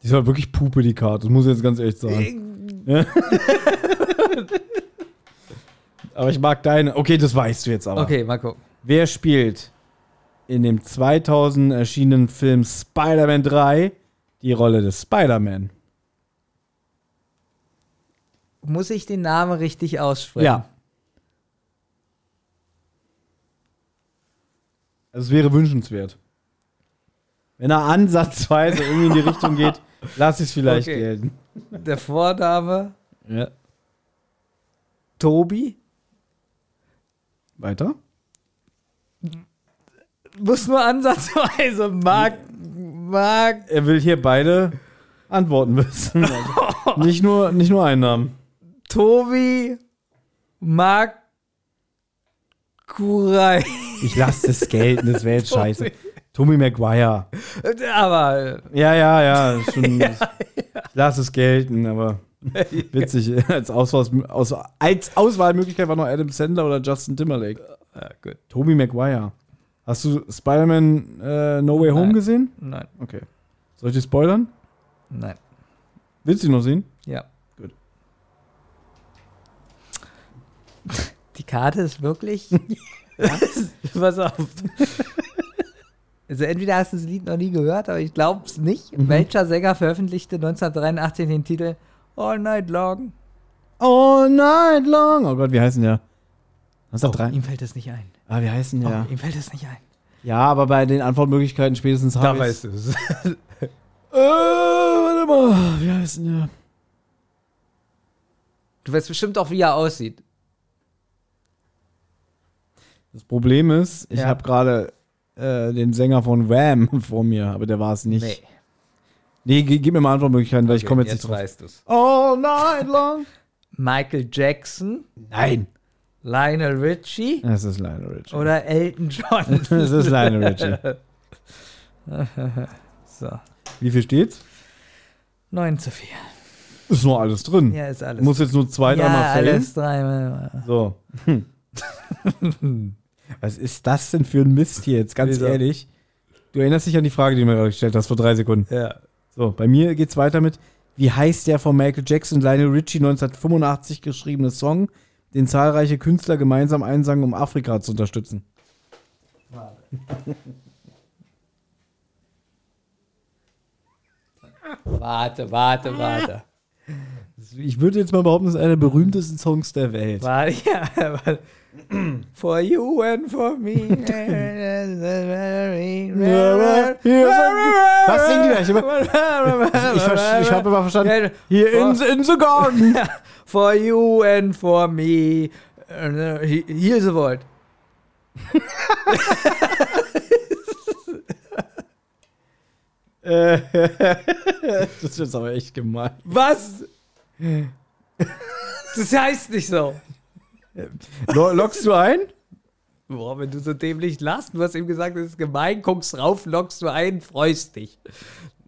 Die ist halt wirklich Pupe, die Karte. Das muss ich jetzt ganz ehrlich sagen. Ja. aber ich mag deine. Okay, das weißt du jetzt aber. Okay, mal gucken. Wer spielt in dem 2000 erschienenen Film Spider-Man 3 die Rolle des Spider-Man? Muss ich den Namen richtig aussprechen? Ja. Also es wäre wünschenswert. Wenn er ansatzweise irgendwie in die Richtung geht, lass ich es vielleicht Okay. gelten. Der Vorname Ja. Tobi. Weiter? Muss nur ansatzweise Mark. Mark. Er will hier beide Antworten wissen. Nicht, nur, nicht nur einen Namen. Tobi. Mark. Kurai. Ich lasse das gelten, das wäre jetzt scheiße. Tommy Maguire. Aber. Ja, ja, ja. Schon, Ich lasse es gelten, aber witzig. Als, Auswahl, aus, als Auswahlmöglichkeit war noch Adam Sandler oder Justin Timberlake. Ja, gut. Tommy Maguire. Hast du Spider-Man äh, No Way Home Nein. gesehen? Nein. Okay. Soll ich dir spoilern? Nein. Willst du ihn noch sehen? Ja. Gut. Die Karte ist wirklich. Pass auf. Also entweder hast du das Lied noch nie gehört, aber ich glaube es nicht. Mhm. Welcher Sänger veröffentlichte 1983 den Titel All Night Long? All night long. Oh Gott, wie heißen der? Was Oh, da drei? ihm fällt es nicht ein. Ah, wie heißen der? Oh, ihm fällt es nicht ein. Ja, aber bei den Antwortmöglichkeiten spätestens habe ich's. du es. Äh, warte mal. Wie heißt denn der? Du weißt bestimmt auch, wie er aussieht. Das Problem ist, ich Ja. habe gerade äh, den Sänger von Wham vor mir, aber der war es nicht. Nee, Nee. ge- gib mir mal Antwortmöglichkeiten, weil ich komme jetzt, nicht drauf. weißt du es. All night long. Michael Jackson, Nein. Lionel Richie Es ist Lionel Richie. oder Elton John? Es ist Lionel Richie. so, Wie viel steht's? 9 zu 4. Ist nur alles drin. Ja, ist alles. Du musst jetzt nur zwei, ja, dreimal fällen. alles dreimal. So. Was ist das denn für ein Mist hier jetzt, ganz Wieso? ehrlich? Du erinnerst dich an die Frage, die du mir gerade gestellt hast vor drei Sekunden. Ja. So, bei mir geht's weiter mit, wie heißt der von Michael Jackson und Lionel Richie 1985 geschriebene Song, den zahlreiche Künstler gemeinsam einsangen, um Afrika zu unterstützen? Warte, warte, warte. Ich würde jetzt mal behaupten, das ist einer der berühmtesten Songs der Welt. Warte, ja, warte. For you and for me. Was singen die da? Ich, ich, ich habe immer verstanden, hier in, the- in the garden. For you and for me. Hier ist Wort. Das ist jetzt aber echt gemein. Was? Das heißt nicht so. Lo- Lockst du ein? Boah, wenn du so dämlich lachst, du hast ihm gesagt, das ist gemein, guckst rauf, lockst du ein, freust dich.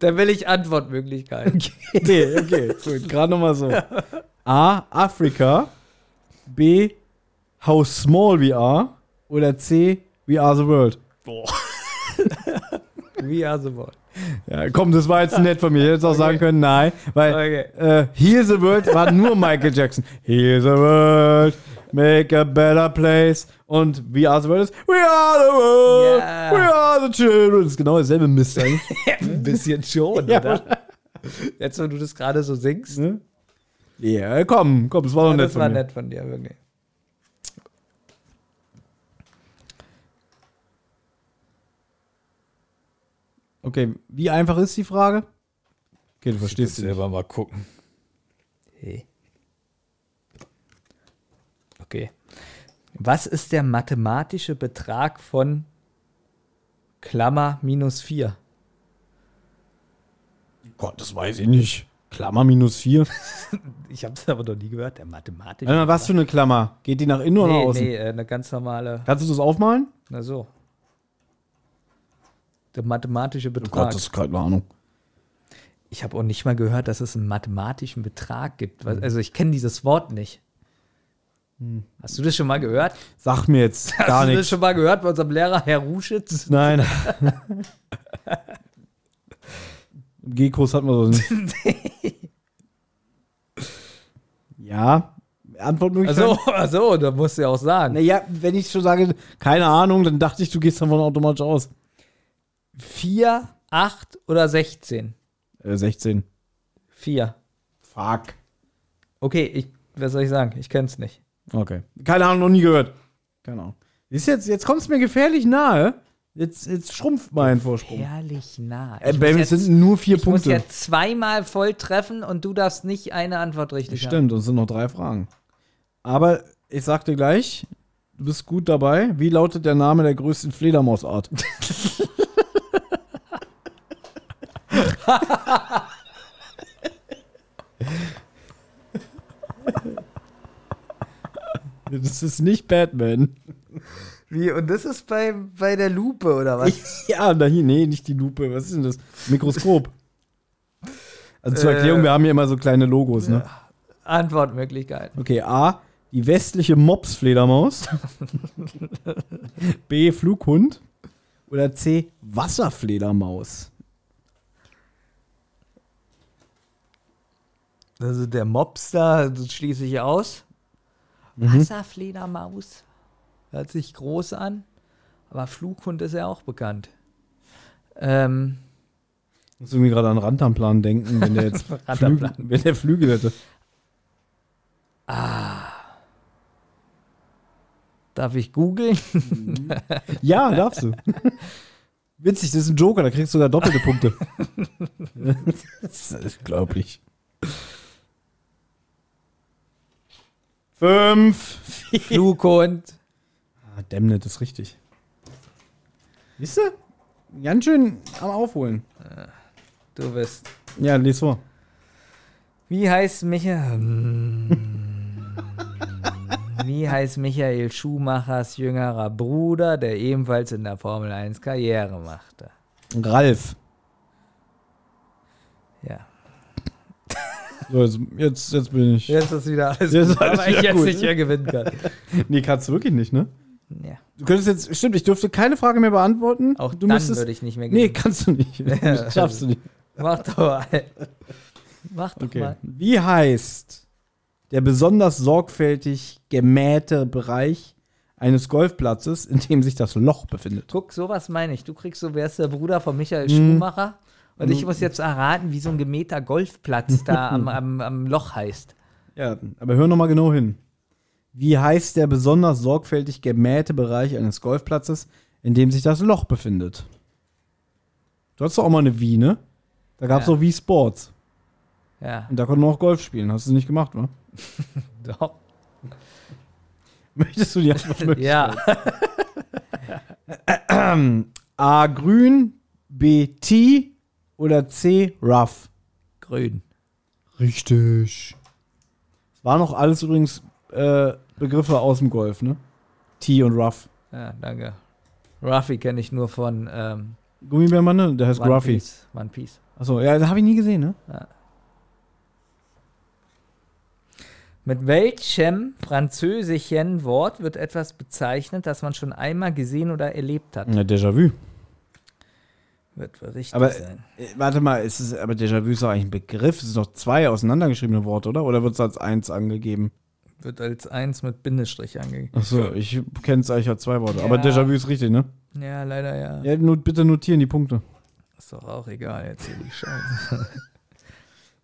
Dann will ich Antwortmöglichkeiten. Okay, okay, gut. Gerade nochmal so. A. Afrika. B. How small we are. Oder C. We are the world. Boah. Wie also Wort. Ja, komm, das war jetzt nett von mir. Ich hätte jetzt auch sagen können, nein. Weil Okay. äh, Heal the World war nur Michael Jackson. Heal the World. Make a better place. Und we are the world. We are the world. Ja. We are the children. Das ist genau dasselbe Mist eigentlich. Ein bisschen schon, Ja. oder? Jetzt, wo du das gerade so singst. Ne? Ja, komm, komm, das war doch Ja, nett das von war mir. nett von dir, wirklich. Okay, wie einfach ist die Frage? Okay, du verstehst sie. selber mal gucken. Hey. Okay. Was ist der mathematische Betrag von Klammer minus 4? Gott, das weiß ich nicht. Klammer minus 4. Ich habe es aber noch nie gehört, der mathematische mal, was für eine Klammer? Geht die nach innen oder nach Nee, außen? nee, äh, eine ganz normale. Kannst du das aufmalen? Na so. Der mathematische Oh Betrag. Gott, das ist keine Ahnung. ich habe auch nicht mal gehört, dass es einen mathematischen Betrag gibt. Also ich kenne dieses Wort nicht. Hast du das schon mal gehört? Sag mir jetzt Hast gar du das nichts. schon mal gehört bei unserem Lehrer, Herr Ruschitz? Nein. Im G-Kurs hatten wir das nicht. ja, Antwortmöglichkeit. Achso, achso, da musst du ja auch sagen. Naja, wenn ich schon sage, keine Ahnung, dann dachte ich, du gehst davon automatisch aus. 4, 8 oder 16? Äh, 16. 4. Fuck. Okay, ich, was soll ich sagen? Ich kenn's nicht. Okay. Keine Ahnung, noch nie gehört. Keine Ahnung. Ist jetzt, jetzt kommt es mir gefährlich nahe. Jetzt, jetzt schrumpft mein Vorsprung. Herrlich nah. Äh, Ich muss mir jetzt- sind nur vier ich muss Punkte. ja zweimal voll treffen und du darfst nicht eine Antwort richtig haben. Stimmt, und es sind noch drei Fragen. Aber ich sag dir gleich, du bist gut dabei. Wie lautet der Name der größten Fledermausart? das ist nicht Batman. Wie? Und das ist bei, bei der Lupe oder was? Ja, da hier, nee, nicht die Lupe. Was ist denn das? Mikroskop. Also zur Äh, Erklärung, wir haben hier immer so kleine Logos, ne? Antwortmöglichkeiten. Okay, A, die westliche Mopsfledermaus. B, Flughund. Oder C, Wasserfledermaus. Also der Mobster, das schließe ich aus. Wasserfledermaus. Hört sich groß an. Aber Flughund ist ja auch bekannt. Ähm, Ich muss irgendwie gerade an Rantanplan denken, wenn der jetzt. Flügel, wenn der Flügel hätte. darf ich googeln? Ja, darfst du. Witzig, das ist ein Joker, da kriegst du sogar doppelte Punkte. das ist unglaublich. Fünf. Flughund. Ah, Demnet ist richtig. Siehst du? Ganz schön am Aufholen. Du bist. Ja, lies vor. Wie heißt Michael? Wie heißt Michael Schumachers jüngerer Bruder, der ebenfalls in der Formel 1 Karriere machte? Ralf. Ja. So, jetzt, jetzt, jetzt bin ich. Jetzt ist wieder alles Jetzt gut, alles aber ich jetzt gut. nicht mehr gewinnen kann. Nee, kannst du wirklich nicht, ne? Ja. Du könntest jetzt, stimmt, ich dürfte keine Frage mehr beantworten. Auch du dann müsstest. würde ich nicht mehr Nee, gewinnen. kannst du nicht. Ja. Schaffst du nicht. Mach doch mal. Mach doch Okay. mal. Wie heißt der besonders sorgfältig gemähte Bereich eines Golfplatzes, in dem sich das Loch befindet? Guck, sowas meine ich. Du kriegst so, wer ist der Bruder von Michael Mhm. Schumacher? Und ich muss jetzt erraten, wie so ein gemähter Golfplatz da am, am, am Loch heißt. Ja, aber hör noch mal genau hin. Wie heißt der besonders sorgfältig gemähte Bereich eines Golfplatzes, in dem sich das Loch befindet? Du hattest doch auch mal eine Wii, ne? Da gab es Ja. auch Wii Sports. Ja, Und da konnte man auch Golf spielen. Hast du nicht gemacht, wa? doch. Möchtest du die Antwort Ja. A. Grün, B. T oder C. Rough? Grün. Richtig. War noch alles übrigens äh, Begriffe aus dem Golf, ne? T und Rough. Ja, danke. Ruffy kenne ich nur von ähm, Gummibärmann, ne? Der heißt One Gruffy. Piece. One Piece. Achso, ja, das habe ich nie gesehen, ne? Mit welchem französischen Wort wird etwas bezeichnet, das man schon einmal gesehen oder erlebt hat? Ja, Déjà-vu. Wird richtig Aber, sein. äh, warte mal, ist es, aber Déjà-vu ist doch eigentlich ein Begriff. Es sind doch zwei auseinandergeschriebene Worte, oder? Oder wird es als eins angegeben? Wird als eins mit Bindestrich angegeben. Achso, ich kenne es eigentlich als zwei Worte. Aber Ja. Déjà-vu ist richtig, ne? Ja, leider ja. Ja, not, bitte notieren die Punkte. Ist doch auch egal jetzt hier die Scheiße.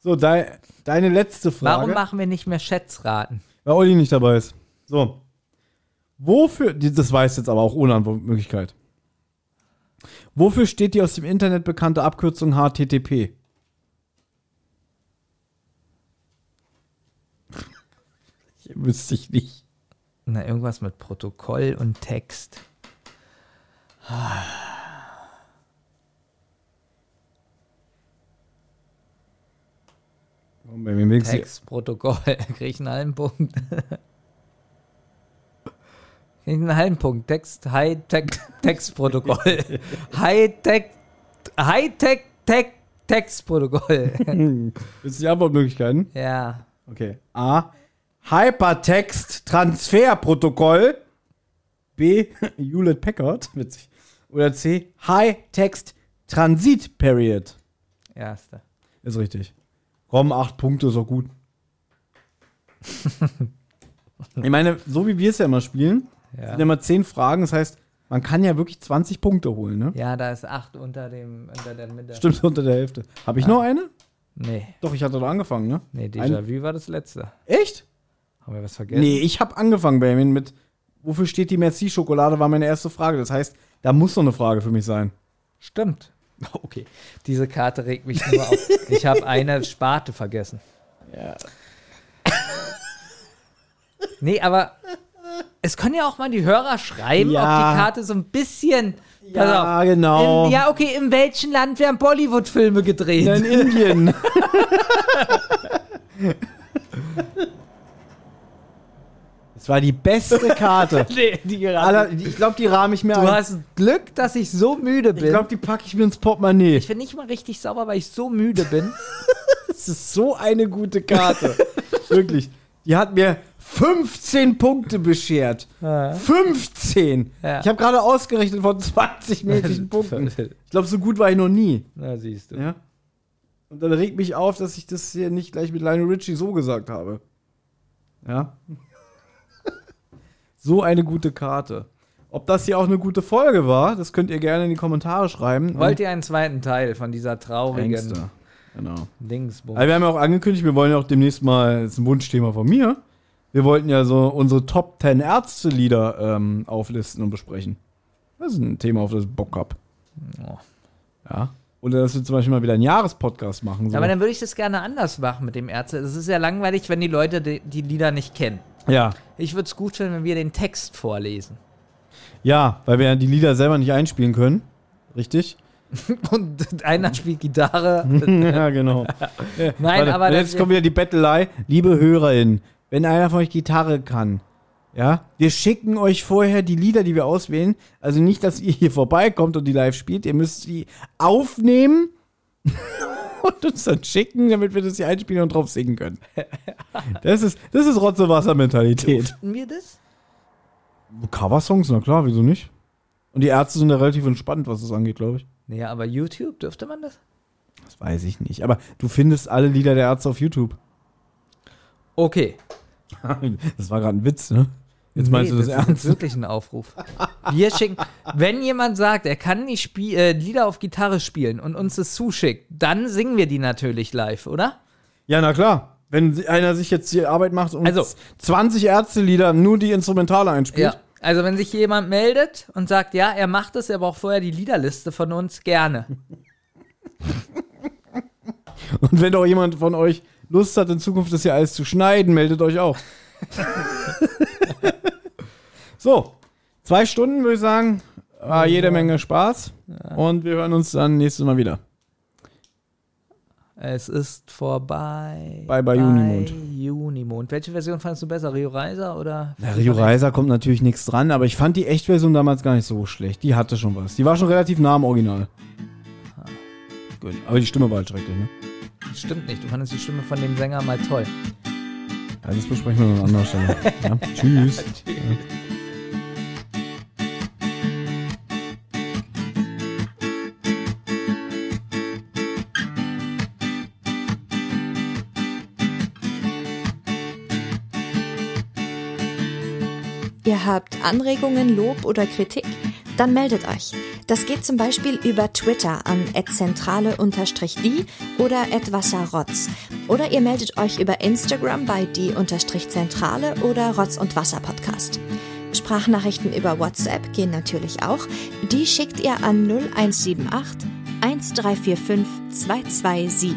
So, dei, deine letzte Frage. Warum machen wir nicht mehr Schätzraten? Weil Olli nicht dabei ist. So. Wofür, das weiß jetzt aber auch ohne Antwortmöglichkeit. Wofür steht die aus dem Internet bekannte Abkürzung HTTP? Wüsste ich nicht. Na, irgendwas mit Protokoll und Text. Warum bei mir wenigstens- Textprotokoll. Krieg ich einen halben Punkt. Einen halben Punkt. Text, High-Tech, Textprotokoll. High-Tech, High-Tech, Tech, Textprotokoll. Willst du die Antwortmöglichkeiten? ja. Okay. A. Hypertext Transferprotokoll. B. Hewlett Packard. Witzig. Oder C. High Text Transit Period. Erste. Ist richtig. Komm, acht Punkte ist auch gut. ich meine, so wie wir es ja immer spielen, Ja. sind ja immer zehn Fragen. Das heißt, man kann ja wirklich 20 Punkte holen, ne? ja, da ist 8 unter, dem, unter der Mitte. Stimmt, unter der Hälfte. Habe ich noch eine? Nee, Doch, ich hatte doch angefangen, ne? nee, Déjà-vu war das letzte. Echt? Haben wir was vergessen? Nee, ich habe angefangen, Benjamin, mit Wofür steht die Merci-Schokolade, war meine erste Frage. Das heißt, da muss noch eine Frage für mich sein. Stimmt. Okay. Diese Karte regt mich nur auf. Ich habe eine Sparte vergessen. Ja. Nee, aber es können ja auch mal die Hörer schreiben, Ja. ob die Karte so ein bisschen. Ja, auf. genau. In, ja, okay, in welchem Land werden Bollywood-Filme gedreht? In Indien. Das war die beste Karte. Nee, die Aller, ich glaube, die rahme ich mir du ein. hast Glück, dass ich so müde bin. Ich glaube, die packe ich mir ins Portemonnaie. ich bin nicht mal richtig sauber, weil ich so müde bin. Das ist so eine gute Karte. Wirklich. Die hat mir 15 Punkte beschert. Ja. 15! Ja. Ich habe gerade ausgerechnet von 20 möglichen Punkten. Ich glaube, so gut war ich noch nie. Na, siehst du. Ja. Und dann regt mich auf, dass ich das hier nicht gleich mit Lionel Richie so gesagt habe. Ja. so eine gute Karte. Ob das hier auch eine gute Folge war, das könnt ihr gerne in die Kommentare schreiben. Wollt ihr einen zweiten Teil von dieser traurigen Ängste. Genau. Dingsbums? Also wir haben ja auch angekündigt, wir wollen ja auch demnächst mal, das ist ein Wunschthema von mir, wir wollten ja so unsere Top 10 Ärzte-Lieder ähm, auflisten und besprechen. Das ist ein Thema, auf das ich Bock hab. Oh. Ja. Oder dass wir zum Beispiel mal wieder einen Jahrespodcast machen. So. Aber dann würde ich das gerne anders machen mit dem Ärzte. Es ist ja langweilig, wenn die Leute die, die Lieder nicht kennen. ja. Ich würde es gut finden, wenn wir den Text vorlesen. Ja, weil wir ja die Lieder selber nicht einspielen können. Richtig? Und einer spielt Gitarre. ja, genau. Ja, Nein, aber und das- jetzt kommt wieder die Bettelei. Liebe HörerInnen, wenn einer von euch Gitarre kann, ja, wir schicken euch vorher die Lieder, die wir auswählen. Also nicht, dass ihr hier vorbeikommt und die live spielt. Ihr müsst die aufnehmen und uns dann schicken, damit wir das hier einspielen und drauf singen können. Das ist, das ist Rotze-Wasser-Mentalität. Dürften wir das? Coversongs, na klar, wieso nicht? Und die Ärzte sind ja relativ entspannt, was das angeht, glaube ich. Nee, aber YouTube, dürfte man das? Das weiß ich nicht. Aber du findest alle Lieder der Ärzte auf YouTube. Okay. Das war gerade ein Witz, ne? Jetzt meinst du das, ist ernst? wirklich ein Aufruf. Wir schicken, wenn jemand sagt, er kann nicht äh, Lieder auf Gitarre spielen und uns das zuschickt, dann singen wir die natürlich live, oder? Ja, na klar. Wenn einer sich jetzt die Arbeit macht und Also- 20 Ärzte-Lieder nur die Instrumentale einspielt. Ja. Also wenn sich jemand meldet und sagt, ja, er macht es, er braucht vorher die Liederliste von uns, gerne. Und wenn auch jemand von euch Lust hat, in Zukunft das hier alles zu schneiden, meldet euch auch. so, zwei Stunden würde ich sagen, war jede Menge Spaß. Und wir hören uns dann nächstes Mal wieder. Es ist vorbei. Bye, bye, Junimond. Junimond. Welche Version fandest du besser, Rio Reiser oder? Na, Rio Reiser kommt natürlich nichts dran, aber ich fand die Echtversion damals gar nicht so schlecht. Die hatte schon was. Die war schon relativ nah am Original. Gut, aber die Stimme war halt schrecklich, ne? Stimmt nicht, du fandest die Stimme von dem Sänger mal toll. Ja, das besprechen wir an anderer Stelle. Ja? Tschüss. Ihr habt Anregungen, Lob oder Kritik? Dann meldet euch. Das geht zum Beispiel über Twitter an @zentrale_die oder @wasserrotz. Oder ihr meldet euch über Instagram bei die_zentrale oder Rotz und Wasser Podcast. Sprachnachrichten über WhatsApp gehen natürlich auch. Die schickt ihr an 0178 1345 227.